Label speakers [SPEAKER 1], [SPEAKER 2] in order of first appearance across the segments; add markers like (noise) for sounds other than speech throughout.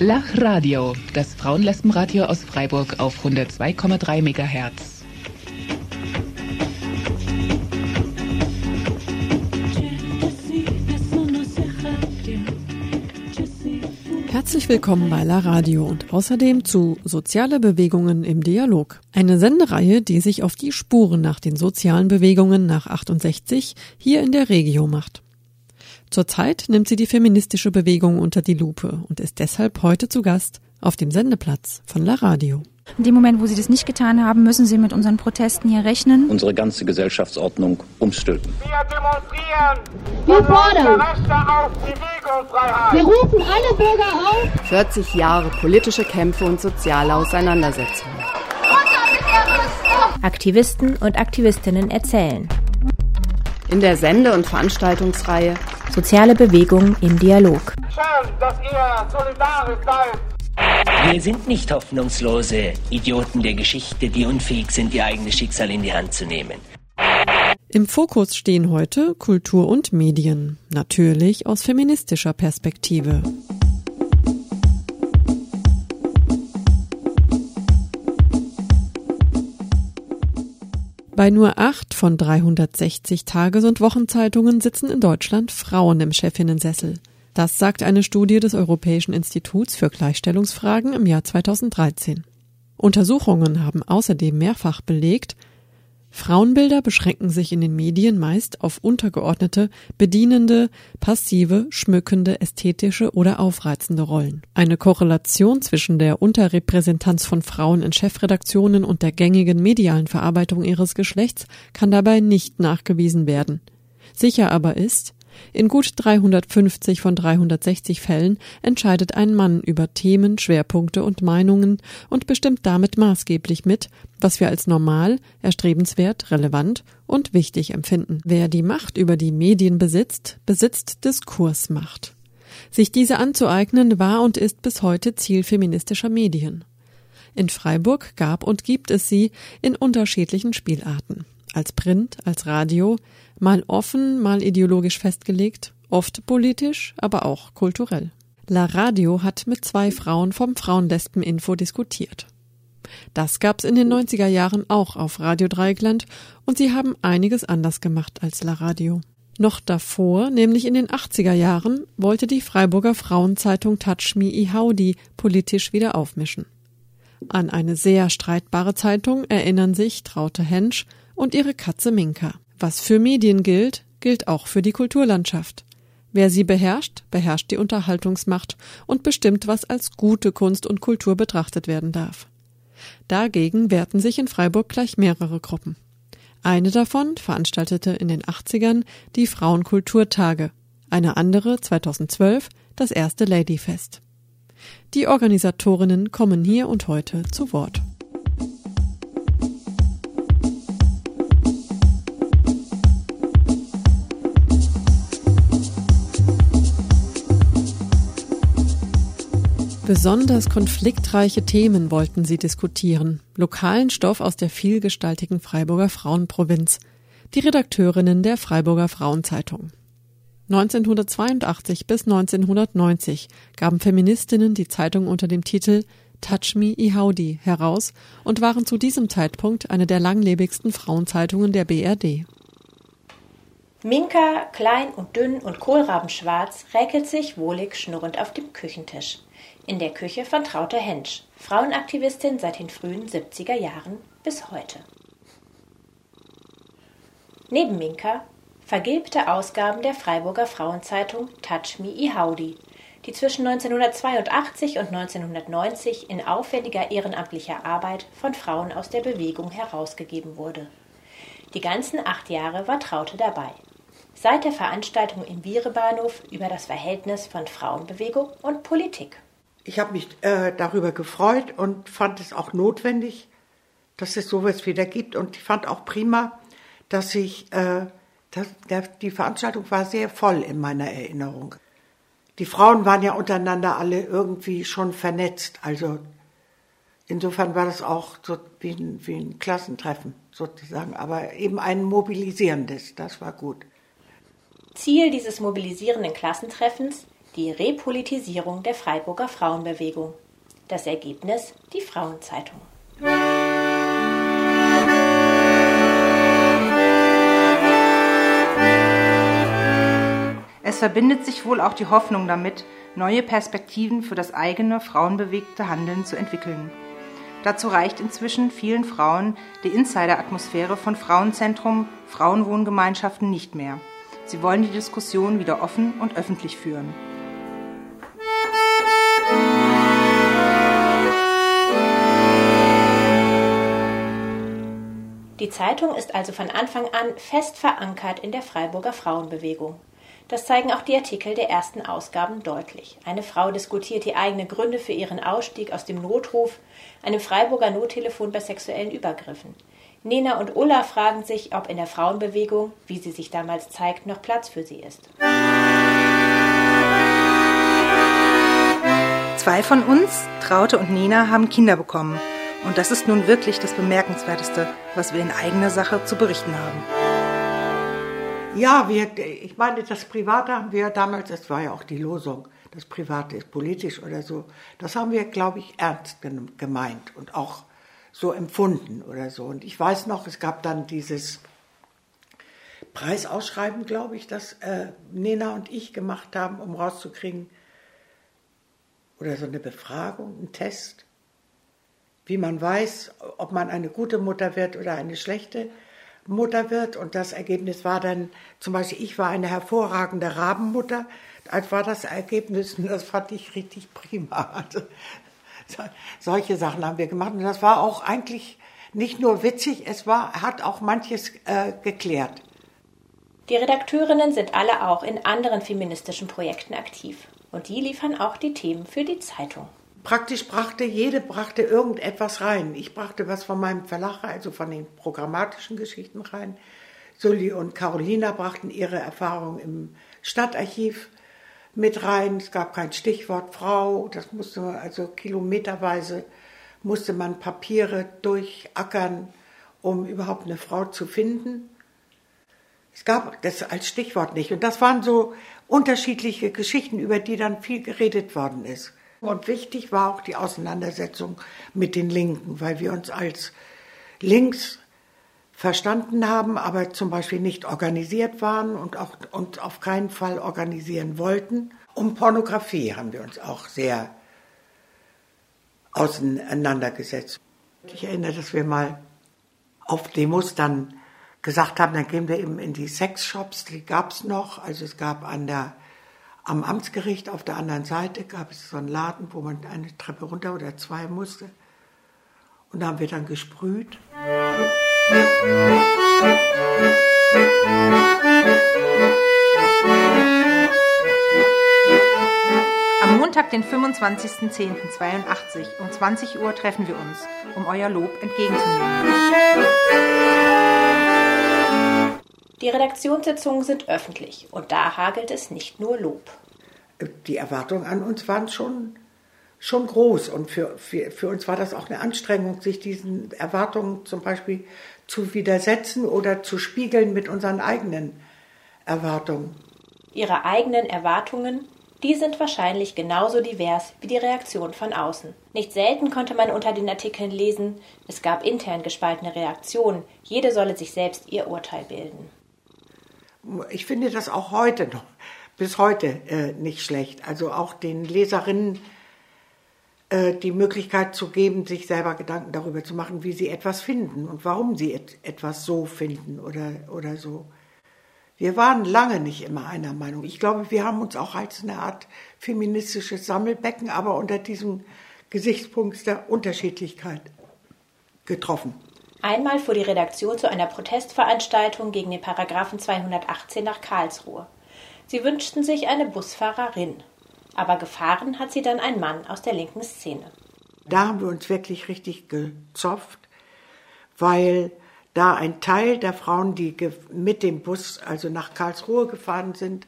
[SPEAKER 1] Lachradio, das Frauenlesbenradio aus Freiburg auf 102,3 MHz.
[SPEAKER 2] Herzlich willkommen bei La Radio und außerdem zu Soziale Bewegungen im Dialog. Eine Sendereihe, die sich auf die Spuren nach den sozialen Bewegungen nach 68 hier in der Regio macht. Zurzeit nimmt sie die feministische Bewegung unter die Lupe und ist deshalb heute zu Gast auf dem Sendeplatz von La Radio.
[SPEAKER 3] In dem Moment, wo sie das nicht getan haben, müssen sie mit unseren Protesten hier rechnen.
[SPEAKER 4] Unsere ganze Gesellschaftsordnung umstülpen.
[SPEAKER 5] Wir demonstrieren.
[SPEAKER 6] Wir fordern.
[SPEAKER 5] Rechte auf Bewegungsfreiheit.
[SPEAKER 6] Wir rufen alle Bürger auf.
[SPEAKER 7] 40 Jahre politische Kämpfe und soziale Auseinandersetzungen.
[SPEAKER 8] Aktivisten und Aktivistinnen erzählen.
[SPEAKER 7] In der Sende- und Veranstaltungsreihe
[SPEAKER 8] Soziale Bewegung im Dialog.
[SPEAKER 5] Schön, dass ihr solidarisch seid.
[SPEAKER 9] Wir sind nicht hoffnungslose Idioten der Geschichte, die unfähig sind, ihr eigenes Schicksal in die Hand zu nehmen.
[SPEAKER 2] Im Fokus stehen heute Kultur und Medien, natürlich aus feministischer Perspektive. Bei nur acht von 360 Tages- und Wochenzeitungen sitzen in Deutschland Frauen im Chefinnensessel. Das sagt eine Studie des Europäischen Instituts für Gleichstellungsfragen im Jahr 2013. Untersuchungen haben außerdem mehrfach belegt, Frauenbilder beschränken sich in den Medien meist auf untergeordnete, bedienende, passive, schmückende, ästhetische oder aufreizende Rollen. Eine Korrelation zwischen der Unterrepräsentanz von Frauen in Chefredaktionen und der gängigen medialen Verarbeitung ihres Geschlechts kann dabei nicht nachgewiesen werden. Sicher aber ist, in gut 350 von 360 Fällen entscheidet ein Mann über Themen, Schwerpunkte und Meinungen und bestimmt damit maßgeblich mit, was wir als normal, erstrebenswert, relevant und wichtig empfinden. Wer die Macht über die Medien besitzt, besitzt Diskursmacht. Sich diese anzueignen war und ist bis heute Ziel feministischer Medien. In Freiburg gab und gibt es sie in unterschiedlichen Spielarten. Als Print, als Radio, mal offen, mal ideologisch festgelegt, oft politisch, aber auch kulturell. La Radio hat mit zwei Frauen vom Frauenlesben-Info diskutiert. Das gab's in den 90er Jahren auch auf Radio Dreieckland und sie haben einiges anders gemacht als La Radio. Noch davor, nämlich in den 80er Jahren, wollte die Freiburger Frauenzeitung Touch Me Ihaudi politisch wieder aufmischen. An eine sehr streitbare Zeitung erinnern sich Traute Hensch und ihre Katze Minka. Was für Medien gilt, gilt auch für die Kulturlandschaft. Wer sie beherrscht, beherrscht die Unterhaltungsmacht und bestimmt, was als gute Kunst und Kultur betrachtet werden darf. Dagegen wehrten sich in Freiburg gleich mehrere Gruppen. Eine davon veranstaltete in den 80ern die Frauenkulturtage, eine andere 2012 das erste Ladyfest. Die Organisatorinnen kommen hier und heute zu Wort. Besonders konfliktreiche Themen wollten sie diskutieren, lokalen Stoff aus der vielgestaltigen Freiburger Frauenprovinz, die Redakteurinnen der Freiburger Frauenzeitung. 1982 bis 1990 gaben Feministinnen die Zeitung unter dem Titel Touch Me Ihaudi heraus und waren zu diesem Zeitpunkt eine der langlebigsten Frauenzeitungen der BRD.
[SPEAKER 8] Minka, klein und dünn und kohlrabenschwarz, räkelt sich wohlig schnurrend auf dem Küchentisch. In der Küche von Traute Hensch, Frauenaktivistin seit den frühen 70er Jahren bis heute. Neben Minka vergilbte Ausgaben der Freiburger Frauenzeitung Touch Me Ihaudi, die zwischen 1982 und 1990 in aufwendiger ehrenamtlicher Arbeit von Frauen aus der Bewegung herausgegeben wurde. Die ganzen acht Jahre war Traute dabei. Seit der Veranstaltung im Vierebahnhof über das Verhältnis von Frauenbewegung und Politik.
[SPEAKER 10] Ich habe mich äh, darüber gefreut und fand es auch notwendig, dass es sowas wieder gibt. Und ich fand auch prima, dass ich, äh, dass, der, die Veranstaltung war sehr voll in meiner Erinnerung. Die Frauen waren ja untereinander alle irgendwie schon vernetzt. Also insofern war das auch so wie ein, wie ein Klassentreffen sozusagen, aber eben ein mobilisierendes. Das war gut.
[SPEAKER 8] Ziel dieses mobilisierenden Klassentreffens die Repolitisierung der Freiburger Frauenbewegung. Das Ergebnis die Frauenzeitung.
[SPEAKER 11] Es verbindet sich wohl auch die Hoffnung damit, neue Perspektiven für das eigene frauenbewegte Handeln zu entwickeln. Dazu reicht inzwischen vielen Frauen die Insider-Atmosphäre von Frauenzentrum, Frauenwohngemeinschaften nicht mehr. Sie wollen die Diskussion wieder offen und öffentlich führen.
[SPEAKER 8] Die Zeitung ist also von Anfang an fest verankert in der Freiburger Frauenbewegung. Das zeigen auch die Artikel der ersten Ausgaben deutlich. Eine Frau diskutiert die eigenen Gründe für ihren Ausstieg aus dem Notruf, einem Freiburger Nottelefon bei sexuellen Übergriffen. Nena und Ulla fragen sich, ob in der Frauenbewegung, wie sie sich damals zeigt, noch Platz für sie ist.
[SPEAKER 11] Zwei von uns, Traute und Nena, haben Kinder bekommen. Und das ist nun wirklich das Bemerkenswerteste, was wir in eigener Sache zu berichten haben.
[SPEAKER 10] Ja, wir, ich meine, das Private haben wir damals, das war ja auch die Losung, das Private ist politisch oder so. Das haben wir, glaube ich, ernst gemeint und auch so empfunden oder so. Und ich weiß noch, es gab dann dieses Preisausschreiben, glaube ich, das äh, Nena und ich gemacht haben, um rauszukriegen, oder so eine Befragung, ein Test, wie man weiß, ob man eine gute Mutter wird oder eine schlechte Mutter wird. Und das Ergebnis war dann, zum Beispiel, ich war eine hervorragende Rabenmutter. Das war das Ergebnis und das fand ich richtig prima. (laughs) Solche Sachen haben wir gemacht. Und das war auch eigentlich nicht nur witzig, es war, hat auch manches äh, geklärt.
[SPEAKER 8] Die Redakteurinnen sind alle auch in anderen feministischen Projekten aktiv. Und die liefern auch die Themen für die Zeitung
[SPEAKER 10] praktisch brachte, jede brachte irgendetwas rein. Ich brachte was von meinem Verlag, also von den programmatischen Geschichten rein. Sully und Carolina brachten ihre Erfahrungen im Stadtarchiv mit rein. Es gab kein Stichwort Frau, das musste man, also kilometerweise musste man Papiere durchackern, um überhaupt eine Frau zu finden. Es gab das als Stichwort nicht. Und das waren so unterschiedliche Geschichten, über die dann viel geredet worden ist. Und wichtig war auch die Auseinandersetzung mit den Linken, weil wir uns als links verstanden haben, aber zum Beispiel nicht organisiert waren und auch uns auf keinen Fall organisieren wollten. Um Pornografie haben wir uns auch sehr auseinandergesetzt. Ich erinnere, dass wir mal auf Demos dann gesagt haben, dann gehen wir eben in die Sexshops, die gab es noch. Also es gab an der am Amtsgericht auf der anderen Seite gab es so einen Laden, wo man eine Treppe runter oder zwei musste. Und da haben wir dann gesprüht.
[SPEAKER 11] Am Montag, den 25.10.82 um 20 Uhr treffen wir uns, um euer Lob entgegenzunehmen.
[SPEAKER 8] Die Redaktionssitzungen sind öffentlich und da hagelt es nicht nur Lob.
[SPEAKER 10] Die Erwartungen an uns waren schon, schon groß und für, für, für uns war das auch eine Anstrengung, sich diesen Erwartungen zum Beispiel zu widersetzen oder zu spiegeln mit unseren eigenen Erwartungen.
[SPEAKER 8] Ihre eigenen Erwartungen, die sind wahrscheinlich genauso divers wie die Reaktion von außen. Nicht selten konnte man unter den Artikeln lesen, es gab intern gespaltene Reaktionen, jede solle sich selbst ihr Urteil bilden
[SPEAKER 10] ich finde das auch heute noch, bis heute äh, nicht schlecht. Also auch den Leserinnen äh, die Möglichkeit zu geben, sich selber Gedanken darüber zu machen, wie sie etwas finden und warum sie et etwas so finden oder, oder so. Wir waren lange nicht immer einer Meinung. Ich glaube, wir haben uns auch als eine Art feministisches Sammelbecken, aber unter diesem Gesichtspunkt der Unterschiedlichkeit getroffen.
[SPEAKER 8] Einmal fuhr die Redaktion zu einer Protestveranstaltung gegen den Paragraphen 218 nach Karlsruhe. Sie wünschten sich eine Busfahrerin. Aber gefahren hat sie dann ein Mann aus der linken Szene.
[SPEAKER 10] Da haben wir uns wirklich richtig gezopft, weil da ein Teil der Frauen, die mit dem Bus also nach Karlsruhe gefahren sind,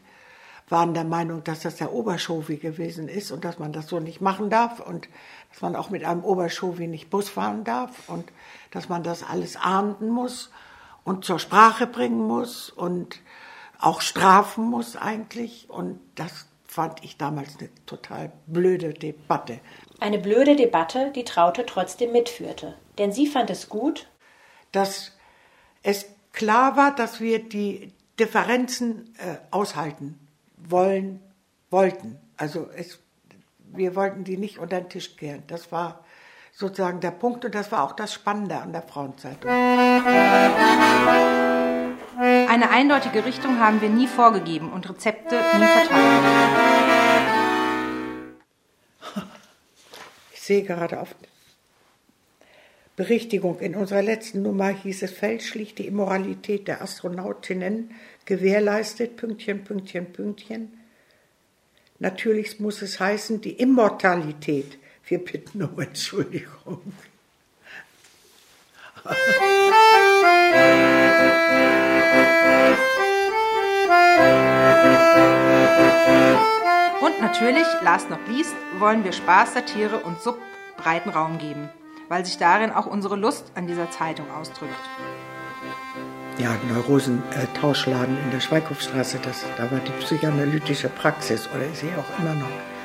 [SPEAKER 10] waren der Meinung, dass das der Oberschowi gewesen ist und dass man das so nicht machen darf und dass man auch mit einem Oberschowi nicht Bus fahren darf und dass man das alles ahnden muss und zur Sprache bringen muss und auch strafen muss eigentlich. Und das fand ich damals eine total blöde Debatte.
[SPEAKER 8] Eine blöde Debatte, die Traute trotzdem mitführte. Denn sie fand es gut,
[SPEAKER 10] dass es klar war, dass wir die Differenzen äh, aushalten wollen, wollten. Also es, wir wollten die nicht unter den Tisch kehren. Das war sozusagen der Punkt und das war auch das Spannende an der Frauenzeitung.
[SPEAKER 11] Eine eindeutige Richtung haben wir nie vorgegeben und Rezepte nie verteilt.
[SPEAKER 10] Ich sehe gerade auf Berichtigung. In unserer letzten Nummer hieß es fälschlich, die Immoralität der Astronautinnen gewährleistet, Pünktchen, Pünktchen, Pünktchen. Natürlich muss es heißen, die Immortalität. Wir bitten um Entschuldigung.
[SPEAKER 11] Und natürlich, last not least, wollen wir Spaß, Satire und Sub breiten Raum geben, weil sich darin auch unsere Lust an dieser Zeitung ausdrückt.
[SPEAKER 10] Ja, Neurosen-Tauschladen in der Schweighofstraße, das, da war die psychoanalytische Praxis oder ist sie auch immer noch.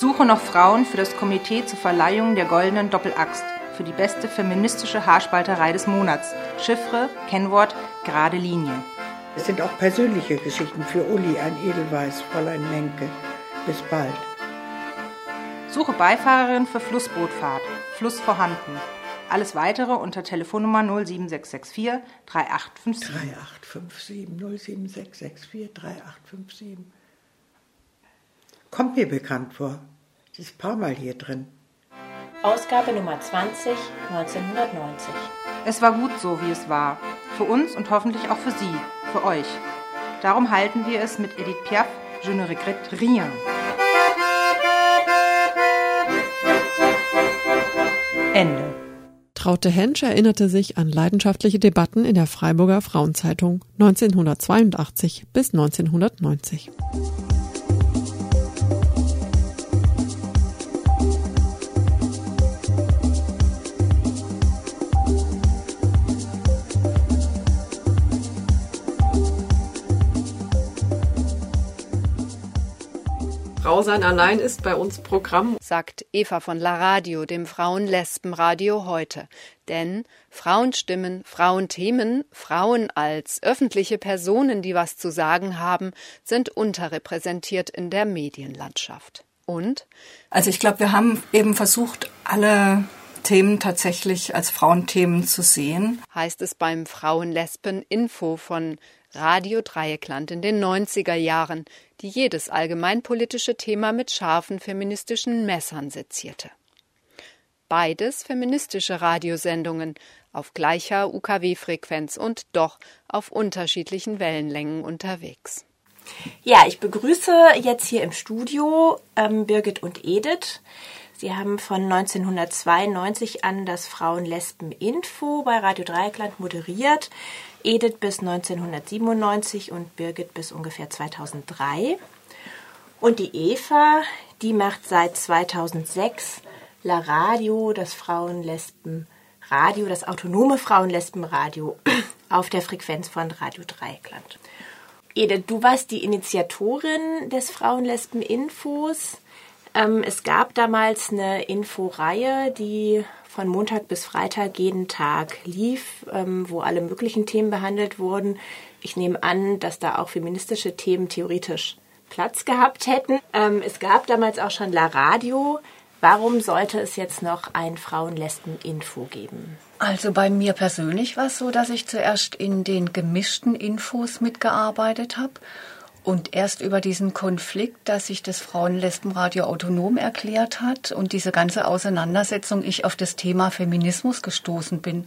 [SPEAKER 11] Suche noch Frauen für das Komitee zur Verleihung der Goldenen Doppelaxt für die beste feministische Haarspalterei des Monats. Chiffre, Kennwort, gerade Linie.
[SPEAKER 10] Es sind auch persönliche Geschichten für Uli, ein Edelweiß, Fräulein Menke. Bis bald.
[SPEAKER 11] Suche Beifahrerin für Flussbootfahrt. Fluss vorhanden. Alles weitere unter Telefonnummer 07664 3857.
[SPEAKER 10] 3857 07664 3857. Kommt mir bekannt vor. Sie ist ein paar Mal hier drin.
[SPEAKER 8] Ausgabe Nummer 20, 1990.
[SPEAKER 11] Es war gut so, wie es war. Für uns und hoffentlich auch für Sie, für euch. Darum halten wir es mit Edith Piaf, Je ne regrette rien. Ende.
[SPEAKER 2] Traute Hensch erinnerte sich an leidenschaftliche Debatten in der Freiburger Frauenzeitung 1982 bis 1990.
[SPEAKER 12] Frau sein allein ist bei uns Programm,
[SPEAKER 13] sagt Eva von La Radio, dem Frauen-Lesben-Radio heute. Denn Frauenstimmen, Frauenthemen, Frauen als öffentliche Personen, die was zu sagen haben, sind unterrepräsentiert in der Medienlandschaft. Und?
[SPEAKER 14] Also ich glaube, wir haben eben versucht, alle Themen tatsächlich als Frauenthemen zu sehen.
[SPEAKER 13] Heißt es beim Frauen-Lesben-Info von Radio Dreieckland in den 90er Jahren, die jedes allgemeinpolitische Thema mit scharfen feministischen Messern sezierte. Beides feministische Radiosendungen auf gleicher UKW-Frequenz und doch auf unterschiedlichen Wellenlängen unterwegs.
[SPEAKER 8] Ja, ich begrüße jetzt hier im Studio ähm, Birgit und Edith. Sie haben von 1992 an das Frauen-Lesben-Info bei Radio Dreieckland moderiert. Edith bis 1997 und Birgit bis ungefähr 2003. Und die Eva, die macht seit 2006 La Radio, das Frauen-Lesben-Radio, das autonome Frauen-Lesben-Radio (clears throat) auf der Frequenz von Radio Dreieckland. Edith, du warst die Initiatorin des Frauen-Lesben-Infos. Ähm, es gab damals eine Inforeihe, die von Montag bis Freitag jeden Tag lief, ähm, wo alle möglichen Themen behandelt wurden. Ich nehme an, dass da auch feministische Themen theoretisch Platz gehabt hätten. Ähm, es gab damals auch schon La Radio. Warum sollte es jetzt noch ein Frauen-Lesben-Info geben?
[SPEAKER 15] Also bei mir persönlich war es so, dass ich zuerst in den gemischten Infos mitgearbeitet habe und erst über diesen Konflikt, dass sich das Frauenlesbenradio autonom erklärt hat und diese ganze Auseinandersetzung ich auf das Thema Feminismus gestoßen bin.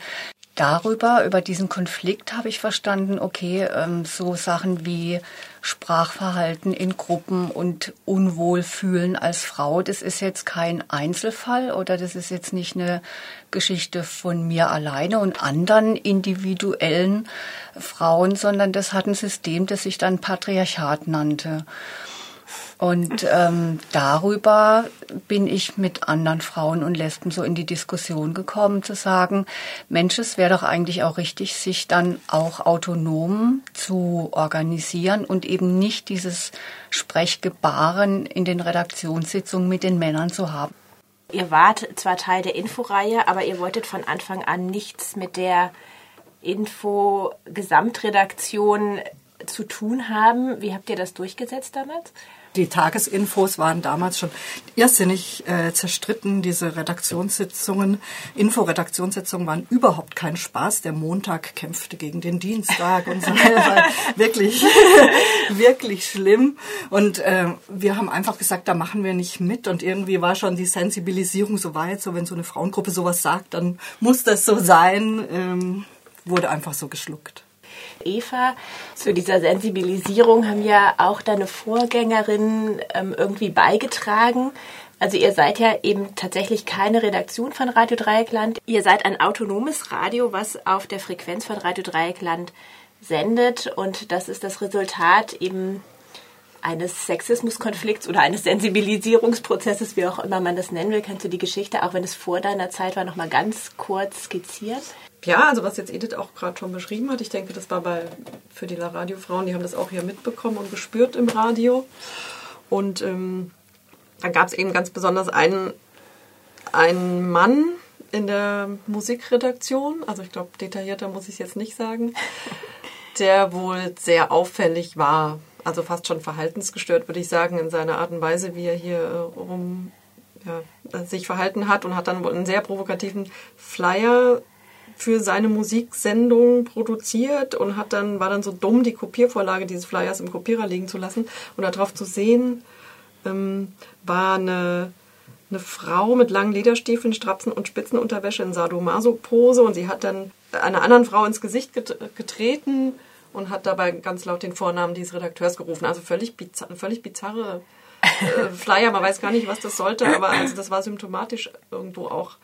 [SPEAKER 15] Darüber, über diesen Konflikt habe ich verstanden, okay, ähm, so Sachen wie Sprachverhalten in Gruppen und Unwohlfühlen als Frau, das ist jetzt kein Einzelfall oder das ist jetzt nicht eine Geschichte von mir alleine und anderen individuellen Frauen, sondern das hat ein System, das sich dann Patriarchat nannte. Und ähm, darüber bin ich mit anderen Frauen und Lesben so in die Diskussion gekommen, zu sagen, Mensch, es wäre doch eigentlich auch richtig, sich dann auch autonom zu organisieren und eben nicht dieses Sprechgebaren in den Redaktionssitzungen mit den Männern zu haben.
[SPEAKER 8] Ihr wart zwar Teil der Inforeihe, aber ihr wolltet von Anfang an nichts mit der Info-Gesamtredaktion zu tun haben. Wie habt ihr das durchgesetzt damals?
[SPEAKER 14] Die Tagesinfos waren damals schon irrsinnig äh, zerstritten. Diese Redaktionssitzungen, Inforedaktionssitzungen waren überhaupt kein Spaß. Der Montag kämpfte gegen den Dienstag und so. (laughs) war wirklich, (laughs) wirklich schlimm. Und äh, wir haben einfach gesagt, da machen wir nicht mit. Und irgendwie war schon die Sensibilisierung so weit, so wenn so eine Frauengruppe sowas sagt, dann muss das so sein. Ähm, wurde einfach so geschluckt.
[SPEAKER 8] Eva, zu dieser Sensibilisierung haben ja auch deine Vorgängerinnen ähm, irgendwie beigetragen. Also ihr seid ja eben tatsächlich keine Redaktion von Radio Dreieckland. Ihr seid ein autonomes Radio, was auf der Frequenz von Radio Dreieckland sendet. Und das ist das Resultat eben eines Sexismuskonflikts oder eines Sensibilisierungsprozesses, wie auch immer man das nennen will. Kannst du die Geschichte, auch wenn es vor deiner Zeit war, noch mal ganz kurz skizzieren?
[SPEAKER 2] Ja, also was jetzt Edith auch gerade schon beschrieben hat, ich denke, das war bei für die La Radio Frauen, die haben das auch hier mitbekommen und gespürt im Radio. Und ähm, da gab es eben ganz besonders einen, einen Mann in der Musikredaktion, also ich glaube, detaillierter muss ich es jetzt nicht sagen, der wohl sehr auffällig war, also fast schon verhaltensgestört, würde ich sagen, in seiner Art und Weise, wie er hier äh, rum ja, sich verhalten hat und hat dann wohl einen sehr provokativen Flyer für seine Musiksendung produziert und hat dann, war dann so dumm, die Kopiervorlage dieses Flyers im Kopierer liegen zu lassen. Und darauf zu sehen ähm, war eine, eine Frau mit langen Lederstiefeln, Strapsen und Spitzenunterwäsche in Sadomaso-Pose und sie hat dann einer anderen Frau ins Gesicht getreten und hat dabei ganz laut den Vornamen dieses Redakteurs gerufen. Also völlig, bizarre, völlig bizarre äh, Flyer, man weiß gar nicht, was das sollte, aber also das war symptomatisch irgendwo auch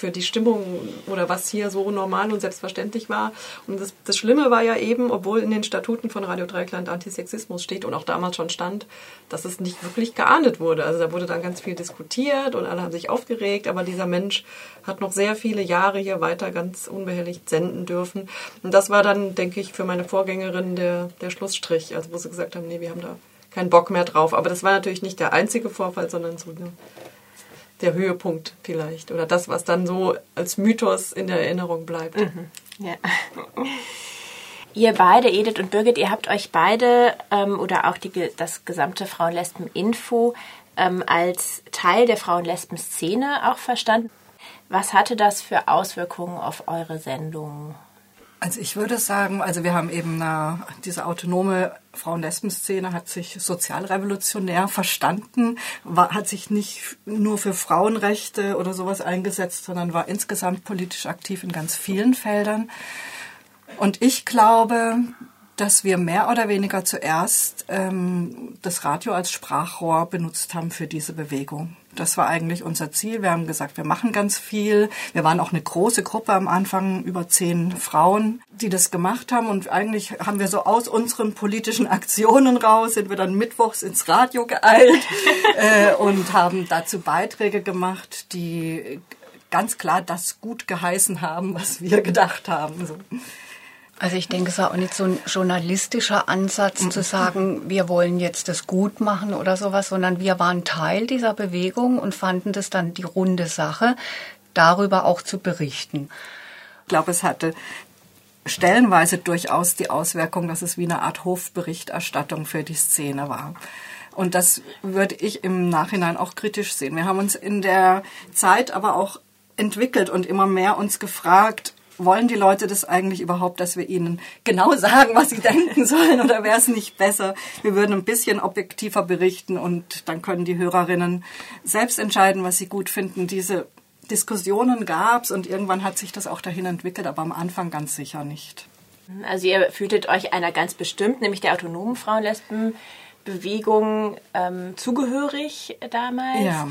[SPEAKER 2] für die Stimmung oder was hier so normal und selbstverständlich war. Und das, das Schlimme war ja eben, obwohl in den Statuten von Radio Dreikland Antisexismus steht und auch damals schon stand, dass es nicht wirklich geahndet wurde. Also da wurde dann ganz viel diskutiert und alle haben sich aufgeregt, aber dieser Mensch hat noch sehr viele Jahre hier weiter ganz unbehelligt senden dürfen. Und das war dann, denke ich, für meine Vorgängerin der, der Schlussstrich, also wo sie gesagt haben, nee, wir haben da keinen Bock mehr drauf. Aber das war natürlich nicht der einzige Vorfall, sondern so eine der Höhepunkt vielleicht oder das, was dann so als Mythos in der Erinnerung bleibt. Mhm. Ja.
[SPEAKER 8] Ihr beide, Edith und Birgit, ihr habt euch beide ähm, oder auch die, das gesamte Frauen-Lesben-Info ähm, als Teil der Frauen-Lesben-Szene auch verstanden. Was hatte das für Auswirkungen auf eure Sendung?
[SPEAKER 14] Also ich würde sagen, also wir haben eben eine, diese autonome Frauen-Lesben-Szene hat sich sozialrevolutionär verstanden, war, hat sich nicht nur für Frauenrechte oder sowas eingesetzt, sondern war insgesamt politisch aktiv in ganz vielen Feldern. Und ich glaube, dass wir mehr oder weniger zuerst ähm, das Radio als Sprachrohr benutzt haben für diese Bewegung. Das war eigentlich unser Ziel. Wir haben gesagt, wir machen ganz viel. Wir waren auch eine große Gruppe am Anfang, über zehn Frauen, die das gemacht haben. Und eigentlich haben wir so aus unseren politischen (laughs) Aktionen raus, sind wir dann mittwochs ins Radio geeilt (laughs) äh, und haben dazu Beiträge gemacht, die ganz klar das gut geheißen haben, was wir gedacht haben. So.
[SPEAKER 15] Also ich denke, es war auch nicht so ein journalistischer Ansatz zu sagen, wir wollen jetzt das gut machen oder sowas, sondern wir waren Teil dieser Bewegung und fanden das dann die runde Sache, darüber auch zu berichten.
[SPEAKER 14] Ich glaube, es hatte stellenweise durchaus die Auswirkung, dass es wie eine Art Hofberichterstattung für die Szene war. Und das würde ich im Nachhinein auch kritisch sehen. Wir haben uns in der Zeit aber auch entwickelt und immer mehr uns gefragt, wollen die Leute das eigentlich überhaupt, dass wir ihnen genau sagen, was sie (laughs) denken sollen oder wäre es nicht besser? Wir würden ein bisschen objektiver berichten und dann können die Hörerinnen selbst entscheiden, was sie gut finden. Diese Diskussionen gab es und irgendwann hat sich das auch dahin entwickelt, aber am Anfang ganz sicher nicht.
[SPEAKER 8] Also ihr fühltet euch einer ganz bestimmt, nämlich der autonomen Frauenlesbenbewegung ähm, zugehörig damals. Ja.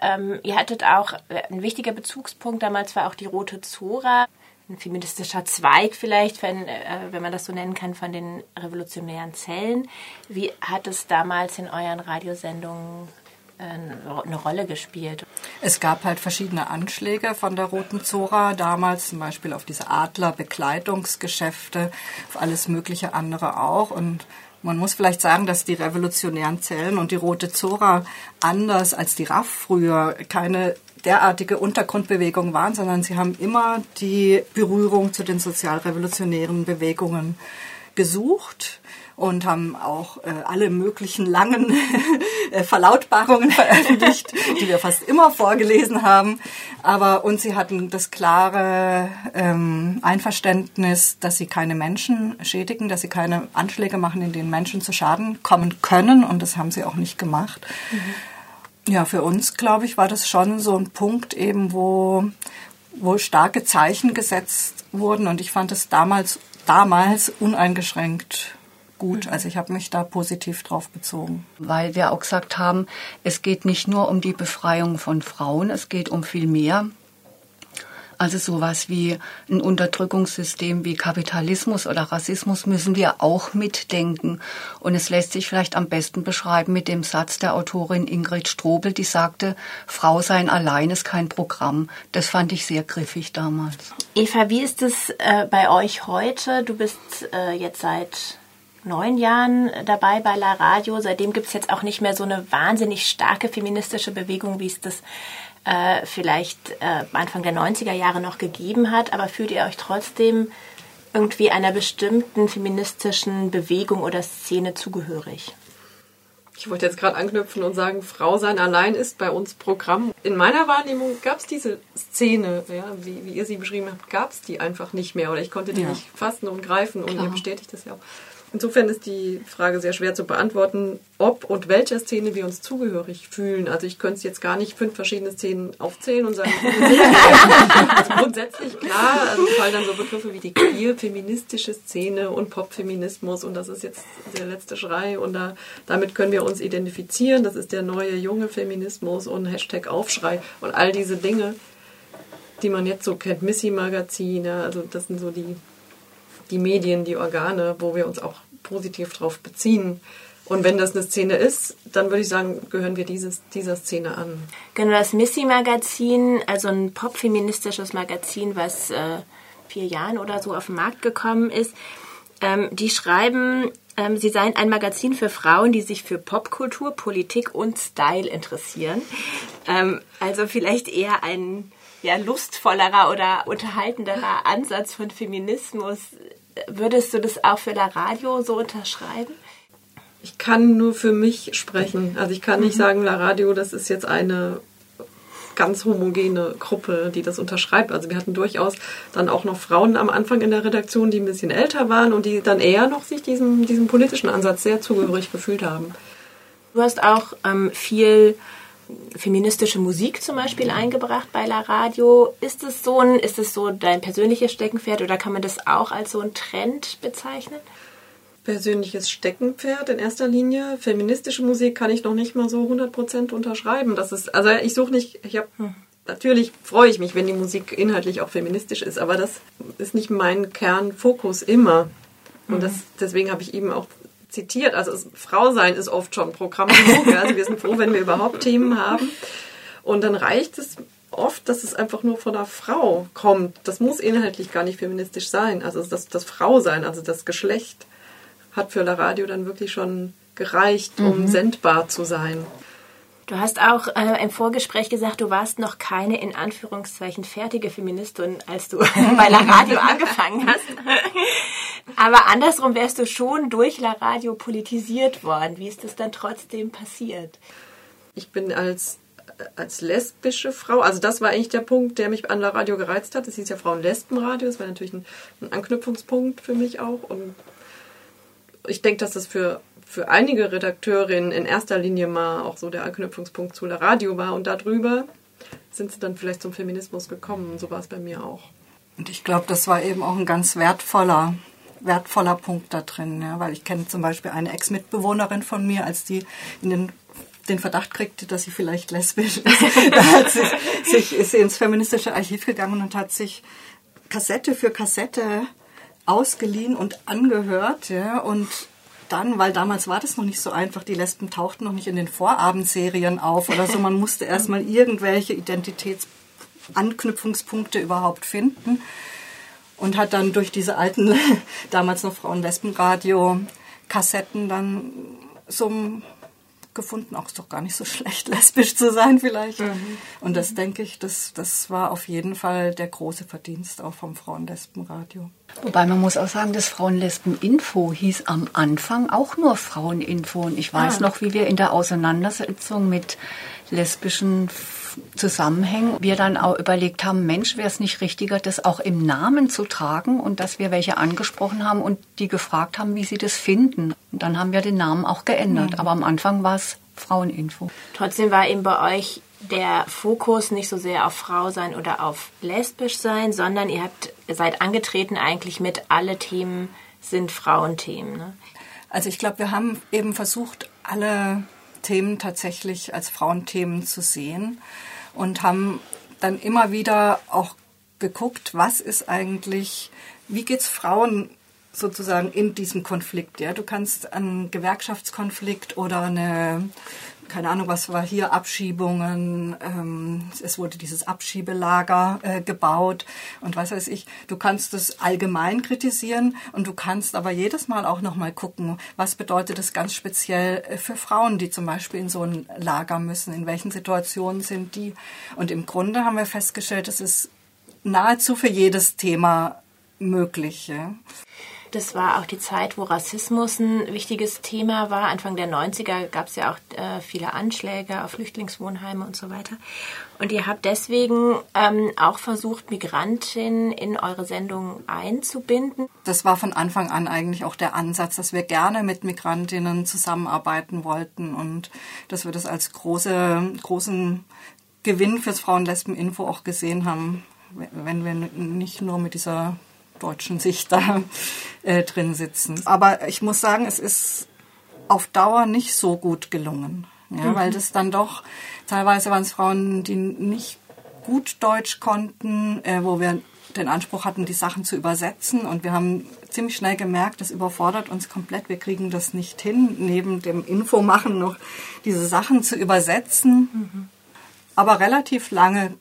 [SPEAKER 8] Ähm, ihr hattet auch, äh, ein wichtiger Bezugspunkt damals war auch die Rote Zora. Ein feministischer Zweig vielleicht, wenn, äh, wenn man das so nennen kann, von den revolutionären Zellen. Wie hat es damals in euren Radiosendungen eine Rolle gespielt.
[SPEAKER 14] Es gab halt verschiedene Anschläge von der Roten Zora damals, zum Beispiel auf diese Adler-Bekleidungsgeschäfte, auf alles mögliche andere auch. Und man muss vielleicht sagen, dass die revolutionären Zellen und die Rote Zora anders als die RAF früher keine derartige Untergrundbewegung waren, sondern sie haben immer die Berührung zu den sozialrevolutionären Bewegungen gesucht und haben auch äh, alle möglichen langen (laughs) äh, Verlautbarungen veröffentlicht, die wir fast immer vorgelesen haben. Aber und sie hatten das klare ähm, Einverständnis, dass sie keine Menschen schädigen, dass sie keine Anschläge machen, in denen Menschen zu Schaden kommen können. Und das haben sie auch nicht gemacht. Mhm. Ja, für uns, glaube ich, war das schon so ein Punkt eben, wo, wo starke Zeichen gesetzt wurden. Und ich fand es damals, damals uneingeschränkt gut. Also ich habe mich da positiv drauf bezogen.
[SPEAKER 15] Weil wir auch gesagt haben, es geht nicht nur um die Befreiung von Frauen, es geht um viel mehr. Also sowas wie ein Unterdrückungssystem wie Kapitalismus oder Rassismus müssen wir auch mitdenken. Und es lässt sich vielleicht am besten beschreiben mit dem Satz der Autorin Ingrid Strobel, die sagte, Frau sein allein ist kein Programm. Das fand ich sehr griffig damals.
[SPEAKER 8] Eva, wie ist es äh, bei euch heute? Du bist äh, jetzt seit neun Jahren dabei bei La Radio. Seitdem gibt es jetzt auch nicht mehr so eine wahnsinnig starke feministische Bewegung, wie es das äh, vielleicht äh, Anfang der 90er Jahre noch gegeben hat. Aber fühlt ihr euch trotzdem irgendwie einer bestimmten feministischen Bewegung oder Szene zugehörig?
[SPEAKER 2] Ich wollte jetzt gerade anknüpfen und sagen, Frau sein allein ist bei uns Programm. In meiner Wahrnehmung gab es diese Szene, ja, wie, wie, ihr sie beschrieben habt, gab es die einfach nicht mehr oder ich konnte die ja. nicht fassen und greifen und Klar. ihr bestätigt das ja auch. Insofern ist die Frage sehr schwer zu beantworten, ob und welcher Szene wir uns zugehörig fühlen. Also ich könnte jetzt gar nicht fünf verschiedene Szenen aufzählen und sagen, (laughs) also grundsätzlich klar, also fallen dann so Begriffe wie die queer-feministische Szene und Popfeminismus und das ist jetzt der letzte Schrei und da, damit können wir uns identifizieren. Das ist der neue junge Feminismus und Hashtag Aufschrei und all diese Dinge, die man jetzt so kennt, Missy Magazin, ja, also das sind so die die Medien, die Organe, wo wir uns auch positiv drauf beziehen. Und wenn das eine Szene ist, dann würde ich sagen, gehören wir dieses, dieser Szene an.
[SPEAKER 8] Genau, das Missy-Magazin, also ein popfeministisches Magazin, was äh, vier Jahren oder so auf den Markt gekommen ist, ähm, die schreiben, ähm, sie seien ein Magazin für Frauen, die sich für Popkultur, Politik und Style interessieren. Ähm, also vielleicht eher ein ja, lustvollerer oder unterhaltenderer Ansatz von Feminismus. Würdest du das auch für La Radio so unterschreiben?
[SPEAKER 2] Ich kann nur für mich sprechen. Also ich kann nicht mhm. sagen, La Radio, das ist jetzt eine ganz homogene Gruppe, die das unterschreibt. Also wir hatten durchaus dann auch noch Frauen am Anfang in der Redaktion, die ein bisschen älter waren und die dann eher noch sich diesem, diesem politischen Ansatz sehr zugehörig gefühlt haben.
[SPEAKER 8] Du hast auch ähm, viel feministische Musik zum Beispiel eingebracht bei La Radio. Ist es so ein, ist es so dein persönliches Steckenpferd oder kann man das auch als so ein Trend bezeichnen?
[SPEAKER 2] Persönliches Steckenpferd in erster Linie. Feministische Musik kann ich noch nicht mal so 100% unterschreiben. Das ist, also ich suche nicht, ich habe hm. Natürlich freue ich mich, wenn die Musik inhaltlich auch feministisch ist, aber das ist nicht mein Kernfokus immer. Und das, deswegen habe ich eben auch zitiert. Also es, Frau sein ist oft schon Programm genug. Also wir sind froh, wenn wir überhaupt Themen haben. Und dann reicht es oft, dass es einfach nur von einer Frau kommt. Das muss inhaltlich gar nicht feministisch sein. Also das, das Frau sein, also das Geschlecht hat für La Radio dann wirklich schon gereicht, um mhm. sendbar zu sein.
[SPEAKER 8] Du hast auch äh, im Vorgespräch gesagt, du warst noch keine in Anführungszeichen fertige Feministin, als du (laughs) bei La Radio angefangen hast. Aber andersrum wärst du schon durch La Radio politisiert worden. Wie ist das dann trotzdem passiert?
[SPEAKER 2] Ich bin als als lesbische Frau, also das war eigentlich der Punkt, der mich an La Radio gereizt hat. Das hieß ja Frauen-Lesben-Radio, das war natürlich ein, ein Anknüpfungspunkt für mich auch. Und ich denke, dass das für für einige Redakteurinnen in erster Linie mal auch so der Anknüpfungspunkt zu der Radio war und darüber sind sie dann vielleicht zum Feminismus gekommen. So war es bei mir auch.
[SPEAKER 14] Und ich glaube, das war eben auch ein ganz wertvoller, wertvoller Punkt da drin, ja, weil ich kenne zum Beispiel eine Ex-Mitbewohnerin von mir, als die in den den Verdacht kriegte, dass sie vielleicht lesbisch ist. (laughs) da hat sie sich, ist sie ins feministische Archiv gegangen und hat sich Kassette für Kassette ausgeliehen und angehört, ja, und dann, weil damals war das noch nicht so einfach, die Lesben tauchten noch nicht in den Vorabendserien auf oder so, man musste (laughs) erstmal irgendwelche Identitätsanknüpfungspunkte überhaupt finden und hat dann durch diese alten, (laughs) damals noch Frauen-Lesben-Radio Kassetten dann so gefunden, auch ist doch gar nicht so (laughs) schlecht, lesbisch zu sein vielleicht. Mhm. Und das denke ich, das, das war auf jeden Fall der große Verdienst auch vom Frauenlesbenradio.
[SPEAKER 15] Wobei man muss auch sagen, das Frauenlesben-Info hieß am Anfang auch nur Fraueninfo. Und ich weiß ah. noch, wie wir in der Auseinandersetzung mit lesbischen Zusammenhängen wir dann auch überlegt haben, Mensch, wäre es nicht richtiger, das auch im Namen zu tragen und dass wir welche angesprochen haben und die gefragt haben, wie sie das finden. Und dann haben wir den Namen auch geändert. Mhm. Aber am Anfang war es Fraueninfo.
[SPEAKER 8] Trotzdem war eben bei euch der Fokus nicht so sehr auf Frau sein oder auf lesbisch sein, sondern ihr habt seid angetreten eigentlich mit alle Themen sind Frauenthemen. Ne?
[SPEAKER 14] Also ich glaube, wir haben eben versucht, alle Themen tatsächlich als Frauenthemen zu sehen und haben dann immer wieder auch geguckt, was ist eigentlich, wie geht's Frauen sozusagen in diesem Konflikt. Ja, du kannst einen Gewerkschaftskonflikt oder eine keine Ahnung, was war hier, Abschiebungen, ähm, es wurde dieses Abschiebelager äh, gebaut und was weiß ich. Du kannst es allgemein kritisieren und du kannst aber jedes Mal auch nochmal gucken, was bedeutet es ganz speziell äh, für Frauen, die zum Beispiel in so ein Lager müssen, in welchen Situationen sind die. Und im Grunde haben wir festgestellt, es ist nahezu für jedes Thema möglich. Ja.
[SPEAKER 8] Das war auch die Zeit, wo Rassismus ein wichtiges Thema war. Anfang der 90er gab es ja auch äh, viele Anschläge auf Flüchtlingswohnheime und so weiter. Und ihr habt deswegen ähm, auch versucht, Migrantinnen in eure Sendung einzubinden.
[SPEAKER 14] Das war von Anfang an eigentlich auch der Ansatz, dass wir gerne mit Migrantinnen zusammenarbeiten wollten und dass wir das als große, großen Gewinn fürs Frauen-Lesben-Info auch gesehen haben, wenn wir nicht nur mit dieser deutschen Sicht da äh, drin sitzen. Aber ich muss sagen, es ist auf Dauer nicht so gut gelungen, ja, mhm. weil das dann doch teilweise waren es Frauen, die nicht gut Deutsch konnten, äh, wo wir den Anspruch hatten, die Sachen zu übersetzen. Und wir haben ziemlich schnell gemerkt, das überfordert uns komplett. Wir kriegen das nicht hin, neben dem Infomachen noch diese Sachen zu übersetzen. Mhm. Aber relativ lange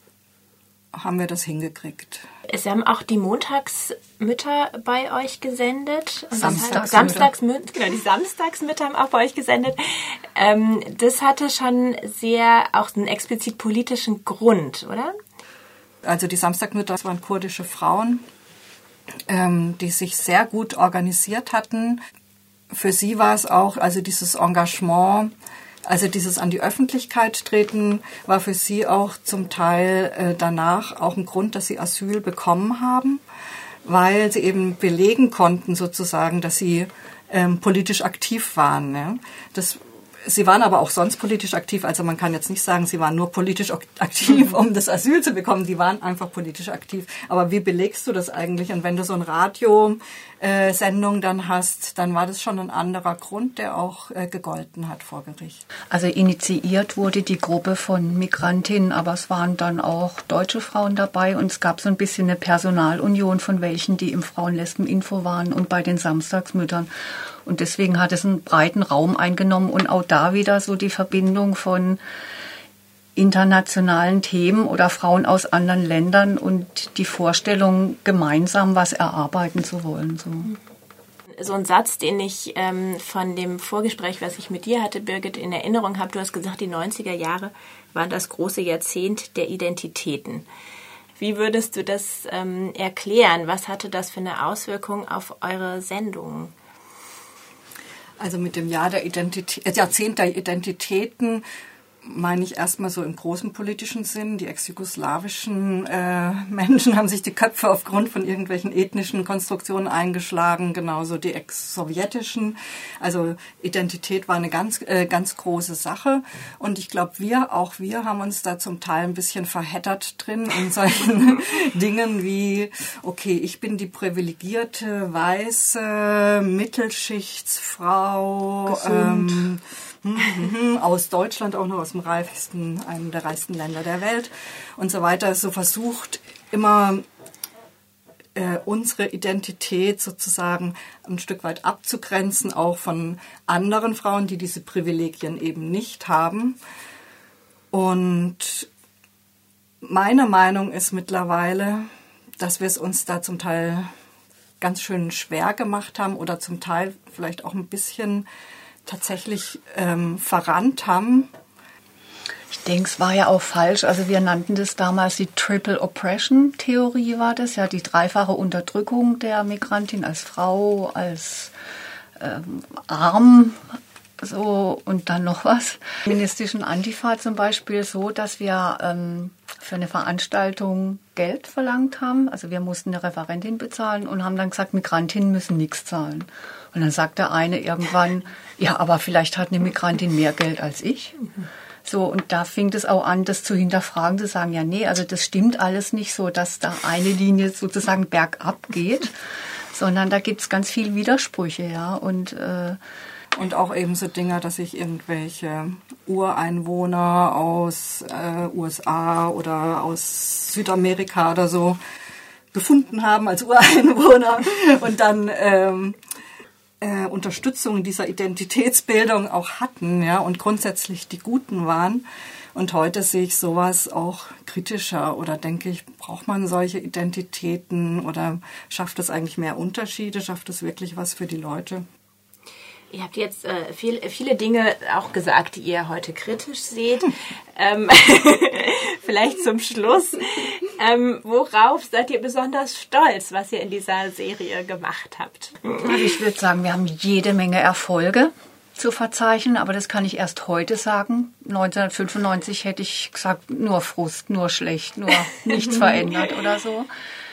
[SPEAKER 14] haben wir das hingekriegt.
[SPEAKER 8] Sie haben auch die Montagsmütter bei euch gesendet.
[SPEAKER 14] Samstagsmütter.
[SPEAKER 8] Samstagsmütter. Genau, die Samstagsmütter haben auch bei euch gesendet. Ähm, das hatte schon sehr auch einen explizit politischen Grund, oder?
[SPEAKER 14] Also die Samstagmütter waren kurdische Frauen, ähm, die sich sehr gut organisiert hatten. Für sie war es auch, also dieses Engagement, also dieses an die Öffentlichkeit treten war für sie auch zum Teil äh, danach auch ein Grund, dass sie Asyl bekommen haben, weil sie eben belegen konnten sozusagen, dass sie ähm, politisch aktiv waren. Ne? Das Sie waren aber auch sonst politisch aktiv. Also man kann jetzt nicht sagen, sie waren nur politisch aktiv, um das Asyl zu bekommen. Die waren einfach politisch aktiv. Aber wie belegst du das eigentlich? Und wenn du so ein Radiosendung äh, dann hast, dann war das schon ein anderer Grund, der auch äh, gegolten hat vor Gericht.
[SPEAKER 15] Also initiiert wurde die Gruppe von Migrantinnen, aber es waren dann auch deutsche Frauen dabei und es gab so ein bisschen eine Personalunion von welchen, die im Frauenlesben-Info waren und bei den Samstagsmüttern. Und deswegen hat es einen breiten Raum eingenommen und auch da wieder so die Verbindung von internationalen Themen oder Frauen aus anderen Ländern und die Vorstellung, gemeinsam was erarbeiten zu wollen. So.
[SPEAKER 8] So ein Satz, den ich ähm, von dem Vorgespräch, was ich mit dir hatte, Birgit, in Erinnerung habe. Du hast gesagt, die 90er Jahre waren das große Jahrzehnt der Identitäten. Wie würdest du das ähm, erklären? Was hatte das für eine Auswirkung auf eure Sendungen?
[SPEAKER 14] Also mit dem Jahr der Identität, äh, Jahrzehnt der Identitäten meine ich erstmal so im großen politischen Sinn. Die ex-jugoslawischen äh, Menschen haben sich die Köpfe aufgrund von irgendwelchen ethnischen Konstruktionen eingeschlagen, genauso die ex-sowjetischen. Also Identität war eine ganz, äh, ganz große Sache. Und ich glaube, wir, auch wir, haben uns da zum Teil ein bisschen verheddert drin in solchen (laughs) Dingen wie, okay, ich bin die privilegierte, weiße Mittelschichtsfrau. Ähm, Mhm. Aus Deutschland auch noch aus dem reichsten, einem der reichsten Länder der Welt und so weiter, so versucht immer äh, unsere Identität sozusagen ein Stück weit abzugrenzen, auch von anderen Frauen, die diese Privilegien eben nicht haben. Und meine Meinung ist mittlerweile, dass wir es uns da zum Teil ganz schön schwer gemacht haben oder zum Teil vielleicht auch ein bisschen tatsächlich ähm, verrannt haben.
[SPEAKER 15] Ich denke, es war ja auch falsch. Also wir nannten das damals die Triple Oppression Theorie war das, ja die dreifache Unterdrückung der Migrantin als Frau, als ähm, arm, so und dann noch was. Feministischen Antifa zum Beispiel so, dass wir ähm, für eine Veranstaltung Geld verlangt haben. Also wir mussten eine Referentin bezahlen und haben dann gesagt, Migrantinnen müssen nichts zahlen. Und dann sagt der eine irgendwann, ja, aber vielleicht hat eine Migrantin mehr Geld als ich. So, und da fing es auch an, das zu hinterfragen, zu sagen, ja, nee, also das stimmt alles nicht so, dass da eine Linie sozusagen bergab geht, sondern da gibt es ganz viel Widersprüche, ja. Und äh,
[SPEAKER 14] und auch eben so Dinge, dass sich irgendwelche Ureinwohner aus äh, USA oder aus Südamerika oder so gefunden haben als Ureinwohner und dann ähm, äh, Unterstützung dieser Identitätsbildung auch hatten, ja, und grundsätzlich die Guten waren. Und heute sehe ich sowas auch kritischer oder denke ich, braucht man solche Identitäten oder schafft es eigentlich mehr Unterschiede? Schafft es wirklich was für die Leute?
[SPEAKER 8] Ihr habt jetzt äh, viel, viele Dinge auch gesagt, die ihr heute kritisch seht. ähm, (laughs) vielleicht zum Schluss. Ähm, worauf seid ihr besonders stolz, was ihr in dieser Serie gemacht habt?
[SPEAKER 15] Also ich würde sagen, wir haben jede Menge Erfolge zu verzeichnen, aber das kann ich erst heute sagen. 1995 hätte ich gesagt, nur Frust, nur schlecht, nur (laughs) nichts verändert oder so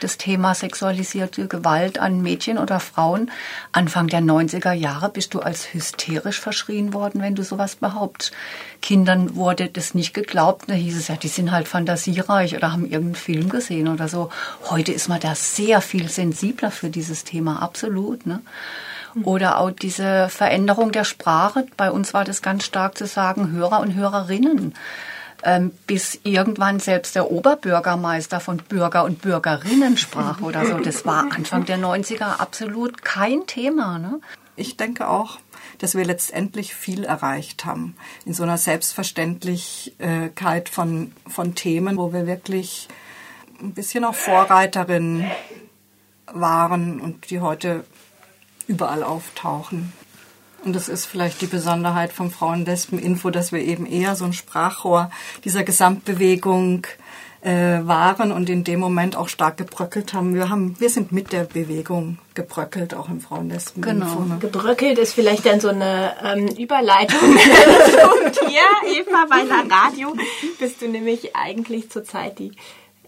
[SPEAKER 15] das Thema sexualisierte Gewalt an Mädchen oder Frauen. Anfang der 90er Jahre bist du als hysterisch verschrien worden, wenn du sowas behauptest. Kindern wurde das nicht geglaubt. Da hieß es ja, die sind halt fantasiereich oder haben irgendeinen Film gesehen oder so. Heute ist man da sehr viel sensibler für dieses Thema, absolut. Ne? Oder auch diese Veränderung der Sprache. Bei uns war das ganz stark zu sagen, Hörer und Hörerinnen. Ähm, bis irgendwann selbst der Oberbürgermeister von Bürger und Bürgerinnen sprach oder so. Das war Anfang der 90er absolut kein Thema. Ne?
[SPEAKER 14] Ich denke auch, dass wir letztendlich viel erreicht haben in so einer Selbstverständlichkeit von, von Themen, wo wir wirklich ein bisschen auch Vorreiterin waren und die heute überall auftauchen. Und das ist vielleicht die Besonderheit vom Frauenlesben-Info, dass wir eben eher so ein Sprachrohr dieser Gesamtbewegung äh, waren und in dem Moment auch stark gebröckelt haben. Wir haben, wir sind mit der Bewegung gebröckelt, auch im Frauenlesben.
[SPEAKER 8] Genau. Ne? Gebröckelt ist vielleicht dann so eine ähm, Überleitung (laughs) zu dir, (laughs) Eva, bei der Radio. Bist du nämlich eigentlich zurzeit die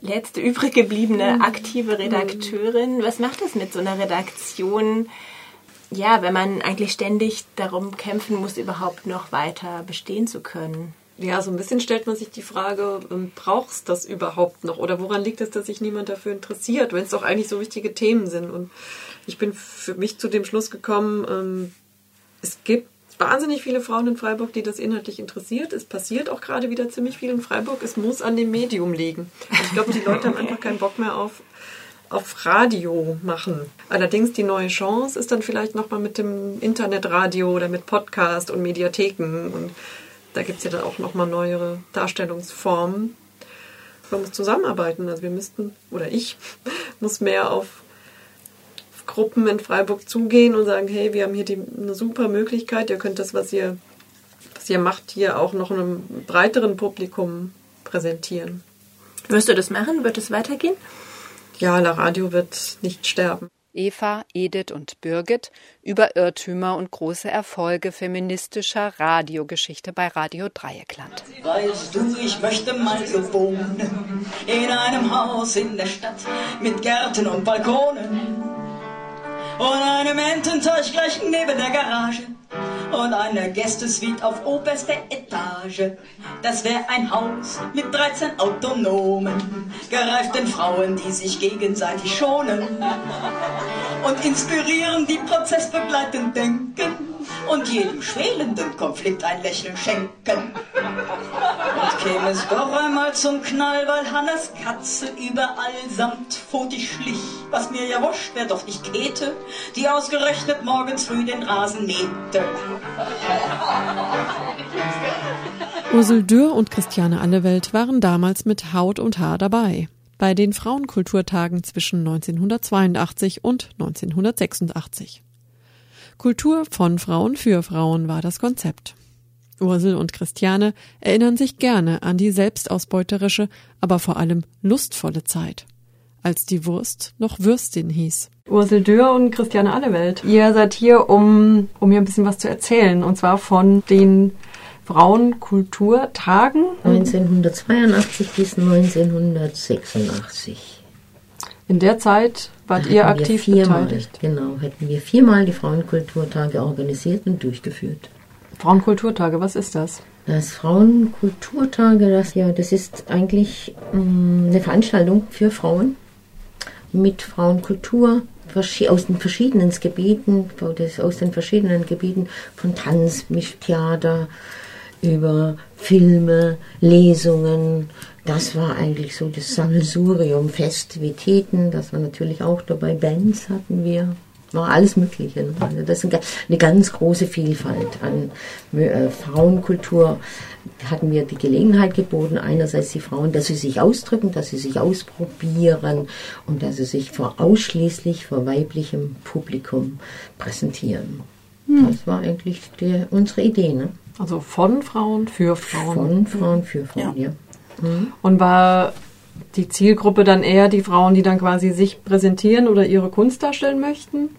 [SPEAKER 8] letzte übrig gebliebene aktive Redakteurin. Was macht das mit so einer Redaktion? Ja, wenn man eigentlich ständig darum kämpfen muss, überhaupt noch weiter bestehen zu können.
[SPEAKER 2] Ja, so ein bisschen stellt man sich die Frage, ähm, brauchst das überhaupt noch? Oder woran liegt es, dass sich niemand dafür interessiert, wenn es doch eigentlich so wichtige Themen sind? Und ich bin für mich zu dem Schluss gekommen, ähm, es gibt wahnsinnig viele Frauen in Freiburg, die das inhaltlich interessiert. Es passiert auch gerade wieder ziemlich viel in Freiburg. Es muss an dem Medium liegen. Ich glaube, die Leute haben (laughs) einfach keinen Bock mehr auf auf Radio machen. Allerdings die neue Chance ist dann vielleicht nochmal mit dem Internetradio oder mit Podcast und Mediatheken. Und da gibt es ja dann auch nochmal neuere Darstellungsformen. Man muss zusammenarbeiten. Also wir müssten, oder ich, (laughs) muss mehr auf Gruppen in Freiburg zugehen und sagen, hey, wir haben hier die, eine super Möglichkeit, ihr könnt das, was ihr, was ihr macht, hier auch noch einem breiteren Publikum präsentieren.
[SPEAKER 8] Wirst du das machen? Wird es weitergehen?
[SPEAKER 2] Ja, La Radio wird nicht sterben.
[SPEAKER 16] Eva, Edith und Birgit über Irrtümer und große Erfolge feministischer Radiogeschichte bei Radio Dreieckland.
[SPEAKER 17] Weißt du, ich möchte mal so wohnen, in einem Haus in der Stadt mit Gärten und Balkonen und einem Ententeich gleich neben der Garage und eine Gästesuite auf oberster Etage. Das wäre ein Haus mit 13 autonomen, gereiften Frauen, die sich gegenseitig schonen und inspirieren, die prozessbegleitend denken und jedem schwelenden Konflikt ein Lächeln schenken. Und käme es doch einmal zum Knall, weil Hannes Katze überall samt Foti schlich. Was mir ja wurscht, wär doch nicht Käthe, die ausgerechnet morgens früh den Rasen mähte.
[SPEAKER 2] Ursel Dürr und Christiane Allewelt waren damals mit Haut und Haar dabei. Bei den Frauenkulturtagen zwischen 1982 und 1986. Kultur von Frauen für Frauen war das Konzept. Ursel und Christiane erinnern sich gerne an die selbstausbeuterische, aber vor allem lustvolle Zeit, als die Wurst noch Würstin hieß.
[SPEAKER 12] Ursel Dürr und Christiane Allewelt. Ihr seid hier, um, um mir ein bisschen was zu erzählen, und zwar von den Frauenkulturtagen.
[SPEAKER 18] 1982 bis 1986.
[SPEAKER 12] In der Zeit wart ihr aktiv
[SPEAKER 18] viermal,
[SPEAKER 12] beteiligt.
[SPEAKER 18] Genau, hätten wir viermal die Frauenkulturtage organisiert und durchgeführt.
[SPEAKER 12] Frauenkulturtage, was ist das?
[SPEAKER 18] Das Frauenkulturtage, das ja, das ist eigentlich mh, eine Veranstaltung für Frauen mit Frauenkultur aus den verschiedenen Gebieten, aus den verschiedenen Gebieten von Tanz, Mischtheater, über Filme, Lesungen. Das war eigentlich so das Sammelsurium, Festivitäten, das war natürlich auch dabei, Bands hatten wir, war alles Mögliche. Ne? Also das ist eine ganz große Vielfalt an äh, Frauenkultur. Hatten wir die Gelegenheit geboten, einerseits die Frauen, dass sie sich ausdrücken, dass sie sich ausprobieren und dass sie sich vor ausschließlich vor weiblichem Publikum präsentieren. Hm. Das war eigentlich die, unsere Idee. Ne?
[SPEAKER 12] Also von Frauen für Frauen.
[SPEAKER 18] Von Frauen für Frauen, ja. ja.
[SPEAKER 12] Mhm. Und war die Zielgruppe dann eher die Frauen, die dann quasi sich präsentieren oder ihre Kunst darstellen möchten?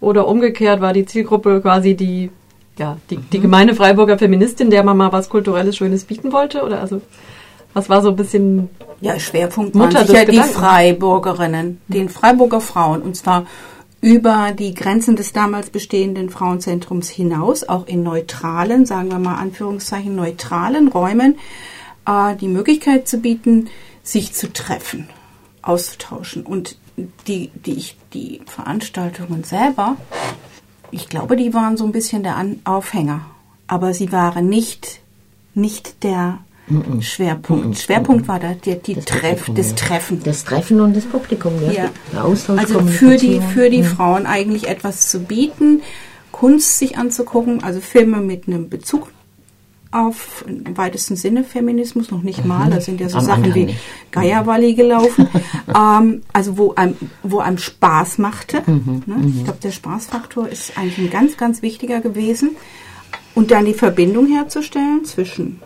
[SPEAKER 12] Oder umgekehrt war die Zielgruppe quasi die, ja, die, die gemeine Freiburger Feministin, der man mal was Kulturelles, Schönes bieten wollte? Oder also, was war so ein bisschen.
[SPEAKER 19] Ja, Schwerpunkt Mutter waren sicher die Freiburgerinnen, den Freiburger Frauen. Und zwar über die Grenzen des damals bestehenden Frauenzentrums hinaus, auch in neutralen, sagen wir mal Anführungszeichen, neutralen Räumen, die Möglichkeit zu bieten, sich zu treffen, auszutauschen. Und die, die, ich, die Veranstaltungen selber, ich glaube, die waren so ein bisschen der An Aufhänger. Aber sie waren nicht, nicht der Mm-mm. Schwerpunkt. Mm-mm. Schwerpunkt war da die, die das, Treff, das ja. Treffen.
[SPEAKER 18] Das Treffen und das Publikum, ja. ja.
[SPEAKER 19] Der Austausch. Also für die, für die ja. Frauen eigentlich etwas zu bieten, Kunst sich anzugucken, also Filme mit einem Bezug auf im weitesten Sinne Feminismus, noch nicht mal, mhm. da sind ja so Am Sachen wie Geierwalli gelaufen, (laughs) ähm, also wo einem, wo einem Spaß machte. Mhm. Ne? Ich mhm. glaube, der Spaßfaktor ist eigentlich ein ganz, ganz wichtiger gewesen. Und dann die Verbindung herzustellen zwischen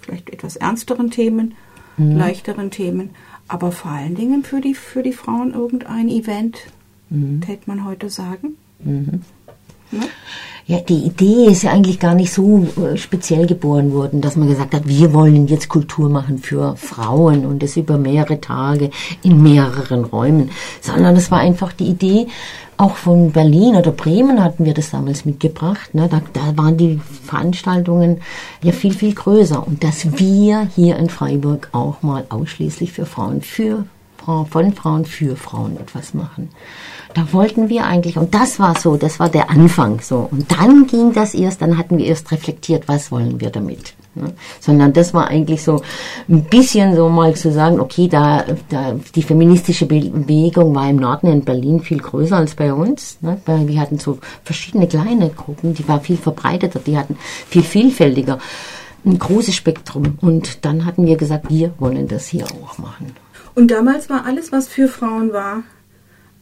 [SPEAKER 19] vielleicht etwas ernsteren Themen, mhm. leichteren Themen, aber vor allen Dingen für die, für die Frauen irgendein Event, mhm. täte man heute sagen.
[SPEAKER 18] Mhm. Ja? Ja, die Idee ist ja eigentlich gar nicht so äh, speziell geboren worden, dass man gesagt hat, wir wollen jetzt Kultur machen für Frauen und das über mehrere Tage in mehreren Räumen, sondern es war einfach die Idee, auch von Berlin oder Bremen hatten wir das damals mitgebracht. Ne? Da, da waren die Veranstaltungen ja viel, viel größer. Und dass wir hier in Freiburg auch mal ausschließlich für Frauen, für von Frauen für Frauen etwas machen. Da wollten wir eigentlich, und das war so, das war der Anfang so. Und dann ging das erst, dann hatten wir erst reflektiert, was wollen wir damit. Ne? Sondern das war eigentlich so ein bisschen so mal zu sagen, okay, da, da die feministische Bewegung war im Norden in Berlin viel größer als bei uns. Ne? Weil wir hatten so verschiedene kleine Gruppen, die war viel verbreiteter, die hatten viel vielfältiger ein großes Spektrum. Und dann hatten wir gesagt, wir wollen das hier auch machen.
[SPEAKER 19] Und damals war alles, was für Frauen war,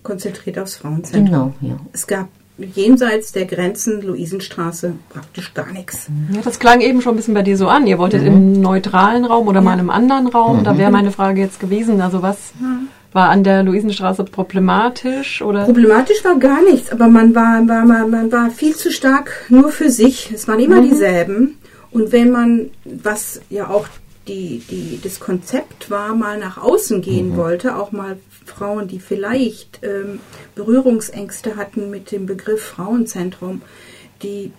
[SPEAKER 19] konzentriert aufs Frauenzentrum.
[SPEAKER 18] Genau, ja.
[SPEAKER 19] Es gab jenseits der Grenzen Luisenstraße praktisch gar nichts.
[SPEAKER 12] Ja, das klang eben schon ein bisschen bei dir so an. Ihr wolltet mhm. im neutralen Raum oder ja. mal in einem anderen Raum. Mhm. Da wäre meine Frage jetzt gewesen. Also was mhm. war an der Luisenstraße problematisch oder?
[SPEAKER 19] Problematisch war gar nichts, aber man war, war man, man war viel zu stark nur für sich. Es waren immer mhm. dieselben. Und wenn man, was ja auch die, die, das Konzept war, mal nach außen gehen mhm. wollte, auch mal Frauen, die vielleicht ähm, Berührungsängste hatten mit dem Begriff Frauenzentrum, die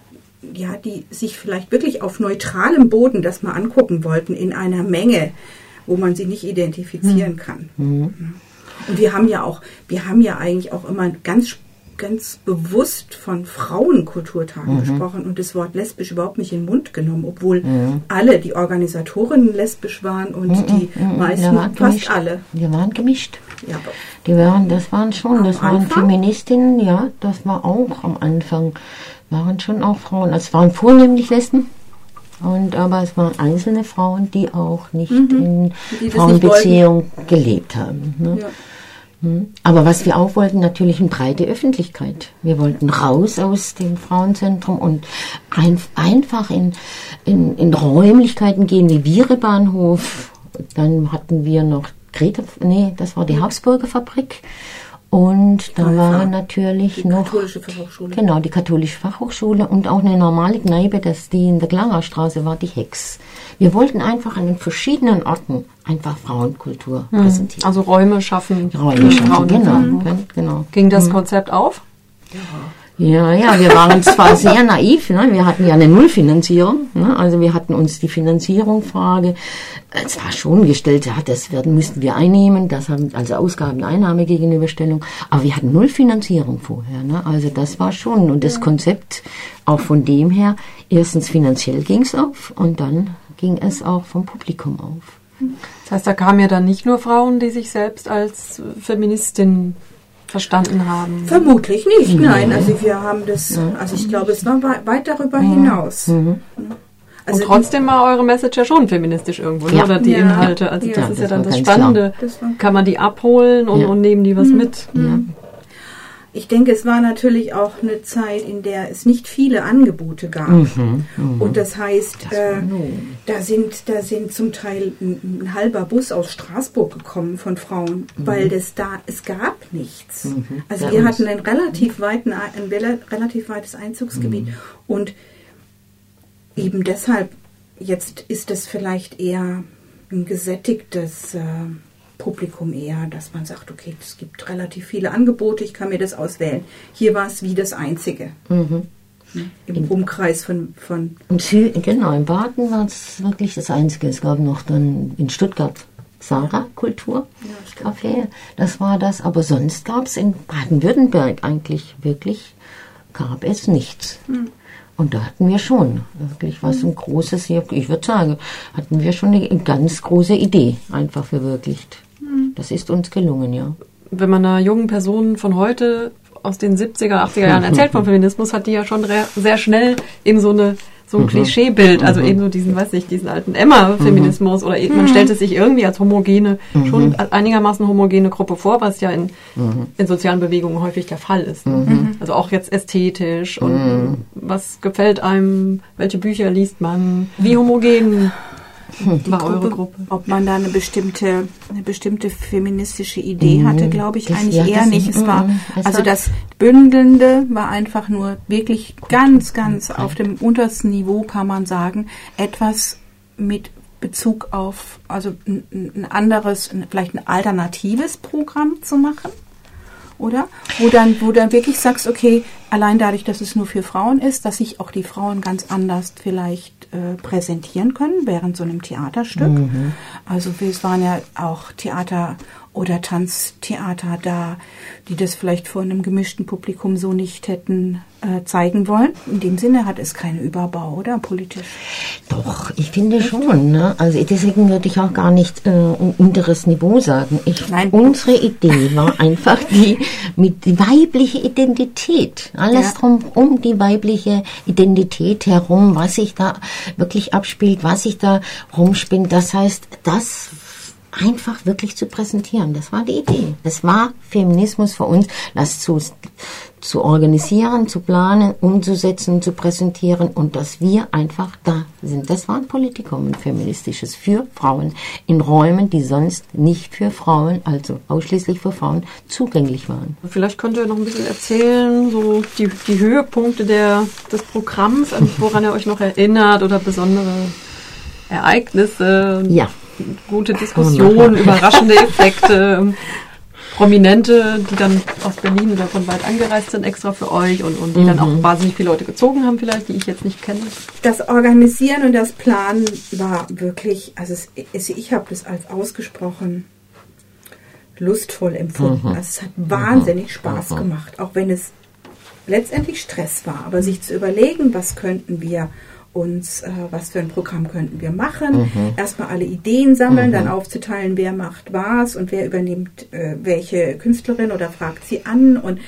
[SPEAKER 19] ja, die sich vielleicht wirklich auf neutralem Boden das mal angucken wollten in einer Menge, wo man sie nicht identifizieren mhm. kann. Mhm. Und wir haben ja auch, wir haben ja eigentlich auch immer ganz ganz bewusst von Frauenkulturtagen
[SPEAKER 18] Mhm.
[SPEAKER 19] gesprochen und das Wort lesbisch überhaupt nicht in den Mund genommen, obwohl
[SPEAKER 18] Mhm.
[SPEAKER 19] alle die Organisatorinnen lesbisch waren und
[SPEAKER 18] Mhm,
[SPEAKER 19] die
[SPEAKER 18] mhm,
[SPEAKER 19] meisten,
[SPEAKER 18] wir waren
[SPEAKER 19] fast
[SPEAKER 18] gemischt.
[SPEAKER 19] alle.
[SPEAKER 18] Wir waren gemischt.
[SPEAKER 19] Ja,
[SPEAKER 18] Die waren, das waren schon, das waren
[SPEAKER 19] Anfang?
[SPEAKER 18] Feministinnen, ja, das war auch am Anfang, waren schon auch Frauen. Also Es waren vornehmlich Lesben. Und, aber es waren einzelne Frauen, die auch nicht
[SPEAKER 19] Mhm.
[SPEAKER 18] in Frauenbeziehung gelebt haben. Ne?
[SPEAKER 19] Ja.
[SPEAKER 18] Hm. Aber was wir auch wollten, natürlich eine breite Öffentlichkeit. Wir wollten raus aus dem Frauenzentrum und ein, einfach in, in, in Räumlichkeiten gehen wie Vierebahnhof. Dann hatten wir noch Greta, nee, das war die Habsburger Fabrik. Und da war natürlich
[SPEAKER 19] Die
[SPEAKER 18] noch
[SPEAKER 19] katholische Fachhochschule.
[SPEAKER 18] Genau, die katholische Fachhochschule und auch eine normale Kneipe, das die in der Klangerstraße war, die Hex. Wir wollten einfach an den verschiedenen Orten einfach Frauenkultur
[SPEAKER 2] Mhm.
[SPEAKER 18] präsentieren.
[SPEAKER 2] Also Räume schaffen.
[SPEAKER 18] Räume schaffen, genau,
[SPEAKER 2] Mhm.
[SPEAKER 18] gen- genau.
[SPEAKER 2] Ging das
[SPEAKER 18] Mhm.
[SPEAKER 2] Konzept auf?
[SPEAKER 18] Ja, ja, wir waren (laughs) zwar sehr naiv, ne? wir hatten ja eine Nullfinanzierung, ne? also wir hatten uns die Finanzierungsfrage äh, zwar schon gestellt, ja, das werden, müssten wir einnehmen, das haben also Ausgaben, Einnahme Gegenüberstellung, aber wir hatten Nullfinanzierung vorher, ne? also das war schon und das Konzept auch von dem her, erstens finanziell ging es auf und dann ging es auch vom Publikum auf.
[SPEAKER 2] Das heißt, da kamen ja dann nicht nur Frauen, die sich selbst als Feministin verstanden haben.
[SPEAKER 19] Vermutlich nicht,
[SPEAKER 2] Mhm.
[SPEAKER 19] nein. Also wir haben das, also ich glaube, es war wei- weit darüber
[SPEAKER 2] Mhm.
[SPEAKER 19] hinaus.
[SPEAKER 2] Und
[SPEAKER 19] Also
[SPEAKER 2] trotzdem war eure Message ja schon feministisch irgendwo, ne?
[SPEAKER 19] Ja.
[SPEAKER 2] oder die
[SPEAKER 19] Ja.
[SPEAKER 2] Inhalte. Also
[SPEAKER 19] Ja,
[SPEAKER 2] das ist
[SPEAKER 19] das
[SPEAKER 2] ja dann das Spannende.
[SPEAKER 19] klar.
[SPEAKER 2] Kann man die abholen und,
[SPEAKER 19] Ja.
[SPEAKER 2] und nehmen die was
[SPEAKER 19] Mhm.
[SPEAKER 2] mit?
[SPEAKER 19] Ich denke, es war natürlich auch eine Zeit, in der es nicht viele Angebote gab.
[SPEAKER 18] Mhm, mhm.
[SPEAKER 19] Und das heißt, äh, da sind da sind zum Teil ein, ein halber Bus aus Straßburg gekommen von Frauen, weil das da es gab nichts.
[SPEAKER 18] Mhm.
[SPEAKER 19] Also
[SPEAKER 18] Bei
[SPEAKER 19] wir hatten einen relativ weiten ein rela- relativ weites Einzugsgebiet
[SPEAKER 18] Mhm.
[SPEAKER 19] und eben deshalb jetzt ist es vielleicht eher ein gesättigtes äh, Publikum eher, dass man sagt, okay, es gibt relativ viele Angebote, ich kann mir das auswählen. Hier war es wie das Einzige
[SPEAKER 18] Mhm.
[SPEAKER 19] im Umkreis von, von
[SPEAKER 18] Im Sü genau, in Baden war es wirklich das Einzige. Es gab noch dann in Stuttgart Sarah Kultur Café, das war das. Aber sonst gab es in Baden-Württemberg eigentlich wirklich, gab es nichts.
[SPEAKER 19] Hm.
[SPEAKER 18] Und da hatten wir schon wirklich was ein großes, ich würde sagen, hatten wir schon eine ganz große Idee einfach verwirklicht.
[SPEAKER 2] Mhm.
[SPEAKER 18] Das ist uns gelungen, ja.
[SPEAKER 2] Wenn man einer jungen Person von heute aus den 70er, 80er Jahren erzählt vom (laughs) Feminismus, hat die ja schon sehr schnell eben so eine so ein
[SPEAKER 18] Mhm.
[SPEAKER 2] Klischeebild, also
[SPEAKER 18] Mhm.
[SPEAKER 2] eben so diesen, weiß nicht, diesen alten Emma-Feminismus oder eben, man
[SPEAKER 18] Mhm.
[SPEAKER 2] stellt es sich irgendwie als homogene,
[SPEAKER 18] Mhm.
[SPEAKER 2] schon einigermaßen homogene Gruppe vor, was ja in,
[SPEAKER 18] Mhm.
[SPEAKER 2] in sozialen Bewegungen häufig der Fall ist.
[SPEAKER 18] Mhm.
[SPEAKER 2] Also auch jetzt ästhetisch und
[SPEAKER 18] Mhm.
[SPEAKER 2] was gefällt einem, welche Bücher liest man, wie homogen
[SPEAKER 19] die
[SPEAKER 2] war eure Gruppe.
[SPEAKER 19] Ob man da eine bestimmte, eine bestimmte feministische Idee
[SPEAKER 18] Mhm.
[SPEAKER 19] hatte, glaube ich
[SPEAKER 18] Das-
[SPEAKER 19] eigentlich
[SPEAKER 18] ja,
[SPEAKER 19] eher nicht. Es war,
[SPEAKER 18] mhm. Es
[SPEAKER 19] also
[SPEAKER 18] war-
[SPEAKER 19] das Bündelnde war einfach nur wirklich ganz, ganz auf dem untersten Niveau, kann man sagen, etwas mit Bezug auf, also ein, ein anderes, vielleicht ein alternatives Programm zu machen oder? Wo dann, wo dann wirklich sagst, okay, allein dadurch, dass es nur für Frauen ist, dass sich auch die Frauen ganz anders vielleicht äh, präsentieren können während so einem Theaterstück.
[SPEAKER 18] Mhm.
[SPEAKER 19] Also es waren ja auch Theater oder Tanztheater da, die das vielleicht vor einem gemischten Publikum so nicht hätten äh, zeigen wollen. In dem Sinne hat es keinen Überbau, oder politisch?
[SPEAKER 18] Doch, ich finde schon. Ne? Also deswegen würde ich auch gar nicht äh, ein unteres Niveau sagen. Ich, Unsere Idee war einfach die mit die weibliche Identität. Alles
[SPEAKER 19] Ja.
[SPEAKER 18] drum um die weibliche Identität herum, was sich da wirklich abspielt, was sich da rumspinnt. Das heißt, das einfach wirklich zu präsentieren. Das war die Idee. Das war Feminismus für uns, das zu, zu organisieren, zu planen, umzusetzen, zu präsentieren und dass wir einfach da sind. Das war ein Politikum, ein feministisches für Frauen in Räumen, die sonst nicht für Frauen, also ausschließlich für Frauen, zugänglich waren.
[SPEAKER 2] Vielleicht könnt ihr noch ein bisschen erzählen, so die, die Höhepunkte der, des Programms, an woran ihr euch noch erinnert oder besondere Ereignisse,
[SPEAKER 18] Ja.
[SPEAKER 2] Gute Diskussionen, überraschende (laughs) Effekte, Prominente, die dann aus Berlin oder von weit angereist sind, extra für euch und, und die dann
[SPEAKER 19] Mhm.
[SPEAKER 2] auch wahnsinnig viele Leute gezogen haben vielleicht, die ich jetzt nicht kenne.
[SPEAKER 19] Das Organisieren und das Planen war wirklich, also es, es, ich habe das als ausgesprochen lustvoll empfunden.
[SPEAKER 18] Mhm.
[SPEAKER 19] Also es hat wahnsinnig
[SPEAKER 18] Mhm.
[SPEAKER 19] Spaß
[SPEAKER 18] Mhm.
[SPEAKER 19] gemacht, auch wenn es letztendlich Stress war. Aber sich zu überlegen, was könnten wir uns, äh, was für ein Programm könnten wir machen,
[SPEAKER 18] Mhm.
[SPEAKER 19] erstmal alle Ideen sammeln,
[SPEAKER 18] Mhm.
[SPEAKER 19] dann aufzuteilen, wer macht was und wer übernimmt äh, welche Künstlerin oder fragt sie an und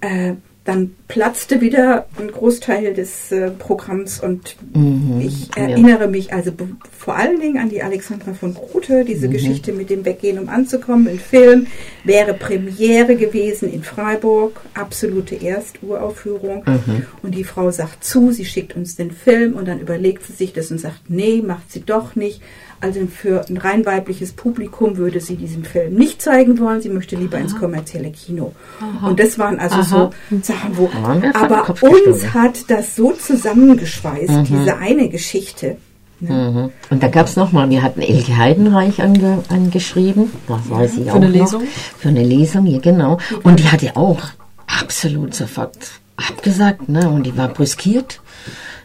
[SPEAKER 19] äh, dann platzte wieder ein Großteil des äh, Programms und
[SPEAKER 18] Mhm.
[SPEAKER 19] ich
[SPEAKER 18] Ja.
[SPEAKER 19] erinnere mich also vor allen Dingen an die Alexandra von Grote, diese
[SPEAKER 18] Mhm.
[SPEAKER 19] Geschichte mit dem Weggehen, um anzukommen, ein Film, wäre Premiere gewesen in Freiburg, absolute Ersturaufführung.
[SPEAKER 18] Mhm.
[SPEAKER 19] Und die Frau sagt zu, sie schickt uns den Film und dann überlegt sie sich das und sagt, nee, macht sie doch nicht. Also für ein rein weibliches Publikum würde sie diesen Film nicht zeigen wollen. Sie möchte lieber ins kommerzielle Kino.
[SPEAKER 2] Aha.
[SPEAKER 19] Und das waren also
[SPEAKER 2] Aha.
[SPEAKER 19] so Sachen, wo. Aber uns
[SPEAKER 18] gestoßen.
[SPEAKER 19] hat das so zusammengeschweißt,
[SPEAKER 18] Mhm.
[SPEAKER 19] diese eine Geschichte.
[SPEAKER 18] Mhm. Und da gab es nochmal, wir hatten Elke Heidenreich ange, angeschrieben, das weiß ich
[SPEAKER 2] Für
[SPEAKER 18] auch
[SPEAKER 2] eine
[SPEAKER 18] noch.
[SPEAKER 2] Lesung?
[SPEAKER 18] Für eine Lesung, ja genau. Und die hat ja auch absolut sofort abgesagt, ne? Und die war brüskiert,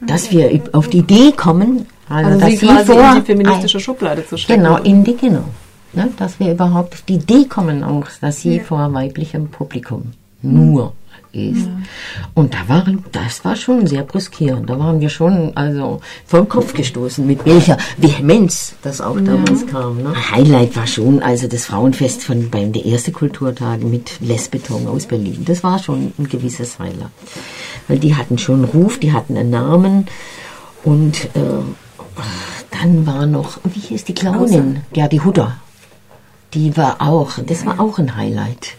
[SPEAKER 18] dass wir auf die Idee kommen, also,
[SPEAKER 2] Also
[SPEAKER 18] dass
[SPEAKER 2] sie
[SPEAKER 18] sie
[SPEAKER 2] quasi
[SPEAKER 18] vor
[SPEAKER 2] in die feministische Schublade zu stecken.
[SPEAKER 18] Genau, in die, genau. Ne? Dass wir überhaupt auf die Idee kommen auch, dass sie
[SPEAKER 2] Ja.
[SPEAKER 18] vor weiblichem Publikum nur ist. Und da waren, das war schon sehr brüskierend. Da waren wir schon also vom Kopf gestoßen, mit welcher Vehemenz das auch damals kam. Ne? Highlight war schon also das Frauenfest von beim der erste Kulturtage mit Lesbeton aus Berlin. Das war schon ein gewisses Highlight. Weil die hatten schon einen Ruf, die hatten einen Namen und äh, dann war noch, wie hieß die Clownin? Ja, die Hudder. Die war auch, das war auch ein Highlight.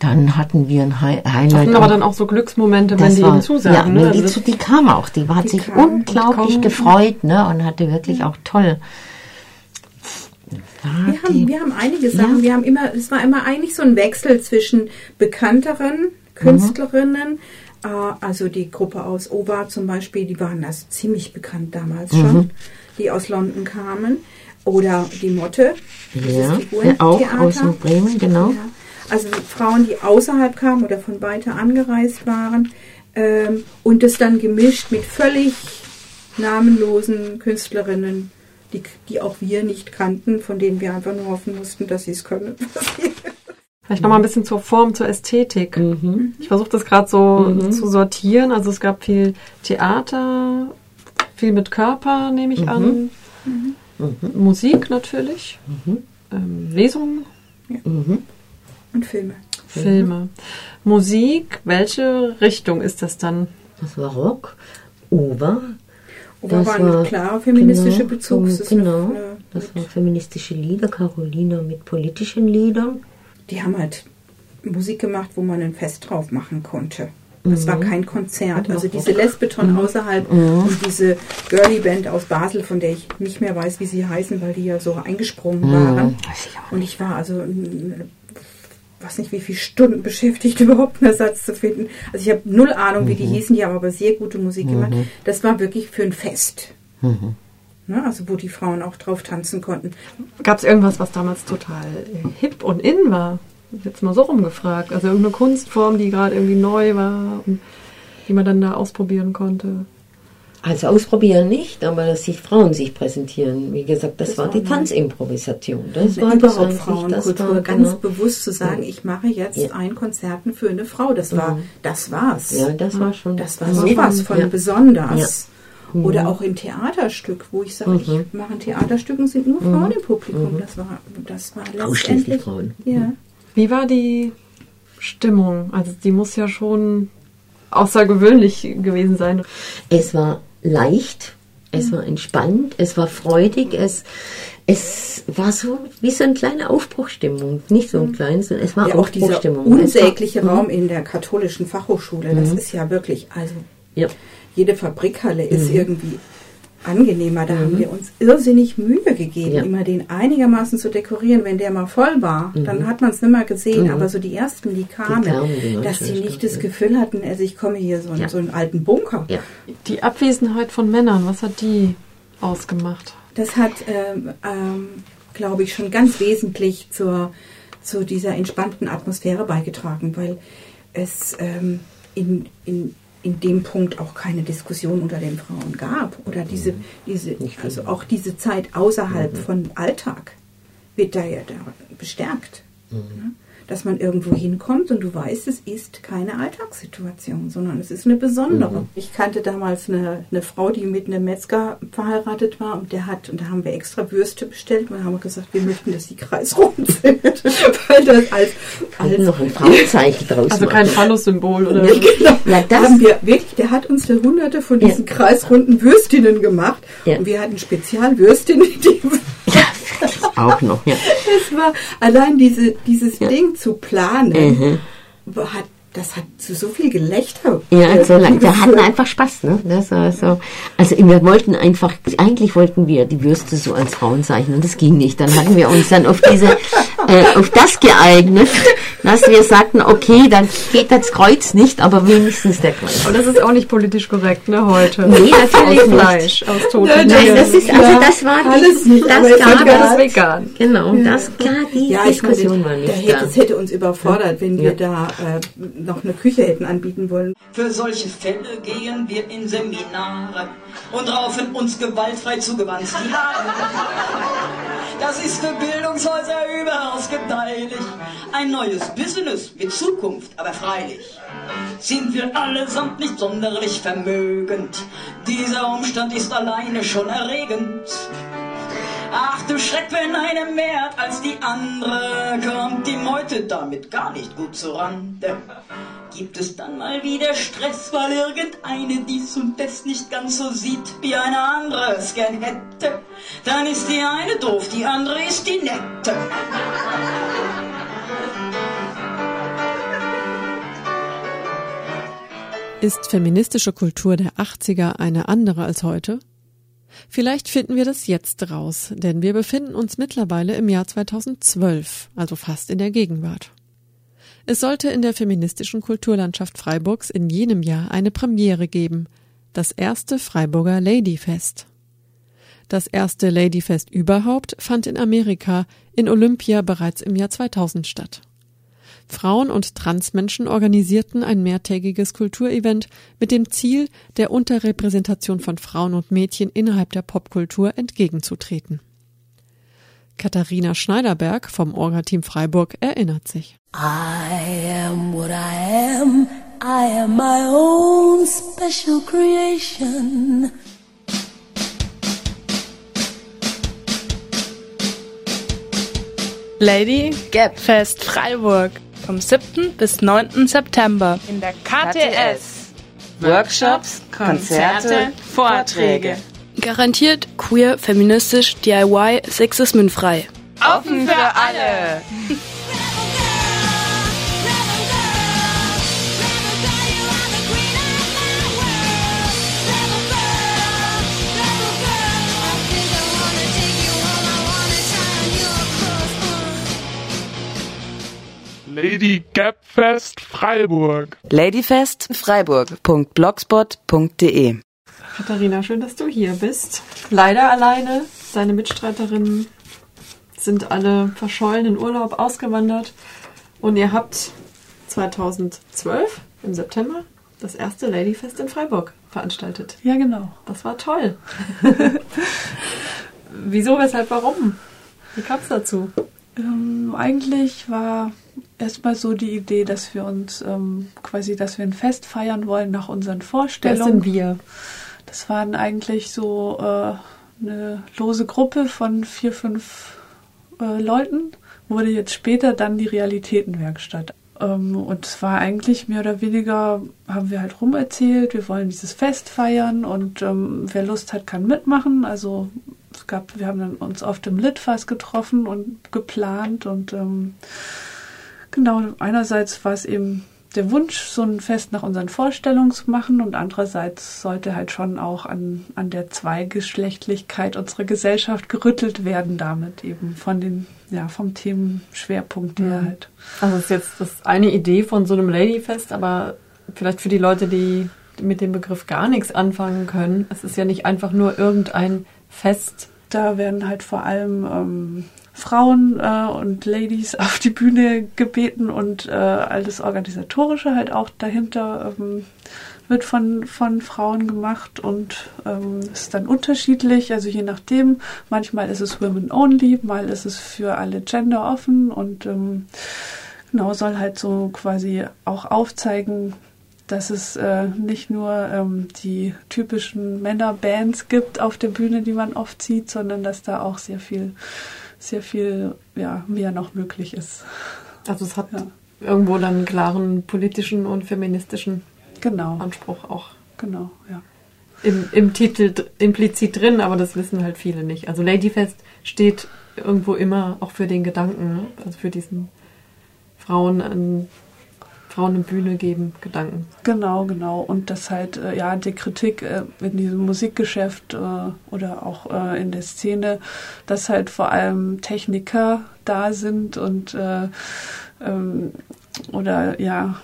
[SPEAKER 18] Dann hatten wir ein Hi
[SPEAKER 2] Das
[SPEAKER 18] Highlight.
[SPEAKER 2] sind aber dann auch so Glücksmomente, wenn
[SPEAKER 18] das
[SPEAKER 2] die
[SPEAKER 18] war,
[SPEAKER 2] ihnen zusagen.
[SPEAKER 18] Ja,
[SPEAKER 2] ne? Also
[SPEAKER 18] die, zu, die kam auch. Die hat
[SPEAKER 19] Die
[SPEAKER 18] sich unglaublich gefreut ne, und hatte wirklich auch toll.
[SPEAKER 19] Wir haben, wir haben einige Sachen. Wir haben immer, es war immer eigentlich so ein Wechsel zwischen bekannteren Künstlerinnen, äh, also die Gruppe aus Oba zum Beispiel, die waren also ziemlich bekannt damals
[SPEAKER 18] Mhm.
[SPEAKER 19] schon, die aus London kamen. Oder die Motte,
[SPEAKER 18] ja,
[SPEAKER 19] Figurentheater.
[SPEAKER 18] auch aus Bremen, genau.
[SPEAKER 19] Ja. Also Frauen, die außerhalb kamen oder von weiter angereist waren ähm, und das dann gemischt mit völlig namenlosen Künstlerinnen, die, die auch wir nicht kannten, von denen wir einfach nur hoffen mussten, dass sie es können. (laughs)
[SPEAKER 2] Vielleicht nochmal ein bisschen zur Form, zur Ästhetik.
[SPEAKER 18] Mhm.
[SPEAKER 2] Ich versuche das gerade so zu sortieren. Also es gab viel Theater, viel mit Körper, nehme ich
[SPEAKER 18] Mhm.
[SPEAKER 2] an. Musik natürlich, ähm, Lesungen,
[SPEAKER 18] Mhm.
[SPEAKER 19] Und Filme.
[SPEAKER 2] Filme. Musik, welche Richtung ist das dann?
[SPEAKER 18] Das war Rock, Ober.
[SPEAKER 19] Ober
[SPEAKER 18] das
[SPEAKER 19] war ein klarer feministischer Bezug. Das ist
[SPEAKER 18] Genau,
[SPEAKER 19] eine-
[SPEAKER 18] das waren feministische Lieder, Carolina mit politischen Liedern.
[SPEAKER 19] Die haben halt Musik gemacht, wo man ein Fest drauf machen konnte. Das war
[SPEAKER 18] Mhm.
[SPEAKER 19] kein Konzert. Also diese. Lesbeton
[SPEAKER 18] Mhm.
[SPEAKER 19] außerhalb
[SPEAKER 18] Mhm.
[SPEAKER 19] und diese Girly Band aus Basel, von der ich nicht mehr weiß, wie sie heißen, weil die ja so eingesprungen
[SPEAKER 18] Mhm.
[SPEAKER 19] waren. Und ich war also, weiß nicht, wie viele Stunden beschäftigt, (laughs) überhaupt einen Ersatz zu finden. Also ich habe null Ahnung, wie die
[SPEAKER 18] Mhm.
[SPEAKER 19] hießen, die haben aber sehr gute Musik gemacht.
[SPEAKER 18] Mhm.
[SPEAKER 19] Das war wirklich für ein Fest.
[SPEAKER 18] Mhm.
[SPEAKER 19] Ne? Also wo die Frauen auch drauf tanzen konnten.
[SPEAKER 2] Gab es irgendwas, was damals total äh, hip und in war? Jetzt mal so rumgefragt. Also irgendeine Kunstform, die gerade irgendwie neu war und die man dann da ausprobieren konnte.
[SPEAKER 18] Also ausprobieren nicht, aber dass sich Frauen sich präsentieren. Wie gesagt, das,
[SPEAKER 19] Das
[SPEAKER 18] war die
[SPEAKER 19] neu.
[SPEAKER 18] Tanzimprovisation. Das war das
[SPEAKER 19] überhaupt Frauenkultur, ganz
[SPEAKER 18] genau.
[SPEAKER 19] bewusst zu sagen,
[SPEAKER 18] Ja.
[SPEAKER 19] ich mache jetzt
[SPEAKER 18] Ja.
[SPEAKER 19] ein Konzerten für eine Frau. Das war,
[SPEAKER 18] Mhm.
[SPEAKER 19] das war's.
[SPEAKER 18] Ja, das war schon-
[SPEAKER 19] Das war sowas
[SPEAKER 18] schon-
[SPEAKER 19] von
[SPEAKER 18] ja.
[SPEAKER 19] besonders.
[SPEAKER 18] Ja. Mhm.
[SPEAKER 19] Oder auch im Theaterstück, wo ich sage,
[SPEAKER 18] Mhm.
[SPEAKER 19] ich mache ein Theaterstück und sind nur
[SPEAKER 18] Mhm.
[SPEAKER 19] Frauen im Publikum.
[SPEAKER 18] Mhm.
[SPEAKER 19] Das war, das war
[SPEAKER 18] Ausschließlich
[SPEAKER 19] letztendlich.
[SPEAKER 18] Frauen.
[SPEAKER 19] Ja.
[SPEAKER 2] Wie war die Stimmung? Also die muss ja schon außergewöhnlich gewesen sein.
[SPEAKER 18] Es war leicht, es war entspannt, es war freudig, es, es war so wie so eine kleine Aufbruchstimmung. Nicht so ein kleines, sondern es war
[SPEAKER 19] Ja, auch dieser unsägliche
[SPEAKER 18] war-
[SPEAKER 19] Raum in der katholischen Fachhochschule, das
[SPEAKER 18] Mhm.
[SPEAKER 19] ist ja wirklich, also
[SPEAKER 18] Ja.
[SPEAKER 19] jede Fabrikhalle ist
[SPEAKER 18] Mhm.
[SPEAKER 19] irgendwie angenehmer. Da
[SPEAKER 18] Mhm.
[SPEAKER 19] haben wir uns irrsinnig Mühe gegeben,
[SPEAKER 18] Ja.
[SPEAKER 19] immer den einigermaßen zu dekorieren. Wenn der mal voll war,
[SPEAKER 18] Mhm.
[SPEAKER 19] dann hat man es nicht mehr gesehen.
[SPEAKER 18] Mhm.
[SPEAKER 19] Aber so die ersten, die kamen,
[SPEAKER 18] kamen, die
[SPEAKER 19] dass sie nicht das Gefühl hatten, also ich komme hier so in
[SPEAKER 18] Ja.
[SPEAKER 19] so einen alten Bunker.
[SPEAKER 18] Ja.
[SPEAKER 2] Die Abwesenheit von Männern, was hat die ausgemacht?
[SPEAKER 19] Das hat, ähm, ähm, glaube ich, schon ganz wesentlich zur, zu dieser entspannten Atmosphäre beigetragen, weil es ähm, in, in, in dem Punkt auch keine Diskussion unter den Frauen gab. Oder diese, diese also auch diese Zeit außerhalb von Alltag wird da ja da bestärkt. Ne? Dass man irgendwo hinkommt und du weißt, es ist keine Alltagssituation, sondern es ist eine besondere. Mhm. Ich kannte damals eine, eine Frau, die mit einem Metzger verheiratet war und der hat, und da haben wir extra Würste bestellt und haben gesagt, wir möchten, dass die kreisrund (laughs) sind. Weil das als, als
[SPEAKER 18] noch ein Fragezeichen draus
[SPEAKER 2] Also kein Phallus-Symbol oder
[SPEAKER 19] ja, genau. Ja, das haben wir wirklich, der hat uns da hunderte von diesen ja. kreisrunden Würstinnen gemacht ja. und wir hatten Spezialwürstinnen, (laughs) die (laughs) (laughs)
[SPEAKER 18] auch noch, ja.
[SPEAKER 19] Es war allein diese, dieses ja. Ding zu planen, mhm. hat das hat zu so viel Gelächter.
[SPEAKER 18] Ja, so lang, wir hatten (laughs) einfach Spaß, ne? Das war so. Also wir wollten einfach, eigentlich wollten wir die Würste so als Frauenzeichen und das ging nicht. Dann hatten wir uns dann auf diese, (laughs) äh, auf das geeignet, dass wir sagten, okay, dann geht das Kreuz nicht, aber wenigstens der Kreuz.
[SPEAKER 2] Und das ist auch nicht politisch korrekt, ne, heute.
[SPEAKER 18] Nee, natürlich
[SPEAKER 2] aus Fleisch, aus toten Nein,
[SPEAKER 18] Nein, das ist, also das war
[SPEAKER 19] alles nicht,
[SPEAKER 18] das
[SPEAKER 19] gab
[SPEAKER 2] das vegan.
[SPEAKER 18] Genau, ja. das klar, die
[SPEAKER 19] ja, Diskussion meine, war nicht da hätte, da. Das hätte uns überfordert, wenn wir da äh, noch eine Küche hätten anbieten wollen.
[SPEAKER 17] Für solche Fälle gehen wir in Seminare und raufen uns gewaltfrei zugewandt die Haare. Das ist für Bildungshäuser überaus gedeihlich. Ein neues Business mit Zukunft, aber freilich sind wir allesamt nicht sonderlich vermögend. Dieser Umstand ist alleine schon erregend. Ach du Schreck, wenn eine mehr hat als die andere, kommt die Meute damit gar nicht gut zurande. Gibt es dann mal wieder Stress, weil irgendeine dies und das nicht ganz so sieht, wie eine andere es gern hätte, dann ist die eine doof, die andere ist die nette.
[SPEAKER 2] Ist feministische Kultur der 80er eine andere als heute? Vielleicht finden wir das jetzt raus, denn wir befinden uns mittlerweile im Jahr 2012, also fast in der Gegenwart. Es sollte in der feministischen Kulturlandschaft Freiburgs in jenem Jahr eine Premiere geben, das erste Freiburger Ladyfest. Das erste Ladyfest überhaupt fand in Amerika in Olympia bereits im Jahr 2000 statt. Frauen und Transmenschen organisierten ein mehrtägiges Kulturevent mit dem Ziel, der Unterrepräsentation von Frauen und Mädchen innerhalb der Popkultur entgegenzutreten. Katharina Schneiderberg vom Orga-Team Freiburg erinnert sich.
[SPEAKER 20] I am what I am. I am my own special creation.
[SPEAKER 21] Lady Gap Fest Freiburg vom 7. bis 9. September
[SPEAKER 22] in der KTS. Workshops, Konzerte, Vorträge.
[SPEAKER 21] Garantiert queer, feministisch, DIY, sexismenfrei.
[SPEAKER 22] Offen für alle!
[SPEAKER 23] Lady Gapfest Freiburg.
[SPEAKER 24] Ladyfest Freiburg.blogspot.de
[SPEAKER 2] Katharina, schön, dass du hier bist. Leider alleine. Deine Mitstreiterinnen sind alle verschollen in Urlaub ausgewandert. Und ihr habt 2012 im September das erste Ladyfest in Freiburg veranstaltet.
[SPEAKER 21] Ja, genau.
[SPEAKER 2] Das war toll. (laughs) Wieso, weshalb, warum? Wie kam es dazu?
[SPEAKER 21] Ähm, eigentlich war erstmal so die Idee, dass wir uns ähm, quasi, dass wir ein Fest feiern wollen nach unseren Vorstellungen.
[SPEAKER 2] Wer sind wir?
[SPEAKER 21] Das waren eigentlich so äh, eine lose Gruppe von vier, fünf äh, Leuten. Wurde jetzt später dann die Realitätenwerkstatt. Ähm, und es war eigentlich mehr oder weniger, haben wir halt rumerzählt, wir wollen dieses Fest feiern und ähm, wer Lust hat, kann mitmachen. Also es gab, wir haben dann uns auf dem Litfass getroffen und geplant und ähm, genau, einerseits war es eben der Wunsch, so ein Fest nach unseren Vorstellungen zu machen und andererseits sollte halt schon auch an, an der Zweigeschlechtlichkeit unserer Gesellschaft gerüttelt werden damit eben von den, ja, vom Themenschwerpunkt her mhm. halt.
[SPEAKER 2] Also das ist jetzt das eine Idee von so einem Ladyfest, aber vielleicht für die Leute, die mit dem Begriff gar nichts anfangen können, es ist ja nicht einfach nur irgendein Fest.
[SPEAKER 21] Da werden halt vor allem ähm, Frauen äh, und Ladies (laughs) auf die Bühne gebeten und äh, alles Organisatorische halt auch dahinter ähm, wird von, von Frauen gemacht und ähm, ist dann unterschiedlich, also je nachdem. Manchmal ist es Women Only, mal ist es für alle Gender offen und ähm, Genau, soll halt so quasi auch aufzeigen, dass es äh, nicht nur ähm, die typischen Männerbands gibt auf der Bühne, die man oft sieht, sondern dass da auch sehr viel, sehr viel, ja, mehr noch möglich ist.
[SPEAKER 2] Also es hat ja. irgendwo dann einen klaren politischen und feministischen
[SPEAKER 21] genau.
[SPEAKER 2] Anspruch auch.
[SPEAKER 21] Genau, ja.
[SPEAKER 2] Im, Im Titel implizit drin, aber das wissen halt viele nicht. Also Ladyfest steht irgendwo immer auch für den Gedanken, ne? also für diesen Frauen an Frauen eine Bühne geben, Gedanken.
[SPEAKER 21] Genau, genau. Und das halt, äh, ja, die Kritik äh, in diesem Musikgeschäft äh, oder auch in der Szene, dass halt vor allem Techniker da sind und äh, ähm, oder ja,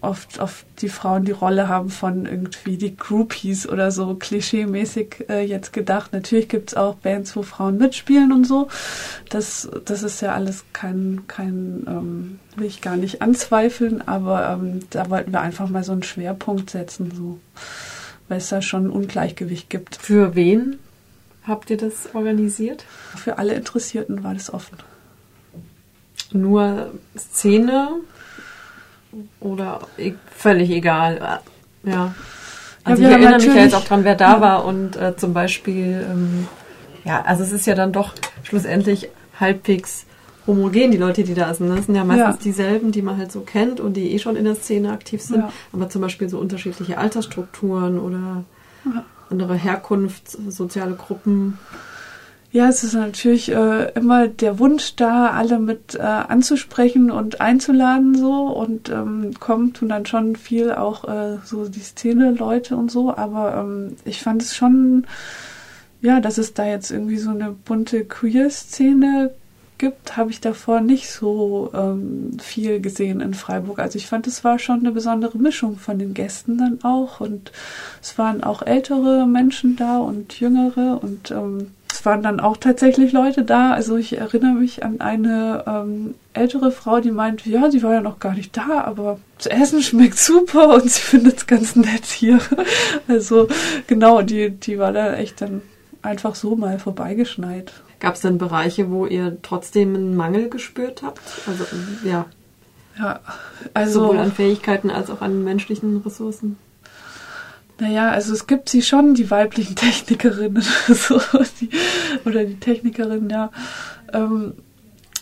[SPEAKER 21] oft, oft die Frauen die Rolle haben von irgendwie die Groupies oder so klischee-mäßig äh, jetzt gedacht. Natürlich gibt es auch Bands, wo Frauen mitspielen und so. Das, das ist ja alles kein, kein ähm, will ich gar nicht anzweifeln, aber ähm, da wollten wir einfach mal so einen Schwerpunkt setzen, so, weil es da schon ein Ungleichgewicht gibt.
[SPEAKER 2] Für wen habt ihr das organisiert?
[SPEAKER 21] Für alle Interessierten war das offen.
[SPEAKER 2] Nur Szene oder e-, völlig egal. Ja. Also ja, ich erinnere mich ja jetzt auch dran, wer da war und äh, zum Beispiel, ähm, ja, also es ist ja dann doch schlussendlich halbwegs homogen, die Leute, die da sind. Das sind ja meistens ja. dieselben, die man halt so kennt und die eh schon in der Szene aktiv sind. Ja. Aber zum Beispiel so unterschiedliche Altersstrukturen oder andere Herkunft, soziale Gruppen.
[SPEAKER 21] Ja, es ist natürlich äh, immer der Wunsch da, alle mit äh, anzusprechen und einzuladen so und ähm, kommen tun dann schon viel auch äh, so die Szene-Leute und so, aber ähm, ich fand es schon, ja, dass es da jetzt irgendwie so eine bunte Queer-Szene gibt, habe ich davor nicht so ähm, viel gesehen in Freiburg. Also ich fand, es war schon eine besondere Mischung von den Gästen dann auch und es waren auch ältere Menschen da und jüngere und ähm, waren dann auch tatsächlich Leute da. Also ich erinnere mich an eine ähm, ältere Frau, die meinte, ja, sie war ja noch gar nicht da, aber das Essen schmeckt super und sie findet es ganz nett hier. (laughs) Also genau, die, die war da echt dann einfach so mal vorbeigeschneit.
[SPEAKER 2] Gab es denn Bereiche, wo ihr trotzdem einen Mangel gespürt habt? Also ja.
[SPEAKER 21] Ja, also
[SPEAKER 2] sowohl an Fähigkeiten als auch an menschlichen Ressourcen.
[SPEAKER 21] Naja, also es gibt sie schon, die weiblichen (laughs) Technikerinnen so, die, oder die Technikerinnen, ja. Ähm,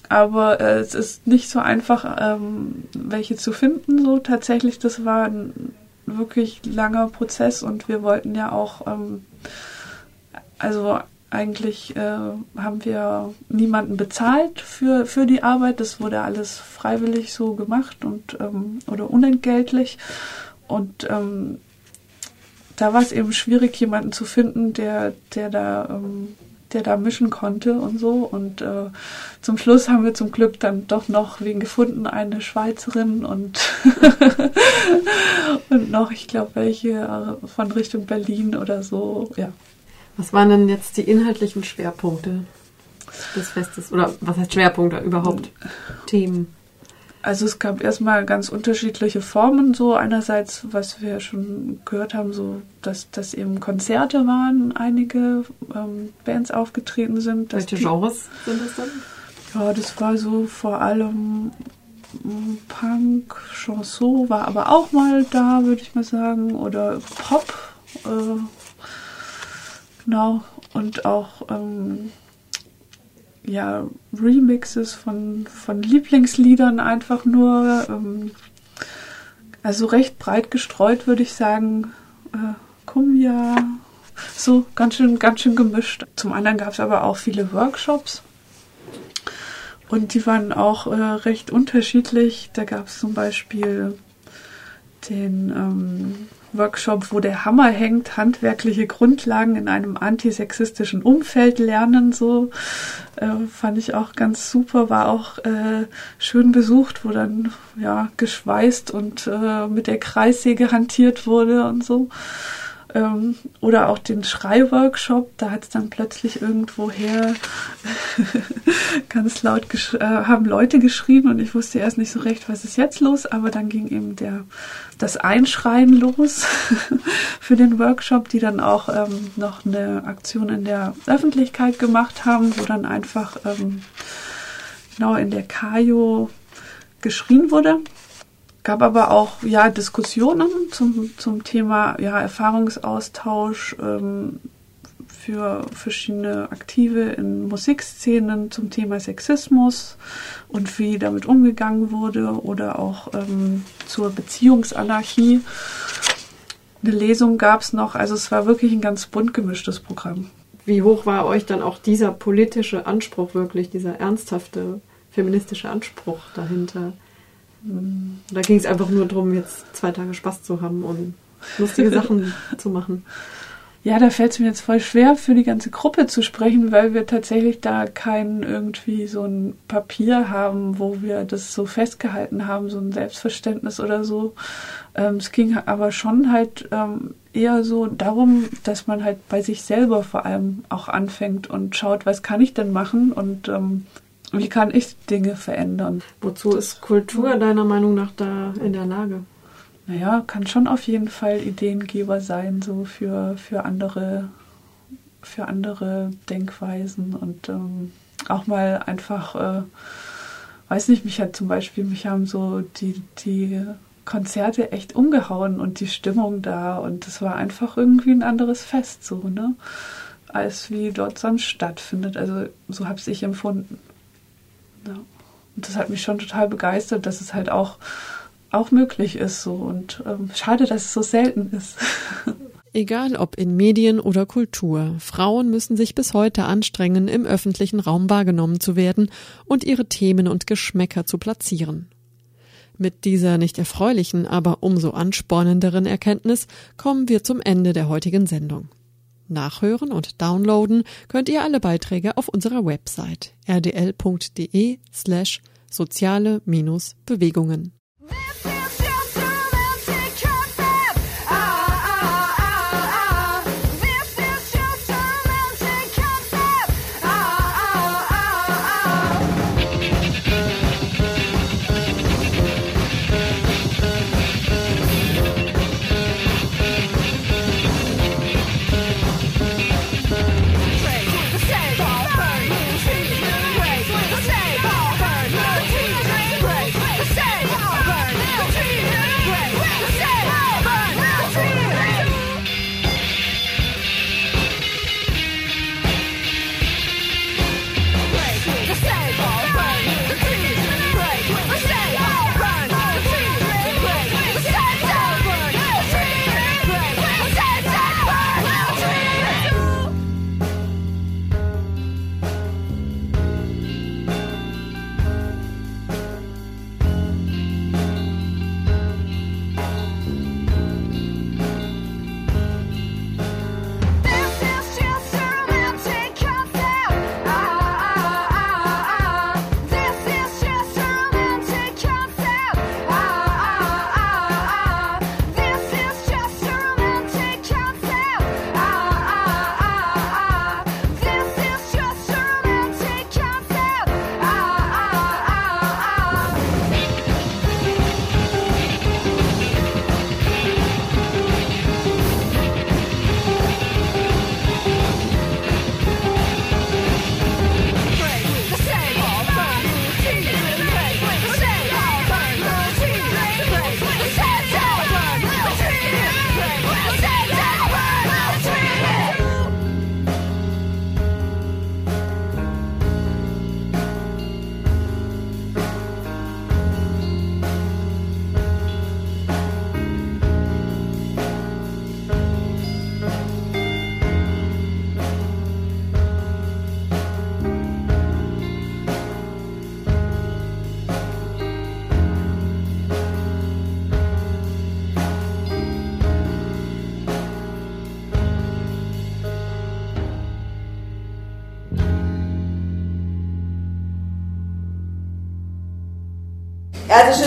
[SPEAKER 21] aber äh, es ist nicht so einfach, ähm, welche zu finden. So tatsächlich, das war ein wirklich langer Prozess und wir wollten ja auch, ähm, also eigentlich äh, haben wir niemanden bezahlt für, für die Arbeit. Das wurde alles freiwillig so gemacht und ähm, oder unentgeltlich. Und ähm, da war es eben schwierig, jemanden zu finden, der, der da, ähm, der da mischen konnte und so. Und äh, zum Schluss haben wir zum Glück dann doch noch wen gefunden, eine Schweizerin und, (laughs) und noch, ich glaube, welche äh, von Richtung Berlin oder so, ja.
[SPEAKER 2] Was waren denn jetzt die inhaltlichen Schwerpunkte des Festes? Oder was heißt Schwerpunkte überhaupt? Themen?
[SPEAKER 21] Also es gab erstmal ganz unterschiedliche Formen. So einerseits, was wir schon gehört haben, so dass das eben Konzerte waren, einige ähm, Bands aufgetreten sind.
[SPEAKER 2] Welche Genres sind das dann?
[SPEAKER 21] Ja, das war so vor allem mm, Punk, Chanson war aber auch mal da, würde ich mal sagen, oder Pop. Äh, genau. Und auch ähm, ja, Remixes von, von Lieblingsliedern einfach nur. Ähm, also recht breit gestreut, würde ich sagen. Äh, Kumbia, so ganz schön, ganz schön gemischt. Zum anderen gab es aber auch viele Workshops. Und die waren auch äh, recht unterschiedlich. Da gab es zum Beispiel den ähm, Workshop, wo der Hammer hängt, handwerkliche Grundlagen in einem antisexistischen Umfeld lernen, so äh, fand ich auch ganz super, war auch äh, schön besucht, wo dann ja geschweißt und äh, mit der Kreissäge hantiert wurde und so. Ähm, oder auch den Schreiworkshop, da hat es dann plötzlich irgendwoher (laughs) ganz laut äh, haben Leute geschrien und ich wusste erst nicht so recht, was ist jetzt los, aber dann ging eben der das Einschreien los (laughs) für den Workshop, die dann auch ähm, noch eine Aktion in der Öffentlichkeit gemacht haben, wo dann einfach ähm, genau in der Kajo geschrien wurde. Gab aber auch ja Diskussionen zum, zum Thema ja, Erfahrungsaustausch ähm, für verschiedene Aktive in Musikszenen zum Thema Sexismus und wie damit umgegangen wurde oder auch ähm, zur Beziehungsanarchie. Eine Lesung gab es noch, also es war wirklich ein ganz bunt gemischtes Programm.
[SPEAKER 25] Wie hoch war euch dann auch dieser politische Anspruch wirklich, dieser ernsthafte feministische Anspruch dahinter? Da ging es einfach nur darum, jetzt zwei Tage Spaß zu haben und lustige Sachen (laughs) zu machen.
[SPEAKER 21] Ja, da fällt es mir jetzt voll schwer, für die ganze Gruppe zu sprechen, weil wir tatsächlich da kein irgendwie so ein Papier haben, wo wir das so festgehalten haben, so ein Selbstverständnis oder so. Ähm, es ging aber schon halt ähm, eher so darum, dass man halt bei sich selber vor allem auch anfängt und schaut, was kann ich denn machen und ähm, wie kann ich Dinge verändern?
[SPEAKER 25] Wozu ist Kultur deiner Meinung nach da in der Lage?
[SPEAKER 21] Naja, kann schon auf jeden Fall Ideengeber sein, so für, für andere, für andere Denkweisen und ähm, auch mal einfach, äh, weiß nicht, mich hat zum Beispiel, mich haben so die, die Konzerte echt umgehauen und die Stimmung da und es war einfach irgendwie ein anderes Fest, so, ne? Als wie dort sonst stattfindet. Also so habe ich empfunden. Ja. Und das hat mich schon total begeistert, dass es halt auch, auch möglich ist so. Und ähm, schade, dass es so selten ist. (laughs)
[SPEAKER 25] Egal ob in Medien oder Kultur, Frauen müssen sich bis heute anstrengen, im öffentlichen Raum wahrgenommen zu werden und ihre Themen und Geschmäcker zu platzieren. Mit dieser nicht erfreulichen, aber umso anspornenderen Erkenntnis kommen wir zum Ende der heutigen Sendung. Nachhören und downloaden könnt ihr alle Beiträge auf unserer Website rdl.de slash soziale-bewegungen.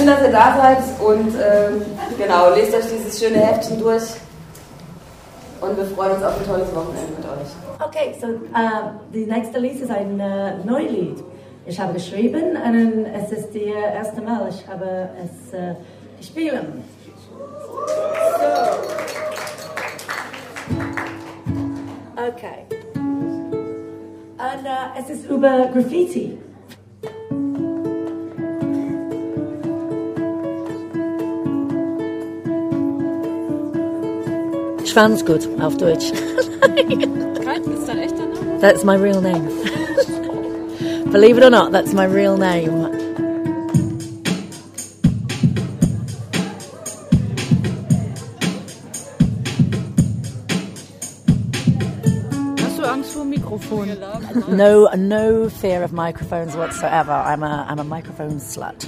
[SPEAKER 26] Schön, dass ihr da seid und ähm, genau, lest euch dieses schöne Heftchen durch und wir freuen uns auf ein tolles Wochenende mit euch.
[SPEAKER 27] Okay, so uh, nächste Lied ist ein uh, Neulied. Ich habe geschrieben und es ist das erste Mal, ich habe es uh, gespielt. So. Okay. Und uh, es ist über Graffiti. Schwanzgut auf Deutsch.
[SPEAKER 2] Ist dein echter Name?
[SPEAKER 27] That's my real name. Believe it or not, that's my real name.
[SPEAKER 2] Hast du Angst vor dem Mikrofon?
[SPEAKER 27] No, no fear of microphones whatsoever. I'm a, I'm a microphone slut.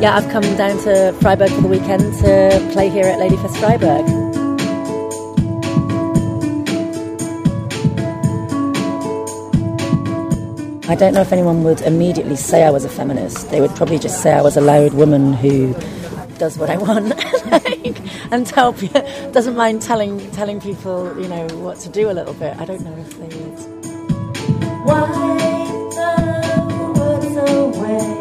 [SPEAKER 27] Yeah, I've come down to Freiburg for the weekend to play here at Ladyfest Freiburg. I don't know if anyone would immediately say I was a feminist. They would probably just say I was a loud woman who does what I want (laughs) and tell doesn't mind telling telling people, you know, what to do a little bit. I don't know if they would.
[SPEAKER 21] Ich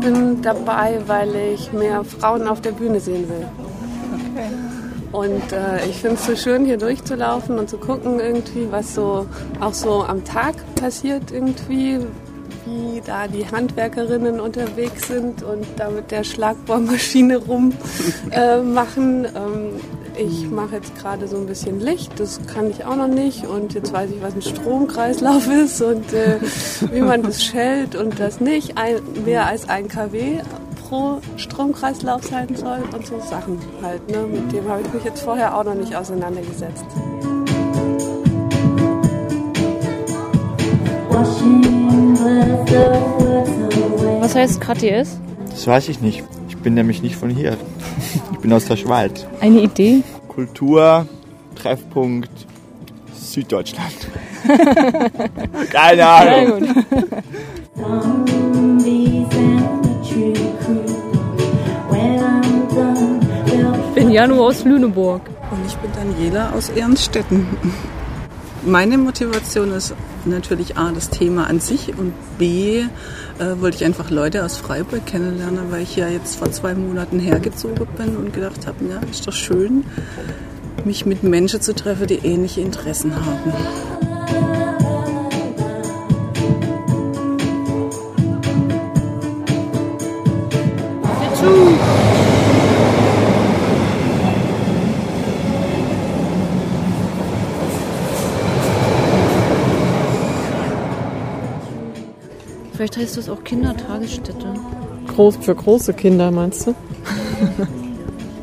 [SPEAKER 21] bin dabei, weil ich mehr Frauen auf der Bühne sehen will. Und äh, ich finde es so schön, hier durchzulaufen und zu gucken irgendwie, was so auch so am Tag passiert irgendwie, wie da die Handwerkerinnen unterwegs sind und da mit der Schlagbohrmaschine rummachen. (laughs) Äh, machen. ähm, ich mache jetzt gerade so ein bisschen Licht, das kann ich auch noch nicht. Und jetzt weiß ich, was ein Stromkreislauf (laughs) ist und äh, wie man das schält und das nicht ein, mehr als ein kW pro Stromkreislauf sein soll und so Sachen halt. Ne? Mit dem habe ich mich jetzt vorher auch noch nicht auseinandergesetzt.
[SPEAKER 28] Was heißt KTS?
[SPEAKER 29] Das weiß ich nicht. Ich bin nämlich nicht von hier. (laughs) Ich bin aus der Schweiz.
[SPEAKER 28] Eine Idee?
[SPEAKER 29] Kultur, Treffpunkt, Süddeutschland. (laughs) Keine Ahnung.
[SPEAKER 28] Sehr gut. Ich bin Janu aus Lüneburg.
[SPEAKER 24] Und ich bin Daniela aus Ehrenstetten. Meine Motivation ist natürlich A, das Thema an sich und B, äh, wollte ich einfach Leute aus Freiburg kennenlernen, weil ich ja jetzt vor zwei Monaten hergezogen bin und gedacht habe, ja, ist doch schön, mich mit Menschen zu treffen, die ähnliche Interessen haben.
[SPEAKER 28] Vielleicht heißt das auch Kindertagesstätte.
[SPEAKER 2] Groß für große Kinder, meinst du? (laughs)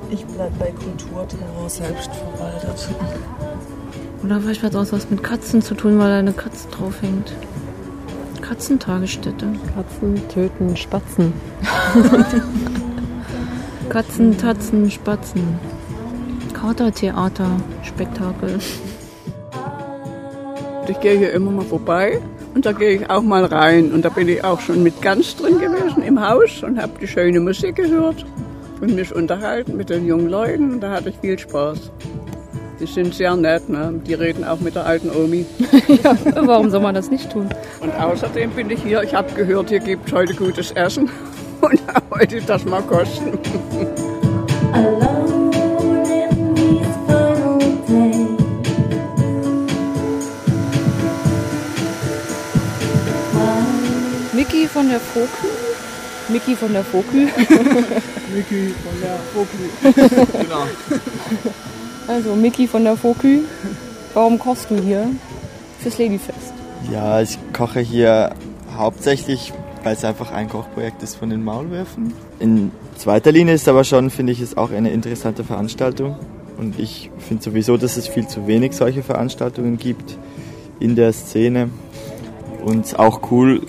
[SPEAKER 24] Ich bleibe bei Kulturterror selbstverwaltet.
[SPEAKER 28] Oder vielleicht hat auch was mit Katzen zu tun, weil da eine Katze draufhängt. Katzentagesstätte.
[SPEAKER 2] Katzen töten Spatzen. (laughs)
[SPEAKER 28] Katzen, Tatzen, Spatzen. Katertheater, Spektakel.
[SPEAKER 30] Ich gehe hier immer mal vorbei und da gehe ich auch mal rein. Und da bin ich auch schon mit ganz drin gewesen im Haus und habe die schöne Musik gehört und mich unterhalten mit den jungen Leuten. Und da hatte ich viel Spaß. Die sind sehr nett, ne? Die reden auch mit der alten Omi. (laughs)
[SPEAKER 28] ja, warum soll man das nicht tun?
[SPEAKER 30] Und außerdem bin ich hier, ich habe gehört, hier gibt es heute gutes Essen. (laughs) Und da wollte ich das mal kosten. (laughs)
[SPEAKER 28] Mickey von der Vogel. Mickey von der Vogel. (laughs)
[SPEAKER 30] Mickey von der Vogel.
[SPEAKER 29] Genau.
[SPEAKER 28] Also Mickey von der Vogel. Warum kochst du hier fürs Ladyfest?
[SPEAKER 29] Ja, ich koche hier hauptsächlich, weil es einfach ein Kochprojekt ist von den Maulwürfen. In zweiter Linie ist aber schon, finde ich, es auch eine interessante Veranstaltung. Und ich finde sowieso, dass es viel zu wenig solche Veranstaltungen gibt in der Szene. Und auch cool,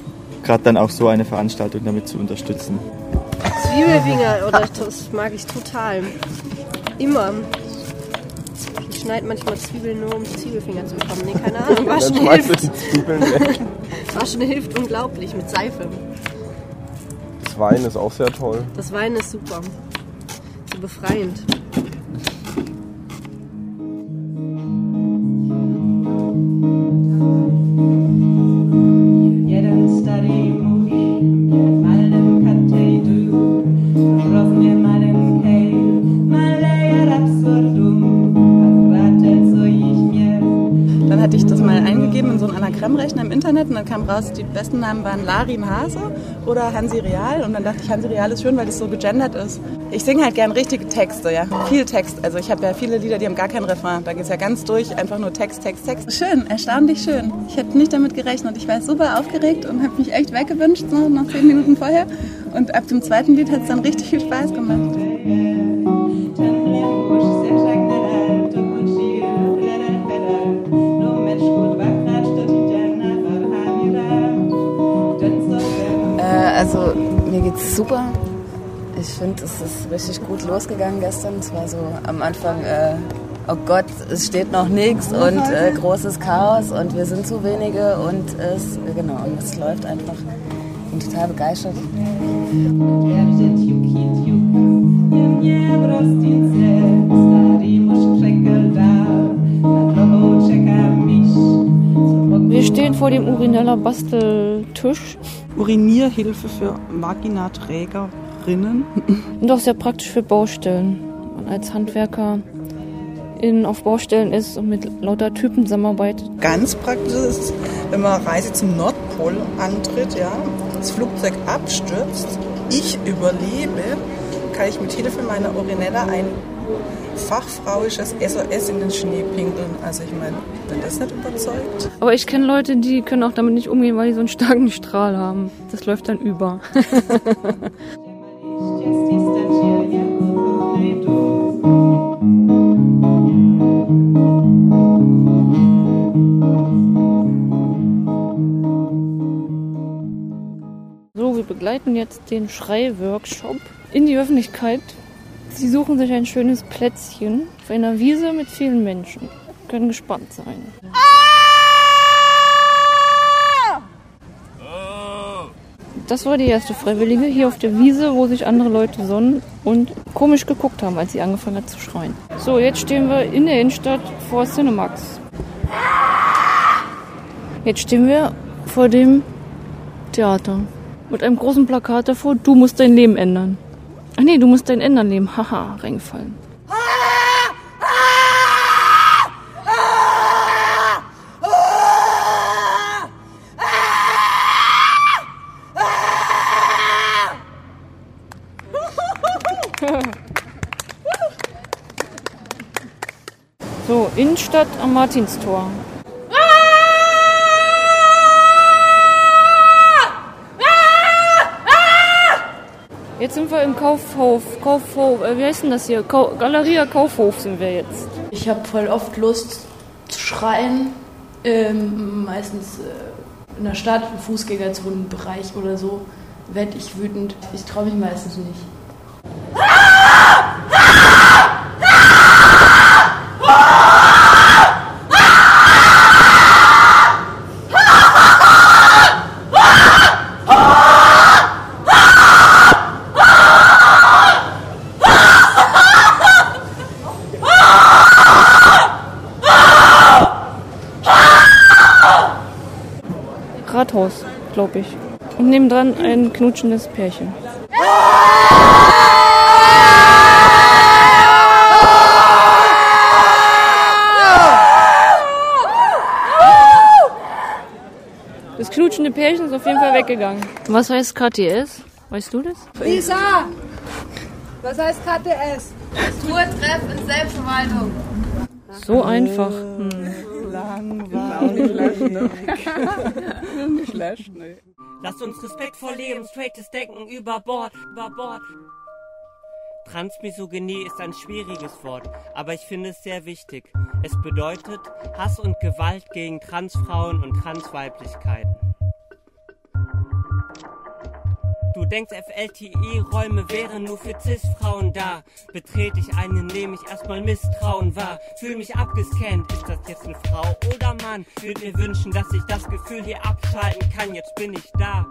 [SPEAKER 29] gerade dann auch so eine Veranstaltung damit zu unterstützen.
[SPEAKER 31] Zwiebelfinger, oder das mag ich total. Immer. Ich schneide manchmal Zwiebeln nur, um Zwiebelfinger zu bekommen. Nee, keine Ahnung. (laughs) Waschen hilft. (laughs) Waschen hilft unglaublich mit Seife.
[SPEAKER 32] Das Wein ist auch sehr toll.
[SPEAKER 31] Das Wein ist super. So befreiend.
[SPEAKER 30] Kam raus, die besten Namen waren Larin Hase oder Hansi Real. Und dann dachte ich, Hansi Real ist schön, weil das so gegendert ist. Ich singe halt gern richtige Texte, ja. Viel Text. Also ich habe ja viele Lieder, die haben gar kein Refrain. Da geht es ja ganz durch, einfach nur Text, Text, Text. Schön, erstaunlich schön. Ich hätte nicht damit gerechnet. Ich war super aufgeregt und habe mich echt weggewünscht, so nach zehn Minuten vorher. Und ab dem zweiten Lied hat es dann richtig viel Spaß gemacht.
[SPEAKER 26] Mir geht's super. Ich finde, es ist richtig gut losgegangen gestern. Es war so am Anfang, äh, oh Gott, es steht noch nichts und äh, großes Chaos und wir sind zu wenige und es, genau, und es läuft einfach. Ich bin total begeistert.
[SPEAKER 28] Wir stehen vor dem Urineller Basteltisch.
[SPEAKER 30] Urinierhilfe für Vaginaträgerinnen.
[SPEAKER 28] Und auch sehr praktisch für Baustellen. Man als Handwerker in, auf Baustellen ist und mit lauter Typen zusammenarbeitet.
[SPEAKER 30] Ganz praktisch ist wenn man Reise zum Nordpol antritt, ja, das Flugzeug abstürzt, ich überlebe, kann ich mit Hilfe meiner Urinella ein fachfrauisches SOS in den Schnee pinkeln. Also ich meine, wenn das nicht überzeugt.
[SPEAKER 28] Aber ich kenne Leute, die können auch damit nicht umgehen, weil die so einen starken Strahl haben. Das läuft dann über. (laughs) So, wir begleiten jetzt den Schrei-Workshop in die Öffentlichkeit. Sie suchen sich ein schönes Plätzchen auf einer Wiese mit vielen Menschen. Können gespannt sein. Das war die erste Freiwillige hier auf der Wiese, wo sich andere Leute sonnen und komisch geguckt haben, als sie angefangen hat zu schreien. So, jetzt stehen wir in der Innenstadt vor Cinemax. Jetzt stehen wir vor dem Theater mit einem großen Plakat davor, du musst dein Leben ändern. Ach nee, du musst dein ändern Leben. Haha, (laughs) reingefallen. So, Innenstadt am Martinstor. Jetzt sind wir im Kaufhof. Kaufhof, äh, wie heißt denn das hier? Kau Galeria Kaufhof sind wir jetzt.
[SPEAKER 33] Ich habe voll oft Lust zu schreien. Ähm, meistens äh, in der Stadt, im Fußgängerzonenbereich oder so, werde ich wütend. Ich traue mich meistens nicht.
[SPEAKER 28] Rathaus, glaube ich. Und nebendran ein knutschendes Pärchen. Das knutschende Pärchen ist auf jeden Fall weggegangen. Was heißt KTS? Weißt du das?
[SPEAKER 34] Lisa! Was heißt KTS?
[SPEAKER 35] Strukturtreff in Selbstverwaltung.
[SPEAKER 28] So einfach. Hm.
[SPEAKER 30] Langweilig. (laughs) Nicht schlecht, ne?
[SPEAKER 36] Lasst uns respektvoll leben, straightes Denken über Bord, über Bord. Transmisogynie ist ein schwieriges Wort, aber ich finde es sehr wichtig. Es bedeutet Hass und Gewalt gegen Transfrauen und Transweiblichkeiten. Du denkst, FLTI-Räume wären nur für Cis-Frauen da. Betrete ich einen, nehme ich erstmal Misstrauen wahr. Fühl mich abgescannt, ist das jetzt eine Frau oder Mann? Würde mir wünschen, dass ich das Gefühl hier abschalten kann, jetzt bin ich da.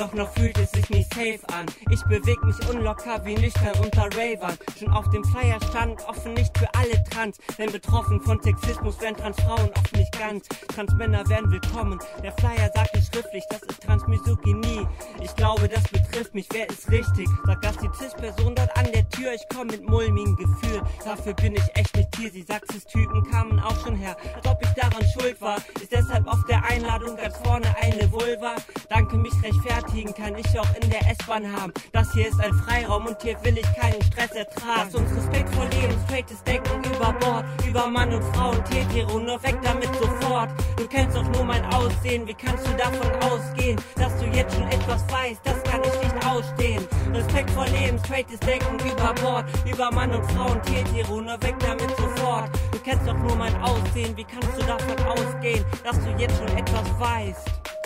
[SPEAKER 36] Doch noch fühlt es sich nicht safe an. Ich beweg mich unlocker wie nüchtern unter Ravern. Schon auf dem Flyer stand offen nicht für alle Trans, denn betroffen von Sexismus werden Transfrauen oft nicht ganz. Transmänner werden willkommen. Der Flyer sagt es schriftlich, das ist Transmisogynie. Ich glaube, das betrifft mich, wer ist richtig? Sagt das die Cis-Person dort an der Tür, ich komm mit mulmigen Gefühl. Dafür bin ich echt nicht hier, sie sagt Cis-Typen kamen auch schon her, als ob ich daran schuld war. Ist deshalb auf der Einladung ganz vorne eine Vulva. Danke mich rechtfertigen, kann ich auch in der S-Bahn haben. Das hier ist ein Freiraum und hier will ich keinen Stress ertragen. Lass uns Respekt vor Leben, straightes Denken über Bord, über Mann und Frau und Hetero, nur weg damit sofort. Du kennst doch nur mein Aussehen, wie kannst du davon ausgehen, dass du jetzt schon etwas weißt, das kann ich nicht ausstehen. Respekt vor Leben, straightes Denken über Bord, über Mann und Frau und Hetero, nur weg damit sofort. Du kennst doch nur mein Aussehen, wie kannst du davon ausgehen, dass du jetzt schon etwas weißt?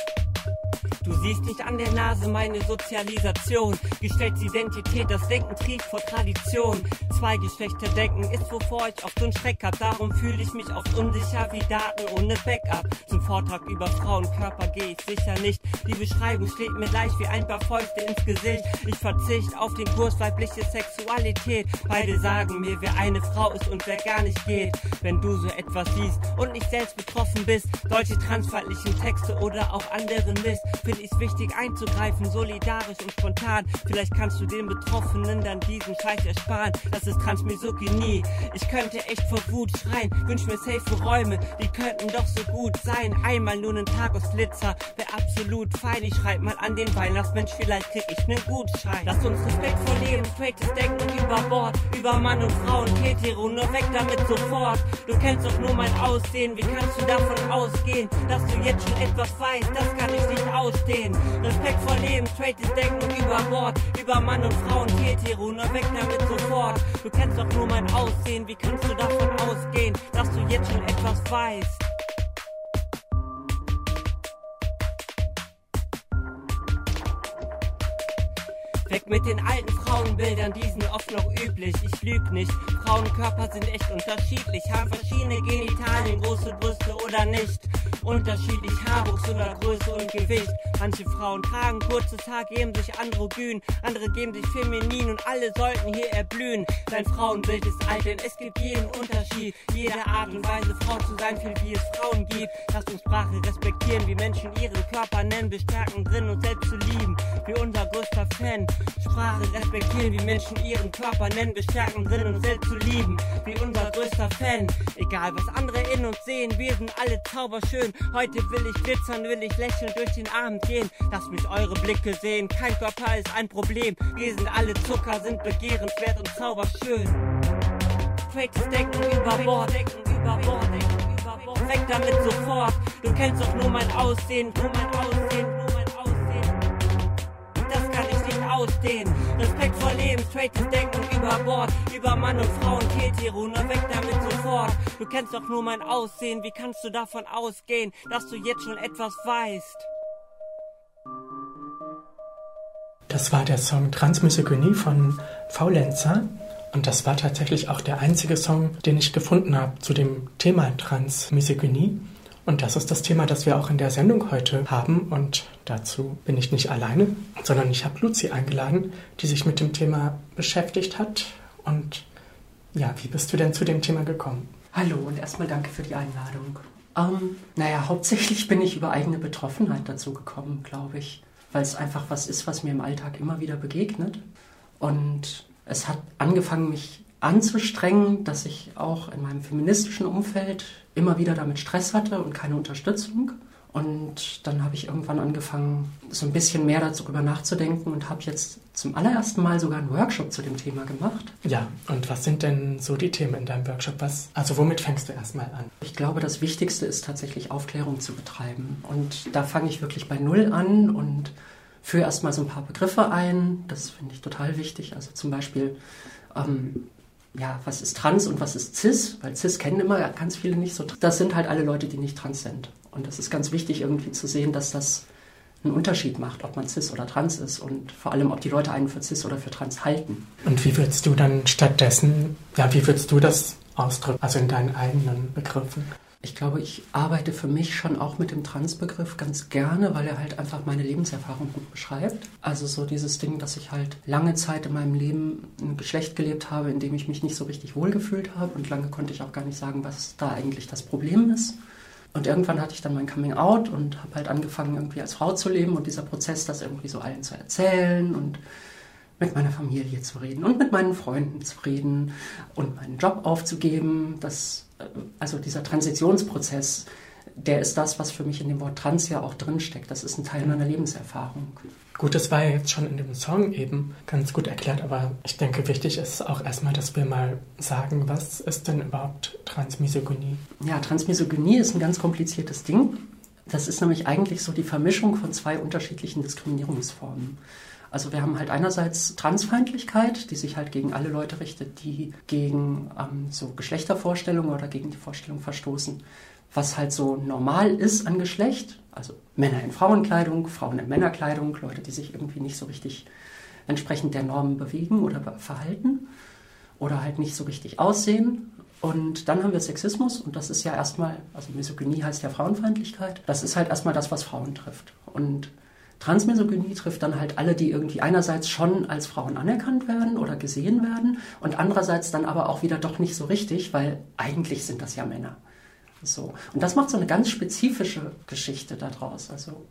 [SPEAKER 36] Du siehst nicht an der Nase meine Sozialisation. Geschlechtsidentität, das Denken trieft vor Tradition. Zwei Geschlechter denken ist, wovor ich oft einen Schreck hab. Darum fühle ich mich oft unsicher wie Daten ohne Backup. Zum Vortrag über Frauenkörper gehe ich sicher nicht. Die Beschreibung schlägt mir leicht wie ein paar Fäuste ins Gesicht. Ich verzicht auf den Kurs weibliche Sexualität. Beide sagen mir, wer eine Frau ist und wer gar nicht geht. Wenn du so etwas siehst und nicht selbst betroffen bist, solche transfeindlichen Texte oder auch anderen Mist, finde ich wichtig einzugreifen, solidarisch und spontan. Vielleicht kannst du den Betroffenen dann diesen Scheiß ersparen. Das ist Transmisogynie. Ich könnte echt vor Wut schreien, wünsch mir safe Räume, die könnten doch so gut sein. Einmal nur einen Tag aus Glitzer, wär absolut fein. Ich schreib mal an den Weihnachtsmensch, vielleicht krieg ich nen Gutschein. Lass uns Respekt vor Leben, straightes Denken über Bord, über Mann und Frau und Hetero, nur weg damit sofort. Du kennst doch nur mein Aussehen, wie kannst du davon ausgehen, dass du jetzt schon etwas weißt, das kann ich nicht ausstehen. Respekt vor Leben, straightes Denken über Bord, über Mann und Frau und Hetero, nur weg damit sofort. Du kennst doch nur mein Aussehen, wie kannst du davon ausgehen, dass du jetzt schon etwas weißt? Weg mit den alten Frauenbildern, die sind oft noch üblich. Ich lüg nicht, Frauenkörper sind echt unterschiedlich. Haben verschiedene Genitalien, große Brüste oder nicht. Unterschiedlich Haarwuchs oder Größe und Gewicht. Manche Frauen tragen kurzes Haar, geben sich androgyn. Andere geben sich feminin und alle sollten hier erblühen. Dein Frauenbild ist alt, denn es gibt jeden Unterschied. Jede Art und Weise, Frau zu sein, viel wie es Frauen gibt. Lass uns Sprache respektieren, wie Menschen ihren Körper nennen, bestärken drin und selbst zu lieben. Wie unser größter Fan. Sprache respektieren, wie Menschen ihren Körper nennen, bestärken drin und selbst zu lieben. Wie unser größter Fan. Egal was andere in uns sehen, wir sind alle zauberschön. Heute will ich glitzern, will ich lächeln durch den Abend gehen. Lasst mich eure Blicke sehen, kein Körper ist ein Problem. Wir sind alle Zucker, sind begehrenswert und zauberschön. Straightes Denken über Bord, Denken über Bord, Denken über Bord. Weg damit sofort. Du kennst doch nur mein Aussehen, nur mein Aussehen, nur mein Aussehen. Das kann ich nicht ausstehen. Respekt vor Leben, straightes Denken über Bord, über Mann und Frau und nur weg damit sofort. Du kennst doch nur mein Aussehen, wie kannst du davon ausgehen, dass du jetzt schon etwas weißt?
[SPEAKER 37] Das war der Song Transmisogynie von Faulenzer. Und das war tatsächlich auch der einzige Song, den ich gefunden habe zu dem Thema Transmisogynie. Und das ist das Thema, das wir auch in der Sendung heute haben. Und dazu bin ich nicht alleine, sondern ich habe Luzi eingeladen, die sich mit dem Thema beschäftigt hat. Und ja, wie bist du denn zu dem Thema gekommen?
[SPEAKER 38] Hallo und erstmal danke für die Einladung. Ähm, naja, hauptsächlich bin ich über eigene Betroffenheit dazu gekommen, glaube ich, weil es einfach was ist, was mir im Alltag immer wieder begegnet. Und es hat angefangen, mich anzustrengen, dass ich auch in meinem feministischen Umfeld immer wieder damit Stress hatte und keine Unterstützung. Und dann habe ich irgendwann angefangen, so ein bisschen mehr darüber nachzudenken und habe jetzt zum allerersten Mal sogar einen Workshop zu dem Thema gemacht.
[SPEAKER 37] Ja, und was sind denn so die Themen in deinem Workshop? Was, also womit fängst du erstmal an?
[SPEAKER 38] Ich glaube, das Wichtigste ist tatsächlich Aufklärung zu betreiben. Und da fange ich wirklich bei Null an und führe erstmal so ein paar Begriffe ein. Das finde ich total wichtig. Also zum Beispiel, ähm, ja, was ist trans und was ist cis? Weil cis kennen immer ganz viele nicht so. Das sind halt alle Leute, die nicht trans sind. Und das ist ganz wichtig irgendwie zu sehen, dass das einen Unterschied macht, ob man cis oder trans ist und vor allem, ob die Leute einen für cis oder für trans halten.
[SPEAKER 37] Und wie würdest du dann stattdessen, ja, wie würdest du das ausdrücken, also in deinen eigenen Begriffen?
[SPEAKER 38] ich glaube, ich arbeite für mich schon auch mit dem Transbegriff ganz gerne, weil er halt einfach meine Lebenserfahrung gut beschreibt. Also so dieses Ding, dass ich halt lange Zeit in meinem Leben ein Geschlecht gelebt habe, in dem ich mich nicht so richtig wohlgefühlt habe und lange konnte ich auch gar nicht sagen, was da eigentlich das Problem ist. Und irgendwann hatte ich dann mein Coming Out und habe halt angefangen, irgendwie als Frau zu leben und dieser Prozess, das irgendwie so allen zu erzählen und mit meiner Familie zu reden und mit meinen Freunden zu reden und meinen Job aufzugeben. Das, äh, also dieser Transitionsprozess, der ist das, was für mich in dem Wort Trans ja auch drinsteckt. Das ist ein Teil meiner Lebenserfahrung.
[SPEAKER 37] Gut, das war ja jetzt schon in dem Song eben ganz gut erklärt, aber ich denke, wichtig ist auch erstmal, dass wir mal sagen, was ist denn überhaupt Transmisogynie?
[SPEAKER 38] Ja, Transmisogynie ist ein ganz kompliziertes Ding. Das ist nämlich eigentlich so die Vermischung von zwei unterschiedlichen Diskriminierungsformen. Also wir haben halt einerseits Transfeindlichkeit, die sich halt gegen alle Leute richtet, die gegen ähm, so Geschlechtervorstellungen oder gegen die Vorstellung verstoßen, was halt so normal ist an Geschlecht. Also Männer in Frauenkleidung, Frauen in Männerkleidung, Leute, die sich irgendwie nicht so richtig entsprechend der Normen bewegen oder verhalten oder halt nicht so richtig aussehen. Und dann haben wir Sexismus und das ist ja erstmal, also Misogynie heißt ja Frauenfeindlichkeit. Das ist halt erstmal das, was Frauen trifft. Und Transmisogynie trifft dann halt alle, die irgendwie einerseits schon als Frauen anerkannt werden oder gesehen werden und andererseits dann aber auch wieder doch nicht so richtig, weil eigentlich sind das ja Männer. So. Und das macht so eine ganz spezifische Geschichte daraus. Also,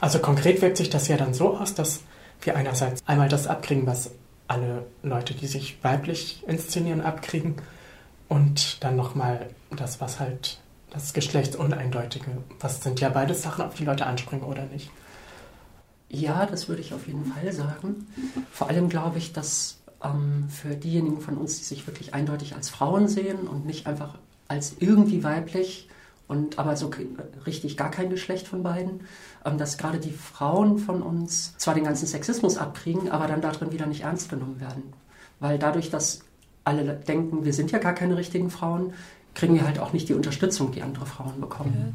[SPEAKER 37] also konkret wirkt sich das ja dann so aus, dass wir einerseits einmal das abkriegen, was alle Leute, die sich weiblich inszenieren, abkriegen und dann nochmal das, was halt das Geschlechtsuneindeutige. Was sind ja beide Sachen, auf die Leute anspringen oder nicht?
[SPEAKER 38] Ja, das würde ich auf jeden Fall sagen. Vor allem glaube ich, dass ähm, für diejenigen von uns, die sich wirklich eindeutig als Frauen sehen und nicht einfach als irgendwie weiblich und aber so richtig gar kein Geschlecht von beiden, ähm, dass gerade die Frauen von uns zwar den ganzen Sexismus abkriegen, aber dann darin wieder nicht ernst genommen werden. Weil dadurch, dass alle denken, wir sind ja gar keine richtigen Frauen, kriegen wir halt auch nicht die Unterstützung, die andere Frauen bekommen.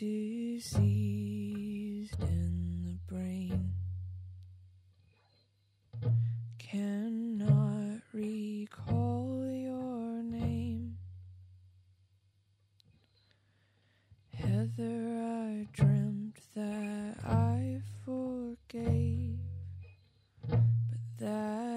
[SPEAKER 38] diseased recall your name. Heather, I dreamt that I forgave, but that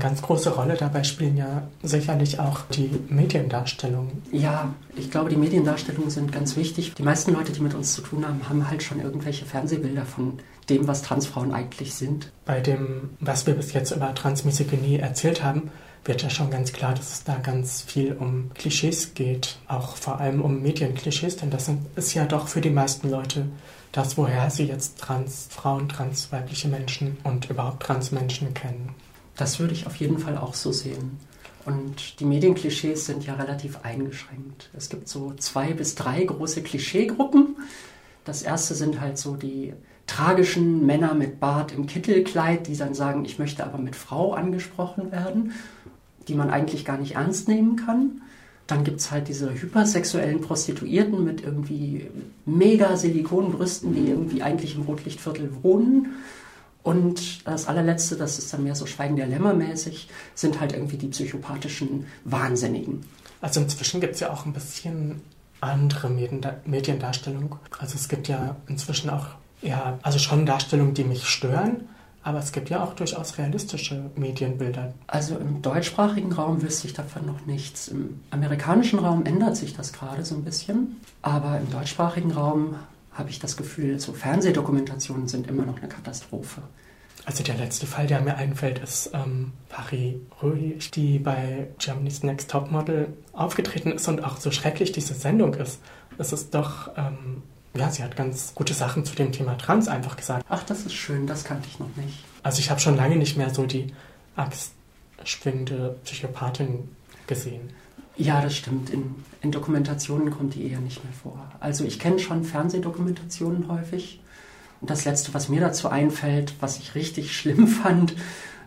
[SPEAKER 37] ganz große Rolle dabei spielen ja sicherlich auch die Mediendarstellungen.
[SPEAKER 38] Ja, ich glaube, die Mediendarstellungen sind ganz wichtig. Die meisten Leute, die mit uns zu tun haben, haben halt schon irgendwelche Fernsehbilder von dem, was Transfrauen eigentlich sind.
[SPEAKER 37] Bei dem, was wir bis jetzt über Transmisogynie erzählt haben, wird ja schon ganz klar, dass es da ganz viel um Klischees geht, auch vor allem um Medienklischees, denn das ist ja doch für die meisten Leute das, woher sie jetzt Transfrauen, transweibliche Menschen und überhaupt Transmenschen kennen.
[SPEAKER 38] Das würde ich auf jeden Fall auch so sehen. Und die Medienklischees sind ja relativ eingeschränkt. Es gibt so zwei bis drei große Klischeegruppen. Das erste sind halt so die tragischen Männer mit Bart im Kittelkleid, die dann sagen, ich möchte aber mit Frau angesprochen werden, die man eigentlich gar nicht ernst nehmen kann. Dann gibt es halt diese hypersexuellen Prostituierten mit irgendwie mega Silikonbrüsten, die irgendwie eigentlich im Rotlichtviertel wohnen. Und das allerletzte, das ist dann mehr so Schweigen der Lämmer mäßig, sind halt irgendwie die psychopathischen Wahnsinnigen.
[SPEAKER 37] Also inzwischen gibt es ja auch ein bisschen andere Mediendarstellung. Also es gibt ja inzwischen auch, ja, also schon Darstellungen, die mich stören, aber es gibt ja auch durchaus realistische Medienbilder.
[SPEAKER 38] Also im deutschsprachigen Raum wüsste ich davon noch nichts. Im amerikanischen Raum ändert sich das gerade so ein bisschen. Aber im deutschsprachigen Raum habe ich das Gefühl, so Fernsehdokumentationen sind immer noch eine Katastrophe.
[SPEAKER 37] Also der letzte Fall, der mir einfällt, ist ähm, Paris Röhi, die bei Germany's Next Topmodel aufgetreten ist und auch so schrecklich diese Sendung ist. Es ist doch, ähm, ja, sie hat ganz gute Sachen zu dem Thema Trans einfach gesagt.
[SPEAKER 38] Ach, das ist schön, das kannte ich noch nicht.
[SPEAKER 37] Also ich habe schon lange nicht mehr so die axtschwingende Psychopathin gesehen.
[SPEAKER 38] Ja, das stimmt. In, in, Dokumentationen kommt die eher nicht mehr vor. Also ich kenne schon Fernsehdokumentationen häufig. Und das Letzte, was mir dazu einfällt, was ich richtig (laughs) schlimm fand,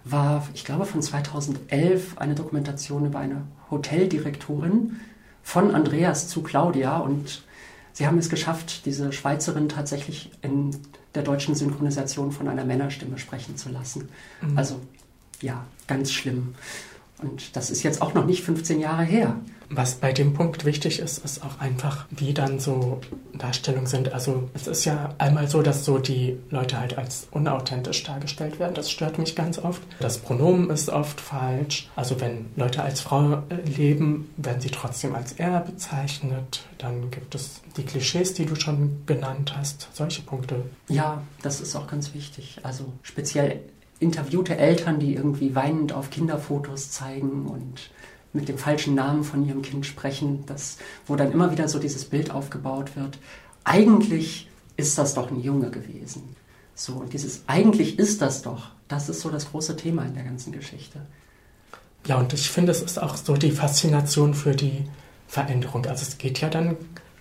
[SPEAKER 38] war, ich glaube, von 2011 eine Dokumentation über eine Hoteldirektorin von Andreas zu Claudia. Und sie haben es geschafft, diese Schweizerin tatsächlich in der deutschen Synchronisation von einer Männerstimme sprechen zu lassen. Mhm. Also ja, ganz schlimm. Und das ist jetzt auch noch nicht 15 Jahre her.
[SPEAKER 37] Was bei dem Punkt wichtig ist, ist auch einfach, wie dann so Darstellungen sind. Also es ist ja einmal so, dass so die Leute halt als unauthentisch dargestellt werden. Das stört mich ganz oft. Das Pronomen ist oft falsch. Also wenn Leute als Frau leben, werden sie trotzdem als er bezeichnet. Dann gibt es die Klischees, die du schon genannt hast. Solche Punkte.
[SPEAKER 38] Ja, das ist auch ganz wichtig. Also speziell interviewte Eltern, die irgendwie weinend auf Kinderfotos zeigen und mit dem falschen Namen von ihrem Kind sprechen, das, wo dann immer wieder so dieses Bild aufgebaut wird. Eigentlich ist das doch ein Junge gewesen. So, und dieses eigentlich ist das doch, das ist so das große Thema in der ganzen Geschichte.
[SPEAKER 37] Ja, und ich finde, es ist auch so die Faszination für die Veränderung. Also es geht ja dann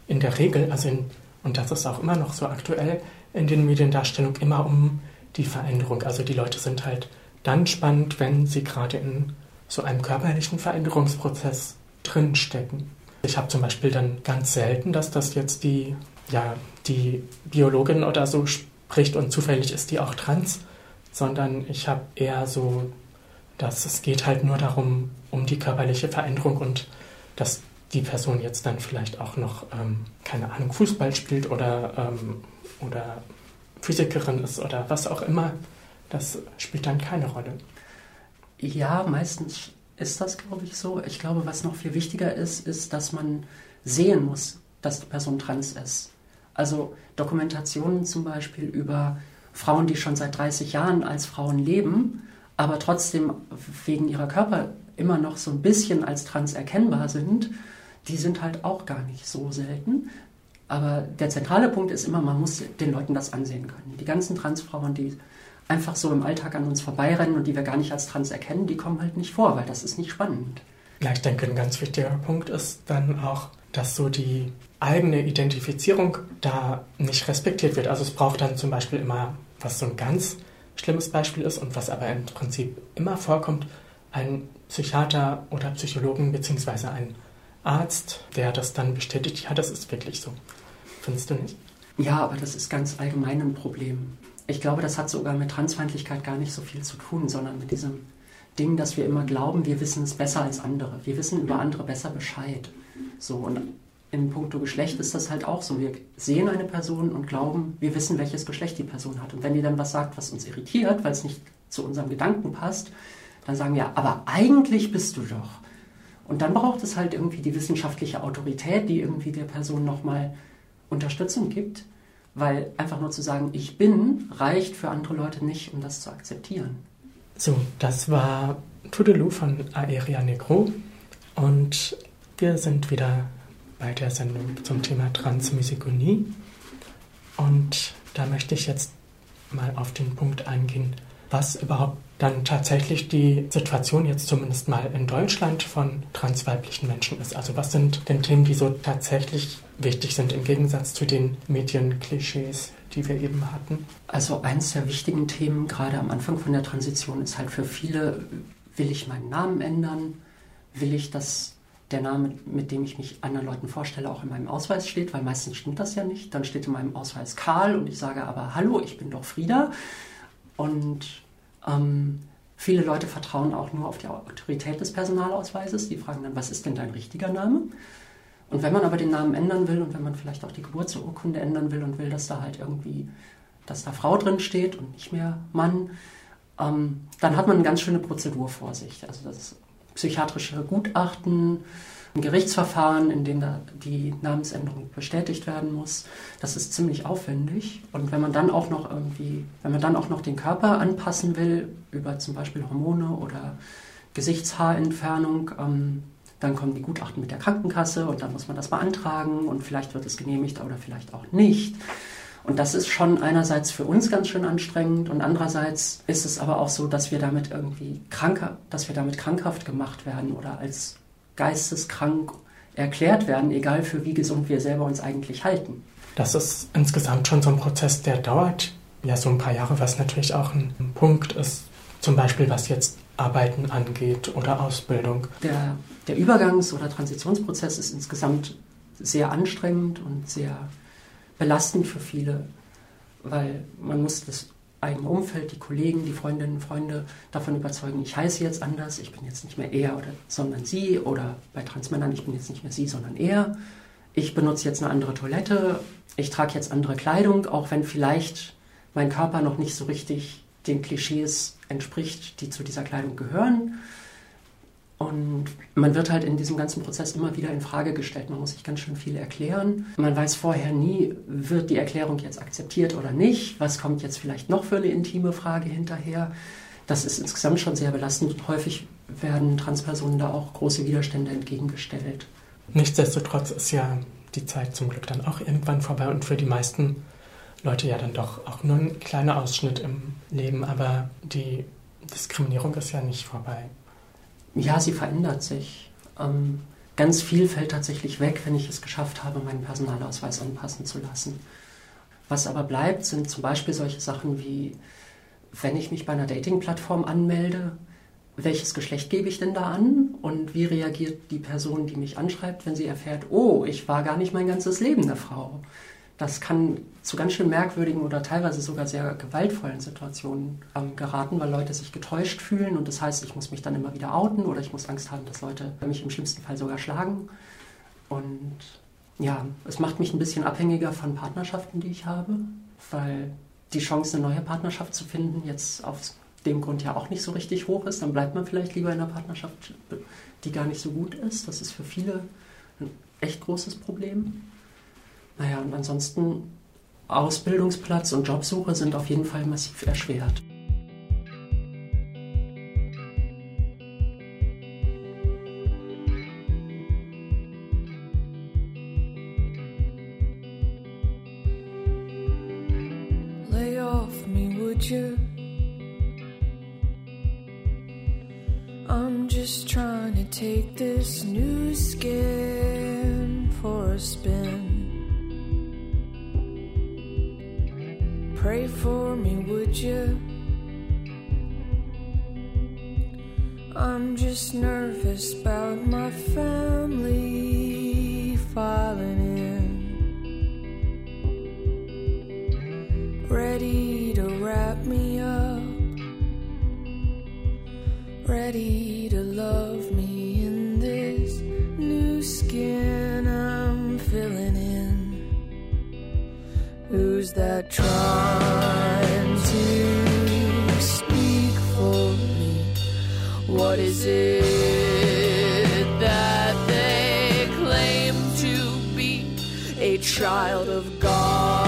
[SPEAKER 37] in der Regel, also in, und das ist auch immer noch so aktuell in den Mediendarstellungen, immer um die Veränderung. Also die Leute sind halt dann spannend, wenn sie gerade in so einem körperlichen Veränderungsprozess drinstecken. Ich habe zum Beispiel dann ganz selten, dass das jetzt die, ja, die Biologin oder so spricht und zufällig ist die auch trans, sondern ich habe eher so, dass es geht halt nur darum, um die körperliche Veränderung und dass die Person jetzt dann vielleicht auch noch, ähm, keine Ahnung, Fußball spielt oder, ähm, oder Physikerin ist oder was auch immer, das spielt dann keine Rolle.
[SPEAKER 38] Ja, meistens ist das, glaube ich, so. Ich glaube, was noch viel wichtiger ist, ist, dass man sehen muss, dass die Person trans ist. Also Dokumentationen zum Beispiel über Frauen, die schon seit 30 Jahren als Frauen leben, aber trotzdem wegen ihrer Körper immer noch so ein bisschen als trans erkennbar sind, die sind halt auch gar nicht so selten. Aber der zentrale Punkt ist immer, man muss den Leuten das ansehen können. Die ganzen Transfrauen, die einfach so im Alltag an uns vorbeirennen und die wir gar nicht als trans erkennen, die kommen halt nicht vor, weil das ist nicht spannend.
[SPEAKER 37] Ja, ich denke, ein ganz wichtiger Punkt ist dann auch, dass so die eigene Identifizierung da nicht respektiert wird. Also es braucht dann zum Beispiel immer, was so ein ganz schlimmes Beispiel ist und was aber im Prinzip immer vorkommt, ein Psychiater oder Psychologen beziehungsweise ein Arzt, der das dann bestätigt, ja, das ist wirklich so. Findest du nicht?
[SPEAKER 38] Ja, aber das ist ganz allgemein ein Problem. Ich glaube, das hat sogar mit Transfeindlichkeit gar nicht so viel zu tun, sondern mit diesem Ding, dass wir immer glauben, wir wissen es besser als andere. Wir wissen über andere besser Bescheid. So, und in puncto Geschlecht ist das halt auch so. Wir sehen eine Person und glauben, wir wissen, welches Geschlecht die Person hat. Und wenn die dann was sagt, was uns irritiert, weil es nicht zu unserem Gedanken passt, dann sagen wir, aber eigentlich bist du doch. Und dann braucht es halt irgendwie die wissenschaftliche Autorität, die irgendwie der Person nochmal Unterstützung gibt, weil einfach nur zu sagen, ich bin, reicht für andere Leute nicht, um das zu akzeptieren.
[SPEAKER 37] So, das war Toodaloo von Aeria Negro. Und wir sind wieder bei der Sendung zum Thema Transmisogynie und da möchte ich jetzt mal auf den Punkt eingehen, was überhaupt dann tatsächlich die Situation jetzt zumindest mal in Deutschland von transweiblichen Menschen ist. Also was sind denn Themen, die so tatsächlich wichtig sind im Gegensatz zu den Medienklischees, die wir eben hatten?
[SPEAKER 38] Also eins der wichtigen Themen gerade am Anfang von der Transition ist halt für viele, will ich meinen Namen ändern? Will ich, dass der Name, mit dem ich mich anderen Leuten vorstelle, auch in meinem Ausweis steht? Weil meistens stimmt das ja nicht. Dann steht in meinem Ausweis Karl und ich sage aber, hallo, ich bin doch Frieda. Und ähm, viele Leute vertrauen auch nur auf die Autorität des Personalausweises. Die fragen dann, was ist denn dein richtiger Name? Und wenn man aber den Namen ändern will und wenn man vielleicht auch die Geburtsurkunde ändern will und will, dass da halt irgendwie, dass da Frau drin steht und nicht mehr Mann, ähm, dann hat man eine ganz schöne Prozedur vor sich. Also das psychiatrische Gutachten, ein Gerichtsverfahren, in dem die Namensänderung bestätigt werden muss. Das ist ziemlich aufwendig. Und wenn man dann auch noch irgendwie, wenn man dann auch noch den Körper anpassen will, über zum Beispiel Hormone oder Gesichtshaarentfernung, ähm, dann kommen die Gutachten mit der Krankenkasse und dann muss man das beantragen und vielleicht wird es genehmigt oder vielleicht auch nicht. Und das ist schon einerseits für uns ganz schön anstrengend und andererseits ist es aber auch so, dass wir damit irgendwie kranker, dass wir damit krankhaft gemacht werden oder als geisteskrank erklärt werden, egal für wie gesund wir selber uns eigentlich halten.
[SPEAKER 37] Das ist insgesamt schon so ein Prozess, der dauert ja so ein paar Jahre, was natürlich auch ein Punkt ist, zum Beispiel was jetzt Arbeiten angeht oder Ausbildung.
[SPEAKER 38] Der, der Übergangs- oder Transitionsprozess ist insgesamt sehr anstrengend und sehr belastend für viele, weil man muss das eigene Umfeld, die Kollegen, die Freundinnen und Freunde davon überzeugen, ich heiße jetzt anders, ich bin jetzt nicht mehr er oder sondern sie oder bei Transmännern, ich bin jetzt nicht mehr sie, sondern er. Ich benutze jetzt eine andere Toilette, ich trage jetzt andere Kleidung, auch wenn vielleicht mein Körper noch nicht so richtig den Klischees entspricht, die zu dieser Kleidung gehören. Und man wird halt in diesem ganzen Prozess immer wieder in Frage gestellt. Man muss sich ganz schön viel erklären. Man weiß vorher nie, wird die Erklärung jetzt akzeptiert oder nicht. Was kommt jetzt vielleicht noch für eine intime Frage hinterher? Das ist insgesamt schon sehr belastend häufig werden Transpersonen da auch große Widerstände entgegengestellt.
[SPEAKER 37] Nichtsdestotrotz ist ja die Zeit zum Glück dann auch irgendwann vorbei und für die meisten Leute ja dann doch auch nur ein kleiner Ausschnitt im Leben, aber die Diskriminierung ist ja nicht vorbei.
[SPEAKER 38] Ja, sie verändert sich. Ähm, ganz viel fällt tatsächlich weg, wenn ich es geschafft habe, meinen Personalausweis anpassen zu lassen. Was aber bleibt, sind zum Beispiel solche Sachen wie, wenn ich mich bei einer Dating-Plattform anmelde, welches Geschlecht gebe ich denn da an und wie reagiert die Person, die mich anschreibt, wenn sie erfährt, oh, ich war gar nicht mein ganzes Leben eine Frau. Das kann zu ganz schön merkwürdigen oder teilweise sogar sehr gewaltvollen Situationen ähm, geraten, weil Leute sich getäuscht fühlen und das heißt, ich muss mich dann immer wieder outen oder ich muss Angst haben, dass Leute mich im schlimmsten Fall sogar schlagen. Und ja, es macht mich ein bisschen abhängiger von Partnerschaften, die ich habe, weil die Chance, eine neue Partnerschaft zu finden, jetzt aus dem Grund ja auch nicht so richtig hoch ist. Dann bleibt man vielleicht lieber in einer Partnerschaft, die gar nicht so gut ist. Das ist für viele ein echt großes Problem. Naja, und ansonsten Ausbildungsplatz und Jobsuche sind auf jeden Fall massiv erschwert.
[SPEAKER 25] I'm just trying to take this new skin for a spin. Pray for me, would you? I'm just nervous about my family filing in. Ready to wrap me up, ready to love me Who's that trying to speak for me? What is it that they claim to be a child of God?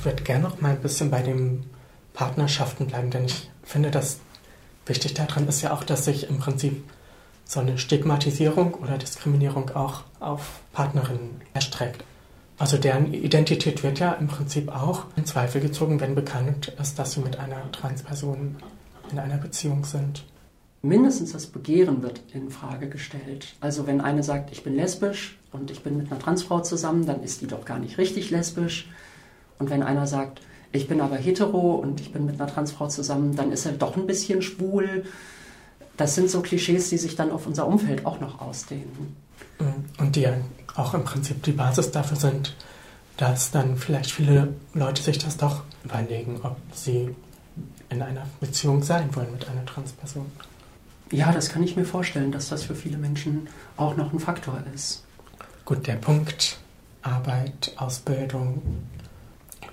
[SPEAKER 37] Ich würde gerne noch mal ein bisschen bei den Partnerschaften bleiben, denn ich finde, dass wichtig daran ist ja auch, dass sich im Prinzip so eine Stigmatisierung oder Diskriminierung auch auf Partnerinnen erstreckt. Also deren Identität wird ja im Prinzip auch in Zweifel gezogen, wenn bekannt ist, dass sie mit einer Transperson in einer Beziehung sind.
[SPEAKER 38] mindestens das Begehren wird in Frage gestellt. Also wenn eine sagt, ich bin lesbisch und ich bin mit einer Transfrau zusammen, dann ist die doch gar nicht richtig lesbisch. Und wenn einer sagt, ich bin aber hetero und ich bin mit einer Transfrau zusammen, dann ist er doch ein bisschen schwul. Das sind so Klischees, die sich dann auf unser Umfeld auch noch ausdehnen.
[SPEAKER 37] Und die ja auch im Prinzip die Basis dafür sind, dass dann vielleicht viele Leute sich das doch überlegen, ob sie in einer Beziehung sein wollen mit einer Transperson.
[SPEAKER 38] Ja, das kann ich mir vorstellen, dass das für viele Menschen auch noch ein Faktor ist.
[SPEAKER 37] Gut, der Punkt Arbeit, Ausbildung,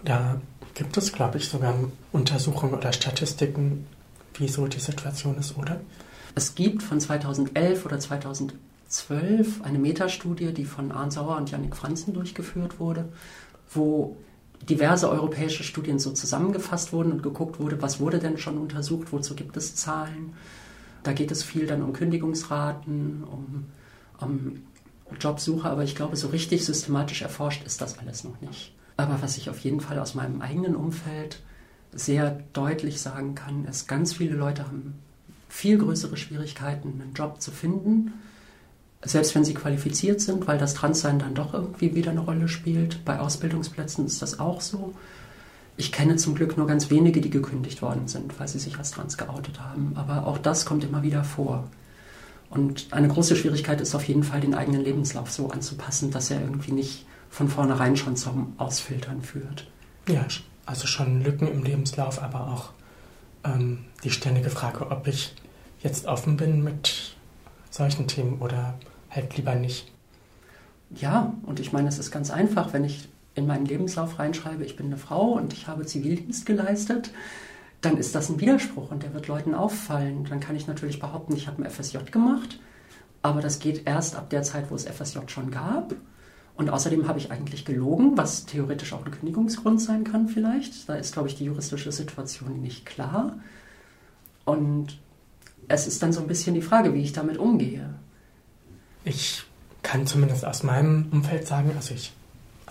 [SPEAKER 37] da gibt es, glaube ich, sogar Untersuchungen oder Statistiken, wie so die Situation ist, oder?
[SPEAKER 38] Es gibt von 2011 oder 2012 eine Metastudie, die von Arndt Sauer und Yannick Franzen durchgeführt wurde, wo diverse europäische Studien so zusammengefasst wurden und geguckt wurde, was wurde denn schon untersucht, wozu gibt es Zahlen. Da geht es viel dann um Kündigungsraten, um, um Jobsuche, aber ich glaube, so richtig systematisch erforscht ist das alles noch nicht. Aber was ich auf jeden Fall aus meinem eigenen Umfeld sehr deutlich sagen kann, ist, ganz viele Leute haben viel größere Schwierigkeiten, einen Job zu finden, selbst wenn sie qualifiziert sind, weil das Transsein dann doch irgendwie wieder eine Rolle spielt. Bei Ausbildungsplätzen ist das auch so. Ich kenne zum Glück nur ganz wenige, die gekündigt worden sind, weil sie sich als trans geoutet haben. Aber auch das kommt immer wieder vor. Und eine große Schwierigkeit ist auf jeden Fall, den eigenen Lebenslauf so anzupassen, dass er irgendwie nicht von vornherein schon zum Ausfiltern führt.
[SPEAKER 37] Ja, also schon Lücken im Lebenslauf, aber auch ähm, die ständige Frage, ob ich jetzt offen bin mit solchen Themen oder halt lieber nicht.
[SPEAKER 38] Ja, und ich meine, es ist ganz einfach, wenn ich in meinen Lebenslauf reinschreibe, ich bin eine Frau und ich habe Zivildienst geleistet, dann ist das ein Widerspruch und der wird Leuten auffallen. Dann kann ich natürlich behaupten, ich habe ein FSJ gemacht, aber das geht erst ab der Zeit, wo es FSJ schon gab. Und außerdem habe ich eigentlich gelogen, was theoretisch auch ein Kündigungsgrund sein kann vielleicht. Da ist, glaube ich, die juristische Situation nicht klar. Und es ist dann so ein bisschen die Frage, wie ich damit umgehe.
[SPEAKER 37] Ich kann zumindest aus meinem Umfeld sagen, also ich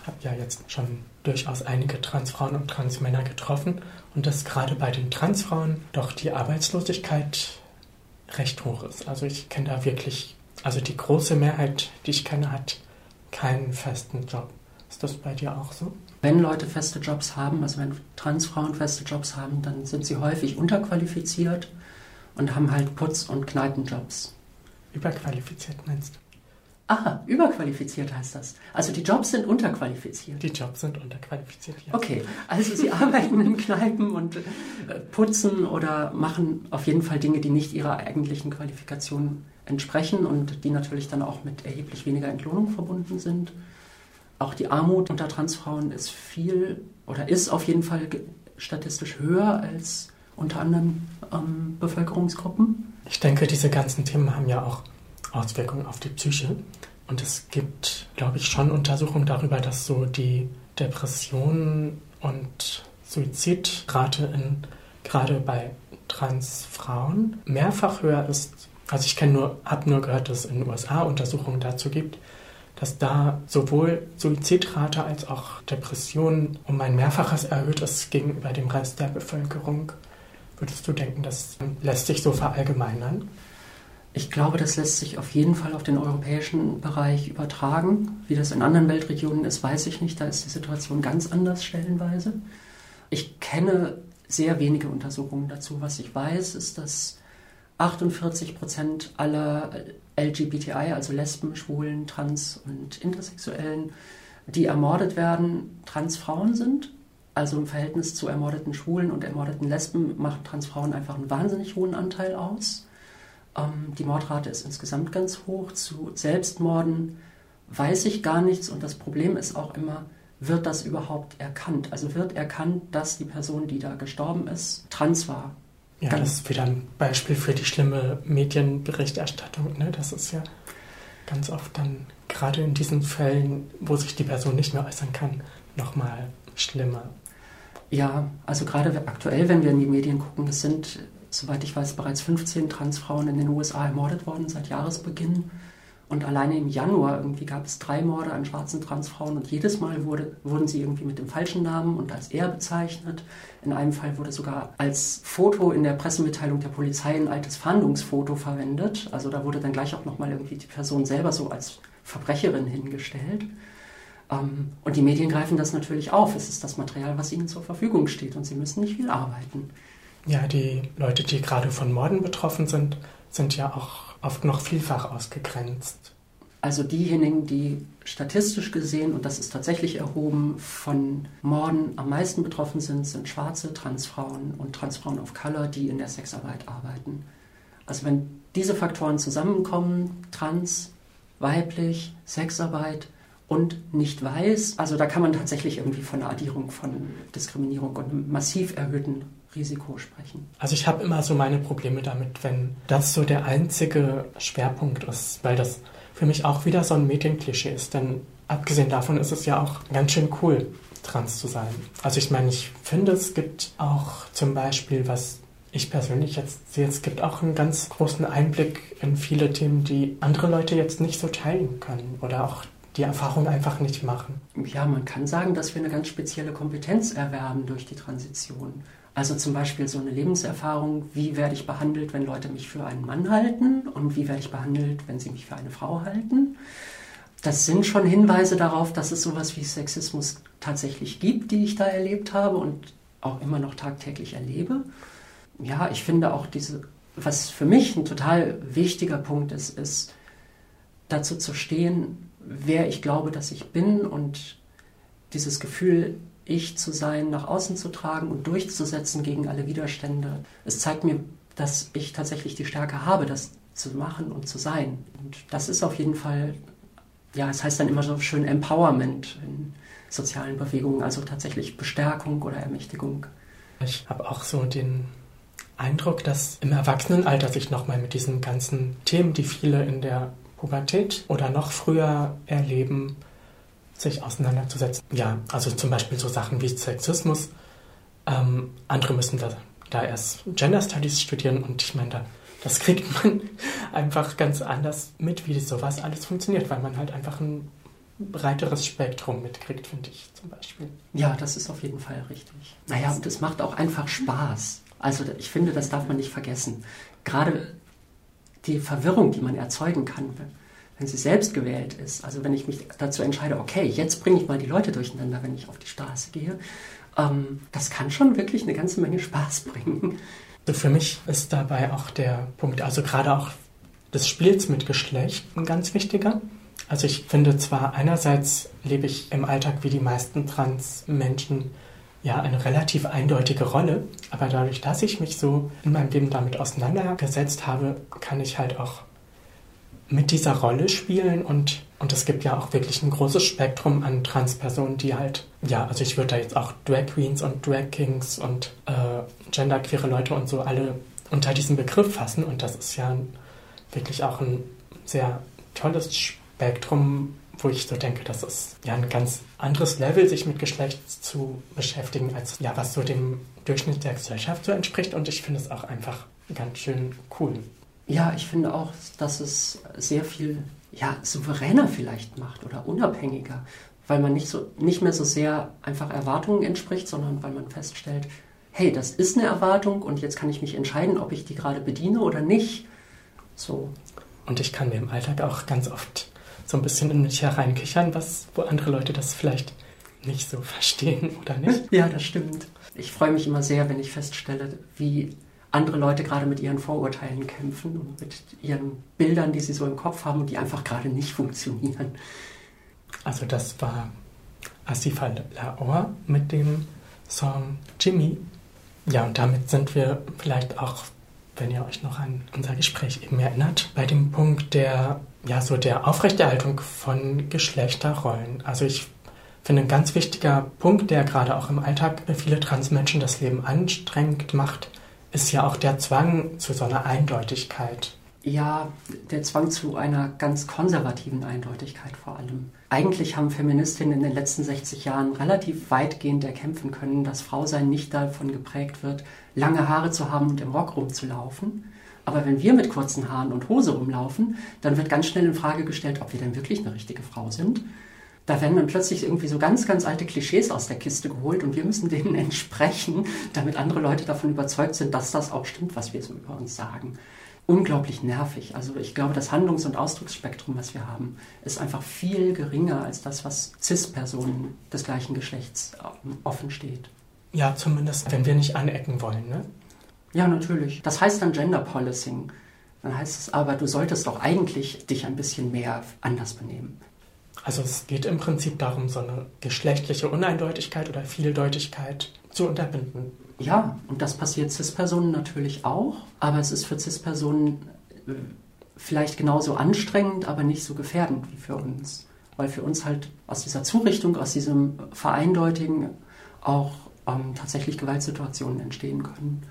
[SPEAKER 37] habe ja jetzt schon durchaus einige Transfrauen und Transmänner getroffen und dass gerade bei den Transfrauen doch die Arbeitslosigkeit recht hoch ist. Also ich kenne da wirklich, also die große Mehrheit, die ich kenne, hat keinen festen Job. Ist das bei dir auch so?
[SPEAKER 38] Wenn Leute feste Jobs haben, also wenn Transfrauen feste Jobs haben, dann sind sie häufig unterqualifiziert und haben halt Putz- und Kneipenjobs.
[SPEAKER 37] Überqualifiziert meinst du?
[SPEAKER 38] Ah, überqualifiziert heißt das. Also die Jobs sind unterqualifiziert.
[SPEAKER 37] Die Jobs sind unterqualifiziert, ja.
[SPEAKER 38] Okay, also sie (laughs) arbeiten in Kneipen und äh, putzen oder machen auf jeden Fall Dinge, die nicht ihrer eigentlichen Qualifikation entsprechen und die natürlich dann auch mit erheblich weniger Entlohnung verbunden sind. Auch die Armut unter Transfrauen ist viel oder ist auf jeden Fall statistisch höher als unter anderen ähm, Bevölkerungsgruppen.
[SPEAKER 37] Ich denke, diese ganzen Themen haben ja auch Auswirkungen auf die Psyche. Und es gibt, glaube ich, schon Untersuchungen darüber, dass so die Depressionen und Suizidrate in, gerade bei Transfrauen mehrfach höher ist. Also ich nur, habe nur gehört, dass es in den USA Untersuchungen dazu gibt, dass da sowohl Suizidrate als auch Depressionen um ein Mehrfaches erhöht ist gegenüber dem Rest der Bevölkerung. Würdest du denken, das lässt sich so verallgemeinern?
[SPEAKER 38] Ich glaube, das lässt sich auf jeden Fall auf den europäischen Bereich übertragen. Wie das in anderen Weltregionen ist, weiß ich nicht. Da ist die Situation ganz anders stellenweise. Ich kenne sehr wenige Untersuchungen dazu. Was ich weiß, ist, dass 48 Prozent aller LGBTI, also Lesben, Schwulen, Trans- und Intersexuellen, die ermordet werden, Transfrauen sind. Also im Verhältnis zu ermordeten Schwulen und ermordeten Lesben machen Transfrauen einfach einen wahnsinnig hohen Anteil aus. Ähm, die Mordrate ist insgesamt ganz hoch. Zu Selbstmorden weiß ich gar nichts und das Problem ist auch immer, wird das überhaupt erkannt? Also wird erkannt, dass die Person, die da gestorben ist, trans war.
[SPEAKER 37] Ja, das ist wieder ein Beispiel für die schlimme Medienberichterstattung. Ne? Das ist ja ganz oft dann, gerade in diesen Fällen, wo sich die Person nicht mehr äußern kann, nochmal schlimmer.
[SPEAKER 38] Ja, also gerade aktuell, wenn wir in die Medien gucken, es sind, soweit ich weiß, bereits 15 Transfrauen in den USA ermordet worden seit Jahresbeginn. Und alleine im Januar irgendwie gab es drei Morde an schwarzen Transfrauen und jedes Mal wurde, wurden sie irgendwie mit dem falschen Namen und als er bezeichnet. In einem Fall wurde sogar als Foto in der Pressemitteilung der Polizei ein altes Fahndungsfoto verwendet. Also da wurde dann gleich auch nochmal irgendwie die Person selber so als Verbrecherin hingestellt. Ähm, und die Medien greifen das natürlich auf. Es ist das Material, was ihnen zur Verfügung steht und sie müssen nicht viel arbeiten.
[SPEAKER 37] Ja, die Leute, die gerade von Morden betroffen sind, sind ja auch oft noch vielfach ausgegrenzt.
[SPEAKER 38] Also diejenigen, die statistisch gesehen, und das ist tatsächlich erhoben, von Morden am meisten betroffen sind, sind schwarze Transfrauen und Transfrauen of Color, die in der Sexarbeit arbeiten. Also wenn diese Faktoren zusammenkommen, trans, weiblich, Sexarbeit und nicht weiß, also da kann man tatsächlich irgendwie von einer Addierung von Diskriminierung und massiv erhöhten Risiko sprechen.
[SPEAKER 37] Also ich habe immer so meine Probleme damit, wenn das so der einzige Schwerpunkt ist, weil das für mich auch wieder so ein Medienklischee ist. Denn abgesehen davon ist es ja auch ganz schön cool, trans zu sein. Also ich meine, ich finde, es gibt auch zum Beispiel, was ich persönlich jetzt sehe, es gibt auch einen ganz großen Einblick in viele Themen, die andere Leute jetzt nicht so teilen können oder auch die Erfahrung einfach nicht machen.
[SPEAKER 38] Ja, man kann sagen, dass wir eine ganz spezielle Kompetenz erwerben durch die Transition. Also zum Beispiel so eine Lebenserfahrung, wie werde ich behandelt, wenn Leute mich für einen Mann halten und wie werde ich behandelt, wenn sie mich für eine Frau halten. Das sind schon Hinweise darauf, dass es sowas wie Sexismus tatsächlich gibt, die ich da erlebt habe und auch immer noch tagtäglich erlebe. Ja, ich finde auch diese, was für mich ein total wichtiger Punkt ist, ist dazu zu stehen, wer ich glaube, dass ich bin und dieses Gefühl, ich zu sein, nach außen zu tragen und durchzusetzen gegen alle Widerstände. Es zeigt mir, dass ich tatsächlich die Stärke habe, das zu machen und zu sein. Und das ist auf jeden Fall, ja, es heißt dann immer so schön Empowerment in sozialen Bewegungen, also tatsächlich Bestärkung oder Ermächtigung.
[SPEAKER 37] Ich habe auch so den Eindruck, dass im Erwachsenenalter sich nochmal mit diesen ganzen Themen, die viele in der Pubertät oder noch früher erleben, sich auseinanderzusetzen. Ja, also zum Beispiel so Sachen wie Sexismus. Ähm, andere müssen da, da erst Gender Studies studieren und ich meine, da, das kriegt (laughs) man einfach ganz anders mit, wie sowas alles funktioniert, weil man halt einfach ein breiteres Spektrum mitkriegt, finde ich zum Beispiel.
[SPEAKER 38] Ja, das ist auf jeden Fall richtig. Naja, und es macht auch einfach Spaß. Also ich finde, das darf man nicht vergessen. Gerade die Verwirrung, die man erzeugen kann, wenn sie selbst gewählt ist. Also wenn ich mich dazu entscheide, okay, jetzt bringe ich mal die Leute durcheinander, wenn ich auf die Straße gehe, ähm, das kann schon wirklich eine ganze Menge Spaß bringen.
[SPEAKER 37] Also für mich ist dabei auch der Punkt, also gerade auch des Spiels mit Geschlecht ein ganz wichtiger. Also ich finde zwar einerseits lebe ich im Alltag wie die meisten Trans-Menschen ja eine relativ eindeutige Rolle, aber dadurch, dass ich mich so in meinem Leben damit auseinandergesetzt habe, kann ich halt auch mit dieser Rolle spielen und, und es gibt ja auch wirklich ein großes Spektrum an Transpersonen, die halt, ja, also ich würde da jetzt auch Drag Queens und Drag Kings und äh, genderqueere Leute und so alle unter diesen Begriff fassen und das ist ja wirklich auch ein sehr tolles Spektrum, wo ich so denke, das ist ja ein ganz anderes Level, sich mit Geschlecht zu beschäftigen, als ja, was so dem Durchschnitt der Gesellschaft so entspricht und ich finde es auch einfach ganz schön cool.
[SPEAKER 38] Ja, ich finde auch, dass es sehr viel ja, souveräner vielleicht macht oder unabhängiger, weil man nicht, so, nicht mehr so sehr einfach Erwartungen entspricht, sondern weil man feststellt, hey, das ist eine Erwartung und jetzt kann ich mich entscheiden, ob ich die gerade bediene oder nicht. So.
[SPEAKER 37] Und ich kann mir im Alltag auch ganz oft so ein bisschen in mich hereinkichern, was, wo andere Leute das vielleicht nicht so (laughs) verstehen oder nicht.
[SPEAKER 38] Ja, das stimmt. Ich freue mich immer sehr, wenn ich feststelle, wie andere Leute gerade mit ihren Vorurteilen kämpfen und mit ihren Bildern, die sie so im Kopf haben und die einfach gerade nicht funktionieren.
[SPEAKER 37] Also das war Asifa Laor mit dem Song Jimmy. Ja, und damit sind wir vielleicht auch, wenn ihr euch noch an unser Gespräch eben erinnert, bei dem Punkt der, ja, so der Aufrechterhaltung von Geschlechterrollen. Also ich finde ein ganz wichtiger Punkt, der gerade auch im Alltag für viele Transmenschen das Leben anstrengend macht, ist ja auch der Zwang zu so einer Eindeutigkeit.
[SPEAKER 38] Ja, der Zwang zu einer ganz konservativen Eindeutigkeit vor allem. Eigentlich haben Feministinnen in den letzten 60 Jahren relativ weitgehend erkämpfen können, dass Frausein nicht davon geprägt wird, lange Haare zu haben und im Rock rumzulaufen. Aber wenn wir mit kurzen Haaren und Hose rumlaufen, dann wird ganz schnell in Frage gestellt, ob wir denn wirklich eine richtige Frau sind. Da werden dann plötzlich irgendwie so ganz, ganz alte Klischees aus der Kiste geholt und wir müssen denen (laughs) entsprechen, damit andere Leute davon überzeugt sind, dass das auch stimmt, was wir so über uns sagen. Unglaublich nervig. Also ich glaube, das Handlungs- und Ausdrucksspektrum, was wir haben, ist einfach viel geringer als das, was CIS-Personen des gleichen Geschlechts offen steht.
[SPEAKER 37] Ja, zumindest, wenn wir nicht anecken wollen, ne?
[SPEAKER 38] Ja, natürlich. Das heißt dann Gender Policing Dann heißt es aber, du solltest doch eigentlich dich ein bisschen mehr anders benehmen.
[SPEAKER 37] Also es geht im Prinzip darum, so eine geschlechtliche Uneindeutigkeit oder Vieldeutigkeit zu unterbinden.
[SPEAKER 38] Ja, und das passiert CIS-Personen natürlich auch, aber es ist für CIS-Personen äh, vielleicht genauso anstrengend, aber nicht so gefährdend wie für uns. Weil für uns halt aus dieser Zurichtung, aus diesem Vereindeutigen auch ähm, tatsächlich Gewaltsituationen entstehen können.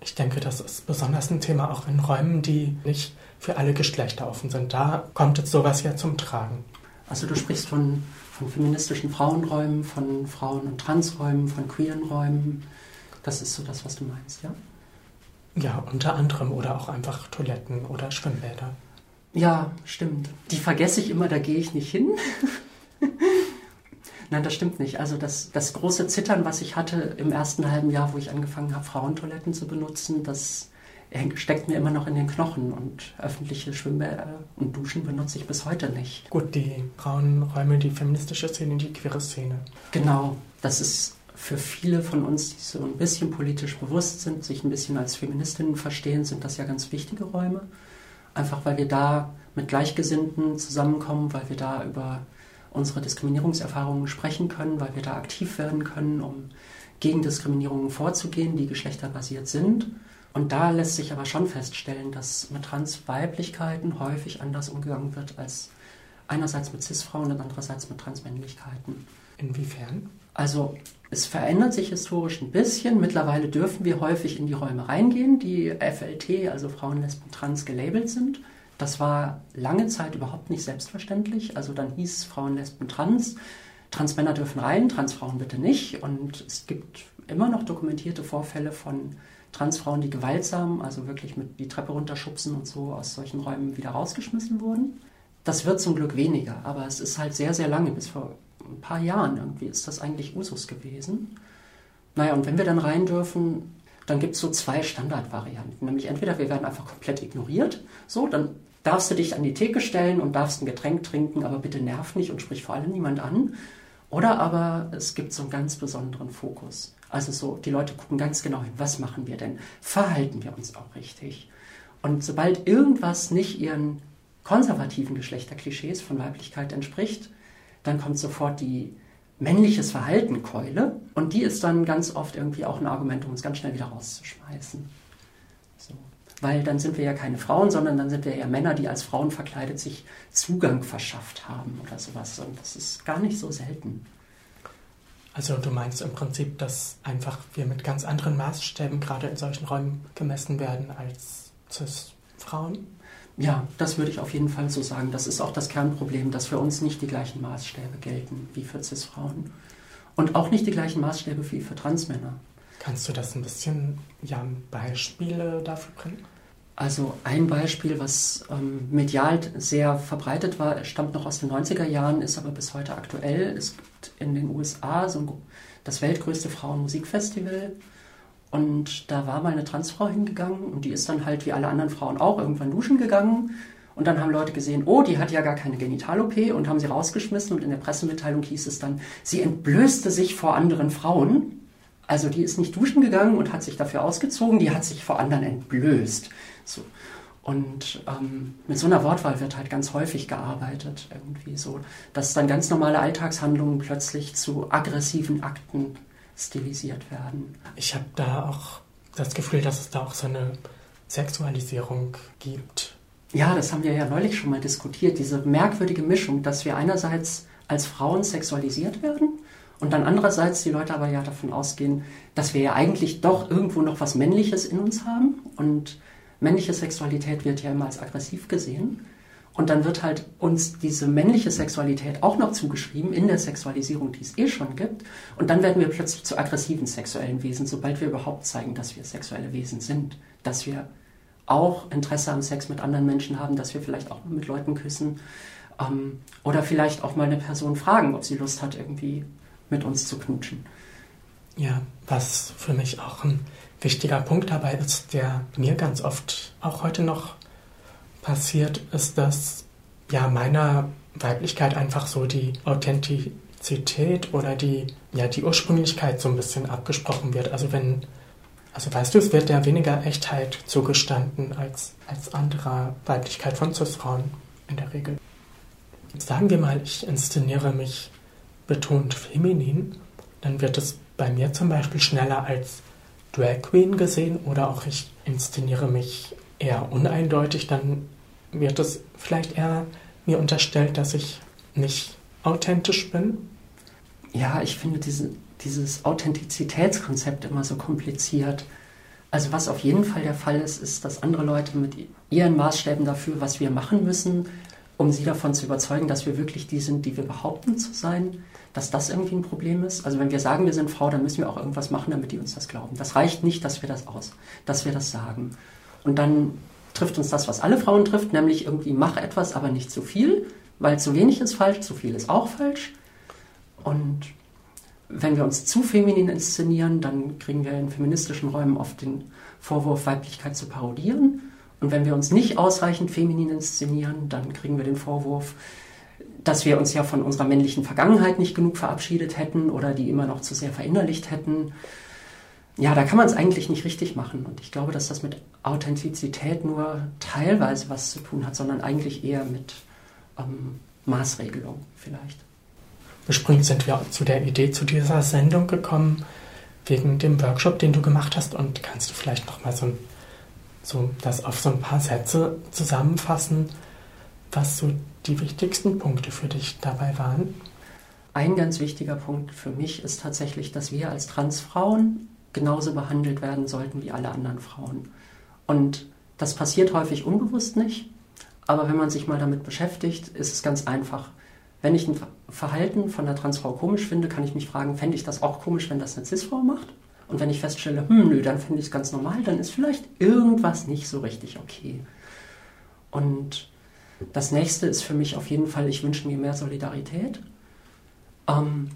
[SPEAKER 37] Ich denke, das ist besonders ein Thema auch in Räumen, die nicht für alle Geschlechter offen sind. Da kommt jetzt sowas ja zum Tragen.
[SPEAKER 38] Also du sprichst von, von feministischen Frauenräumen, von Frauen- und Transräumen, von queeren Räumen. Das ist so das, was du meinst, ja?
[SPEAKER 37] Ja, unter anderem oder auch einfach Toiletten oder Schwimmbäder.
[SPEAKER 38] Ja, stimmt. Die vergesse ich immer, da gehe ich nicht hin. (laughs) Nein, das stimmt nicht. Also das, das große Zittern, was ich hatte im ersten halben Jahr, wo ich angefangen habe, Frauentoiletten zu benutzen, das steckt mir immer noch in den Knochen und öffentliche Schwimmbäder und Duschen benutze ich bis heute nicht.
[SPEAKER 37] Gut, die Frauenräume, die feministische Szene, die queere Szene.
[SPEAKER 38] Genau, das ist für viele von uns, die so ein bisschen politisch bewusst sind, sich ein bisschen als Feministinnen verstehen, sind das ja ganz wichtige Räume. Einfach weil wir da mit Gleichgesinnten zusammenkommen, weil wir da über unsere Diskriminierungserfahrungen sprechen können, weil wir da aktiv werden können, um gegen Diskriminierungen vorzugehen, die geschlechterbasiert sind. Und da lässt sich aber schon feststellen, dass mit Transweiblichkeiten häufig anders umgegangen wird als einerseits mit Cis-Frauen und andererseits mit Transmännlichkeiten.
[SPEAKER 37] Inwiefern?
[SPEAKER 38] Also es verändert sich historisch ein bisschen. Mittlerweile dürfen wir häufig in die Räume reingehen, die FLT, also Frauen, Lesben, Trans, gelabelt sind. Das war lange Zeit überhaupt nicht selbstverständlich. Also dann hieß Frauen, Lesben, Trans. Transmänner dürfen rein, Transfrauen bitte nicht. Und es gibt immer noch dokumentierte Vorfälle von Transfrauen, die gewaltsam, also wirklich mit die Treppe runterschubsen und so aus solchen Räumen wieder rausgeschmissen wurden. Das wird zum Glück weniger, aber es ist halt sehr, sehr lange, bis vor ein paar Jahren irgendwie ist das eigentlich Usus gewesen. Naja, und wenn wir dann rein dürfen, dann gibt es so zwei Standardvarianten. Nämlich entweder wir werden einfach komplett ignoriert, so, dann darfst du dich an die Theke stellen und darfst ein Getränk trinken, aber bitte nerv nicht und sprich vor allem niemand an. Oder aber es gibt so einen ganz besonderen Fokus. Also so, die Leute gucken ganz genau hin, was machen wir denn? Verhalten wir uns auch richtig? Und sobald irgendwas nicht ihren konservativen Geschlechterklischees von Weiblichkeit entspricht, dann kommt sofort die männliches Verhalten Keule und die ist dann ganz oft irgendwie auch ein Argument, um uns ganz schnell wieder rauszuschmeißen. So. Weil dann sind wir ja keine Frauen, sondern dann sind wir ja Männer, die als Frauen verkleidet sich Zugang verschafft haben oder sowas. Und das ist gar nicht so selten.
[SPEAKER 37] Also du meinst im Prinzip, dass einfach wir mit ganz anderen Maßstäben gerade in solchen Räumen gemessen werden als Cis-Frauen?
[SPEAKER 38] Ja, das würde ich auf jeden Fall so sagen. Das ist auch das Kernproblem, dass für uns nicht die gleichen Maßstäbe gelten wie für Cis-Frauen. Und auch nicht die gleichen Maßstäbe wie für Transmänner.
[SPEAKER 37] Kannst du das ein bisschen, ja, Beispiele dafür bringen?
[SPEAKER 38] Also ein Beispiel, was ähm, medial sehr verbreitet war, stammt noch aus den 90er Jahren, ist aber bis heute aktuell. Es gibt in den USA so ein, das weltgrößte Frauenmusikfestival. Und da war mal eine Transfrau hingegangen und die ist dann halt wie alle anderen Frauen auch irgendwann duschen gegangen. Und dann haben Leute gesehen, oh, die hat ja gar keine Genital-OP und haben sie rausgeschmissen. Und in der Pressemitteilung hieß es dann, sie entblößte sich vor anderen Frauen. Also die ist nicht duschen gegangen und hat sich dafür ausgezogen, die hat sich vor anderen entblößt. So. Und ähm, mit so einer Wortwahl wird halt ganz häufig gearbeitet, irgendwie so, dass dann ganz normale Alltagshandlungen plötzlich zu aggressiven Akten stilisiert werden.
[SPEAKER 37] Ich habe da auch das Gefühl, dass es da auch so eine Sexualisierung gibt.
[SPEAKER 38] Ja, das haben wir ja neulich schon mal diskutiert, diese merkwürdige Mischung, dass wir einerseits als Frauen sexualisiert werden und dann andererseits die Leute aber ja davon ausgehen, dass wir ja eigentlich doch irgendwo noch was Männliches in uns haben und männliche Sexualität wird ja immer als aggressiv gesehen. Und dann wird halt uns diese männliche Sexualität auch noch zugeschrieben in der Sexualisierung, die es eh schon gibt. Und dann werden wir plötzlich zu aggressiven sexuellen Wesen, sobald wir überhaupt zeigen, dass wir sexuelle Wesen sind. Dass wir auch Interesse am Sex mit anderen Menschen haben, dass wir vielleicht auch mit Leuten küssen. Ähm, oder vielleicht auch mal eine Person fragen, ob sie Lust hat, irgendwie mit uns zu knutschen.
[SPEAKER 37] Ja, was für mich auch ein wichtiger Punkt dabei ist, der mir ganz oft auch heute noch passiert, ist, dass ja meiner Weiblichkeit einfach so die Authentizität oder die, ja, die Ursprünglichkeit so ein bisschen abgesprochen wird. Also wenn Also weißt du, es wird ja weniger Echtheit zugestanden als, als anderer Weiblichkeit von Cis-Frauen in der Regel. Sagen wir mal, ich inszeniere mich betont feminin, dann wird es bei mir zum Beispiel schneller als Drag Queen gesehen oder auch ich inszeniere mich eher uneindeutig, dann wird es vielleicht eher mir unterstellt, dass ich nicht authentisch bin.
[SPEAKER 38] Ja, ich finde diese, dieses Authentizitätskonzept immer so kompliziert. Also was auf jeden Fall der Fall ist, ist, dass andere Leute mit ihren Maßstäben dafür, was wir machen müssen, um sie davon zu überzeugen, dass wir wirklich die sind, die wir behaupten zu sein, dass das irgendwie ein Problem ist. Also wenn wir sagen, wir sind Frau, dann müssen wir auch irgendwas machen, damit die uns das glauben. Das reicht nicht, dass wir das aus, dass wir das sagen. Und dann trifft uns das, was alle Frauen trifft, nämlich irgendwie mach etwas, aber nicht zu viel, weil zu wenig ist falsch, zu viel ist auch falsch. Und wenn wir uns zu feminin inszenieren, dann kriegen wir in feministischen Räumen oft den Vorwurf, Weiblichkeit zu parodieren. Und wenn wir uns nicht ausreichend feminin inszenieren, dann kriegen wir den Vorwurf, dass wir uns ja von unserer männlichen Vergangenheit nicht genug verabschiedet hätten oder die immer noch zu sehr verinnerlicht hätten. Ja, da kann man es eigentlich nicht richtig machen. Und ich glaube, dass das mit Authentizität nur teilweise was zu tun hat, sondern eigentlich eher mit ähm, Maßregelung vielleicht.
[SPEAKER 37] Ursprünglich sind wir zu der Idee zu dieser Sendung gekommen, wegen dem Workshop, den du gemacht hast. Und kannst du vielleicht nochmal so, so das auf so ein paar Sätze zusammenfassen, was so die wichtigsten Punkte für dich dabei waren?
[SPEAKER 38] Ein ganz wichtiger Punkt für mich ist tatsächlich, dass wir als Transfrauen genauso behandelt werden sollten wie alle anderen Frauen. Und das passiert häufig unbewusst nicht, aber wenn man sich mal damit beschäftigt, ist es ganz einfach. Wenn ich ein Verhalten von einer Transfrau komisch finde, kann ich mich fragen, fände ich das auch komisch, wenn das eine Cis-Frau macht? Und wenn ich feststelle, hm, nö, dann finde ich es ganz normal, dann ist vielleicht irgendwas nicht so richtig okay. Und das nächste ist für mich auf jeden Fall, ich wünsche mir mehr Solidarität, ähm,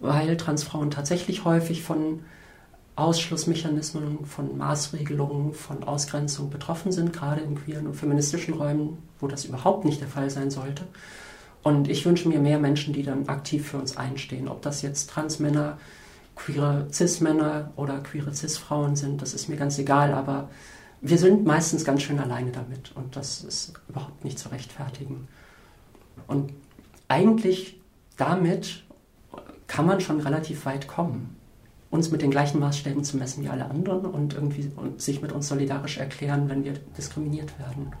[SPEAKER 38] weil Transfrauen tatsächlich häufig von Ausschlussmechanismen, von Maßregelungen, von Ausgrenzung betroffen sind, gerade in queeren und feministischen Räumen, wo das überhaupt nicht der Fall sein sollte. Und ich wünsche mir mehr Menschen, die dann aktiv für uns einstehen. Ob das jetzt Transmänner, queere Cis-Männer oder queere Cis-Frauen sind, das ist mir ganz egal, aber wir sind meistens ganz schön alleine damit und das ist überhaupt nicht zu rechtfertigen. Und eigentlich damit kann man schon relativ weit kommen uns mit den gleichen Maßstäben zu messen wie alle anderen und irgendwie sich mit uns solidarisch erklären, wenn wir diskriminiert werden.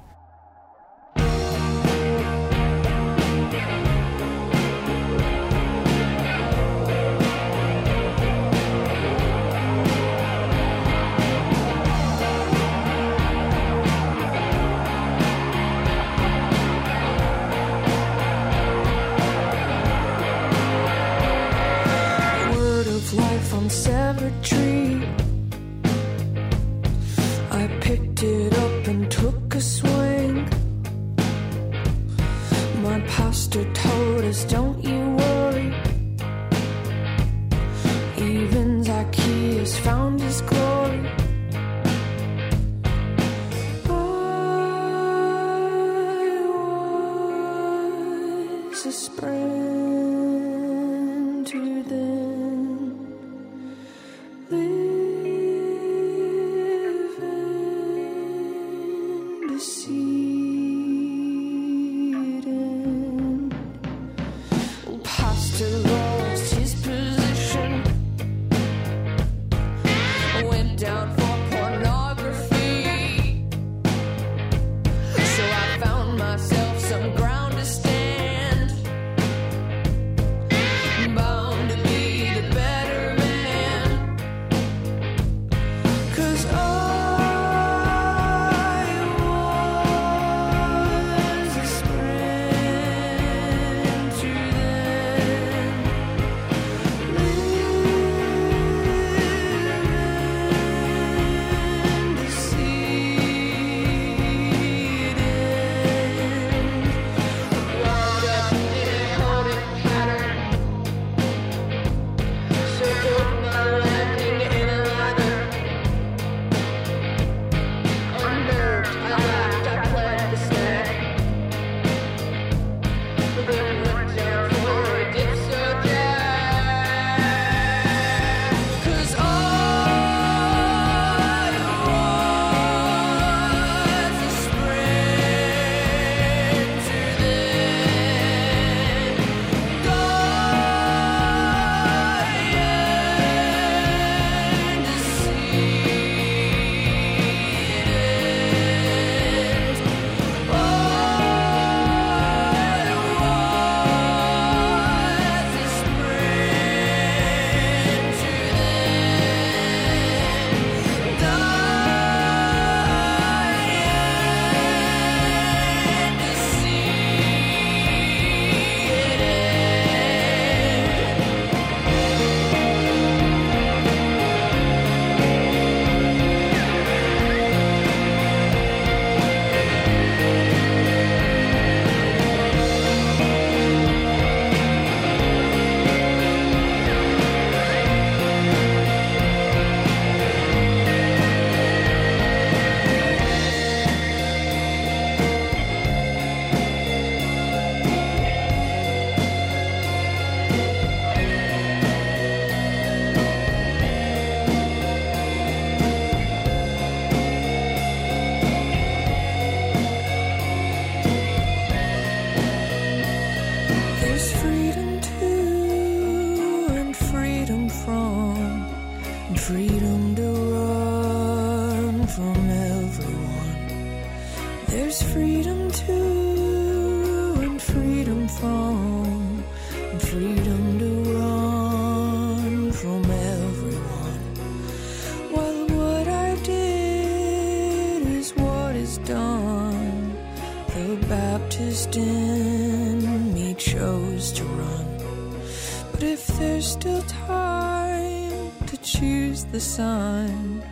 [SPEAKER 39] Sun,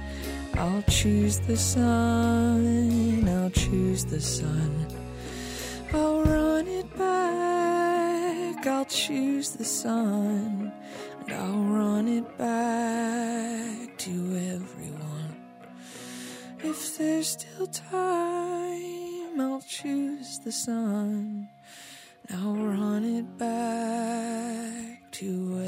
[SPEAKER 39] I'll choose the sun, I'll choose the sun. I'll run it back, I'll choose the sun, and I'll run it back to everyone. If there's still time, I'll choose the sun, I'll run it back to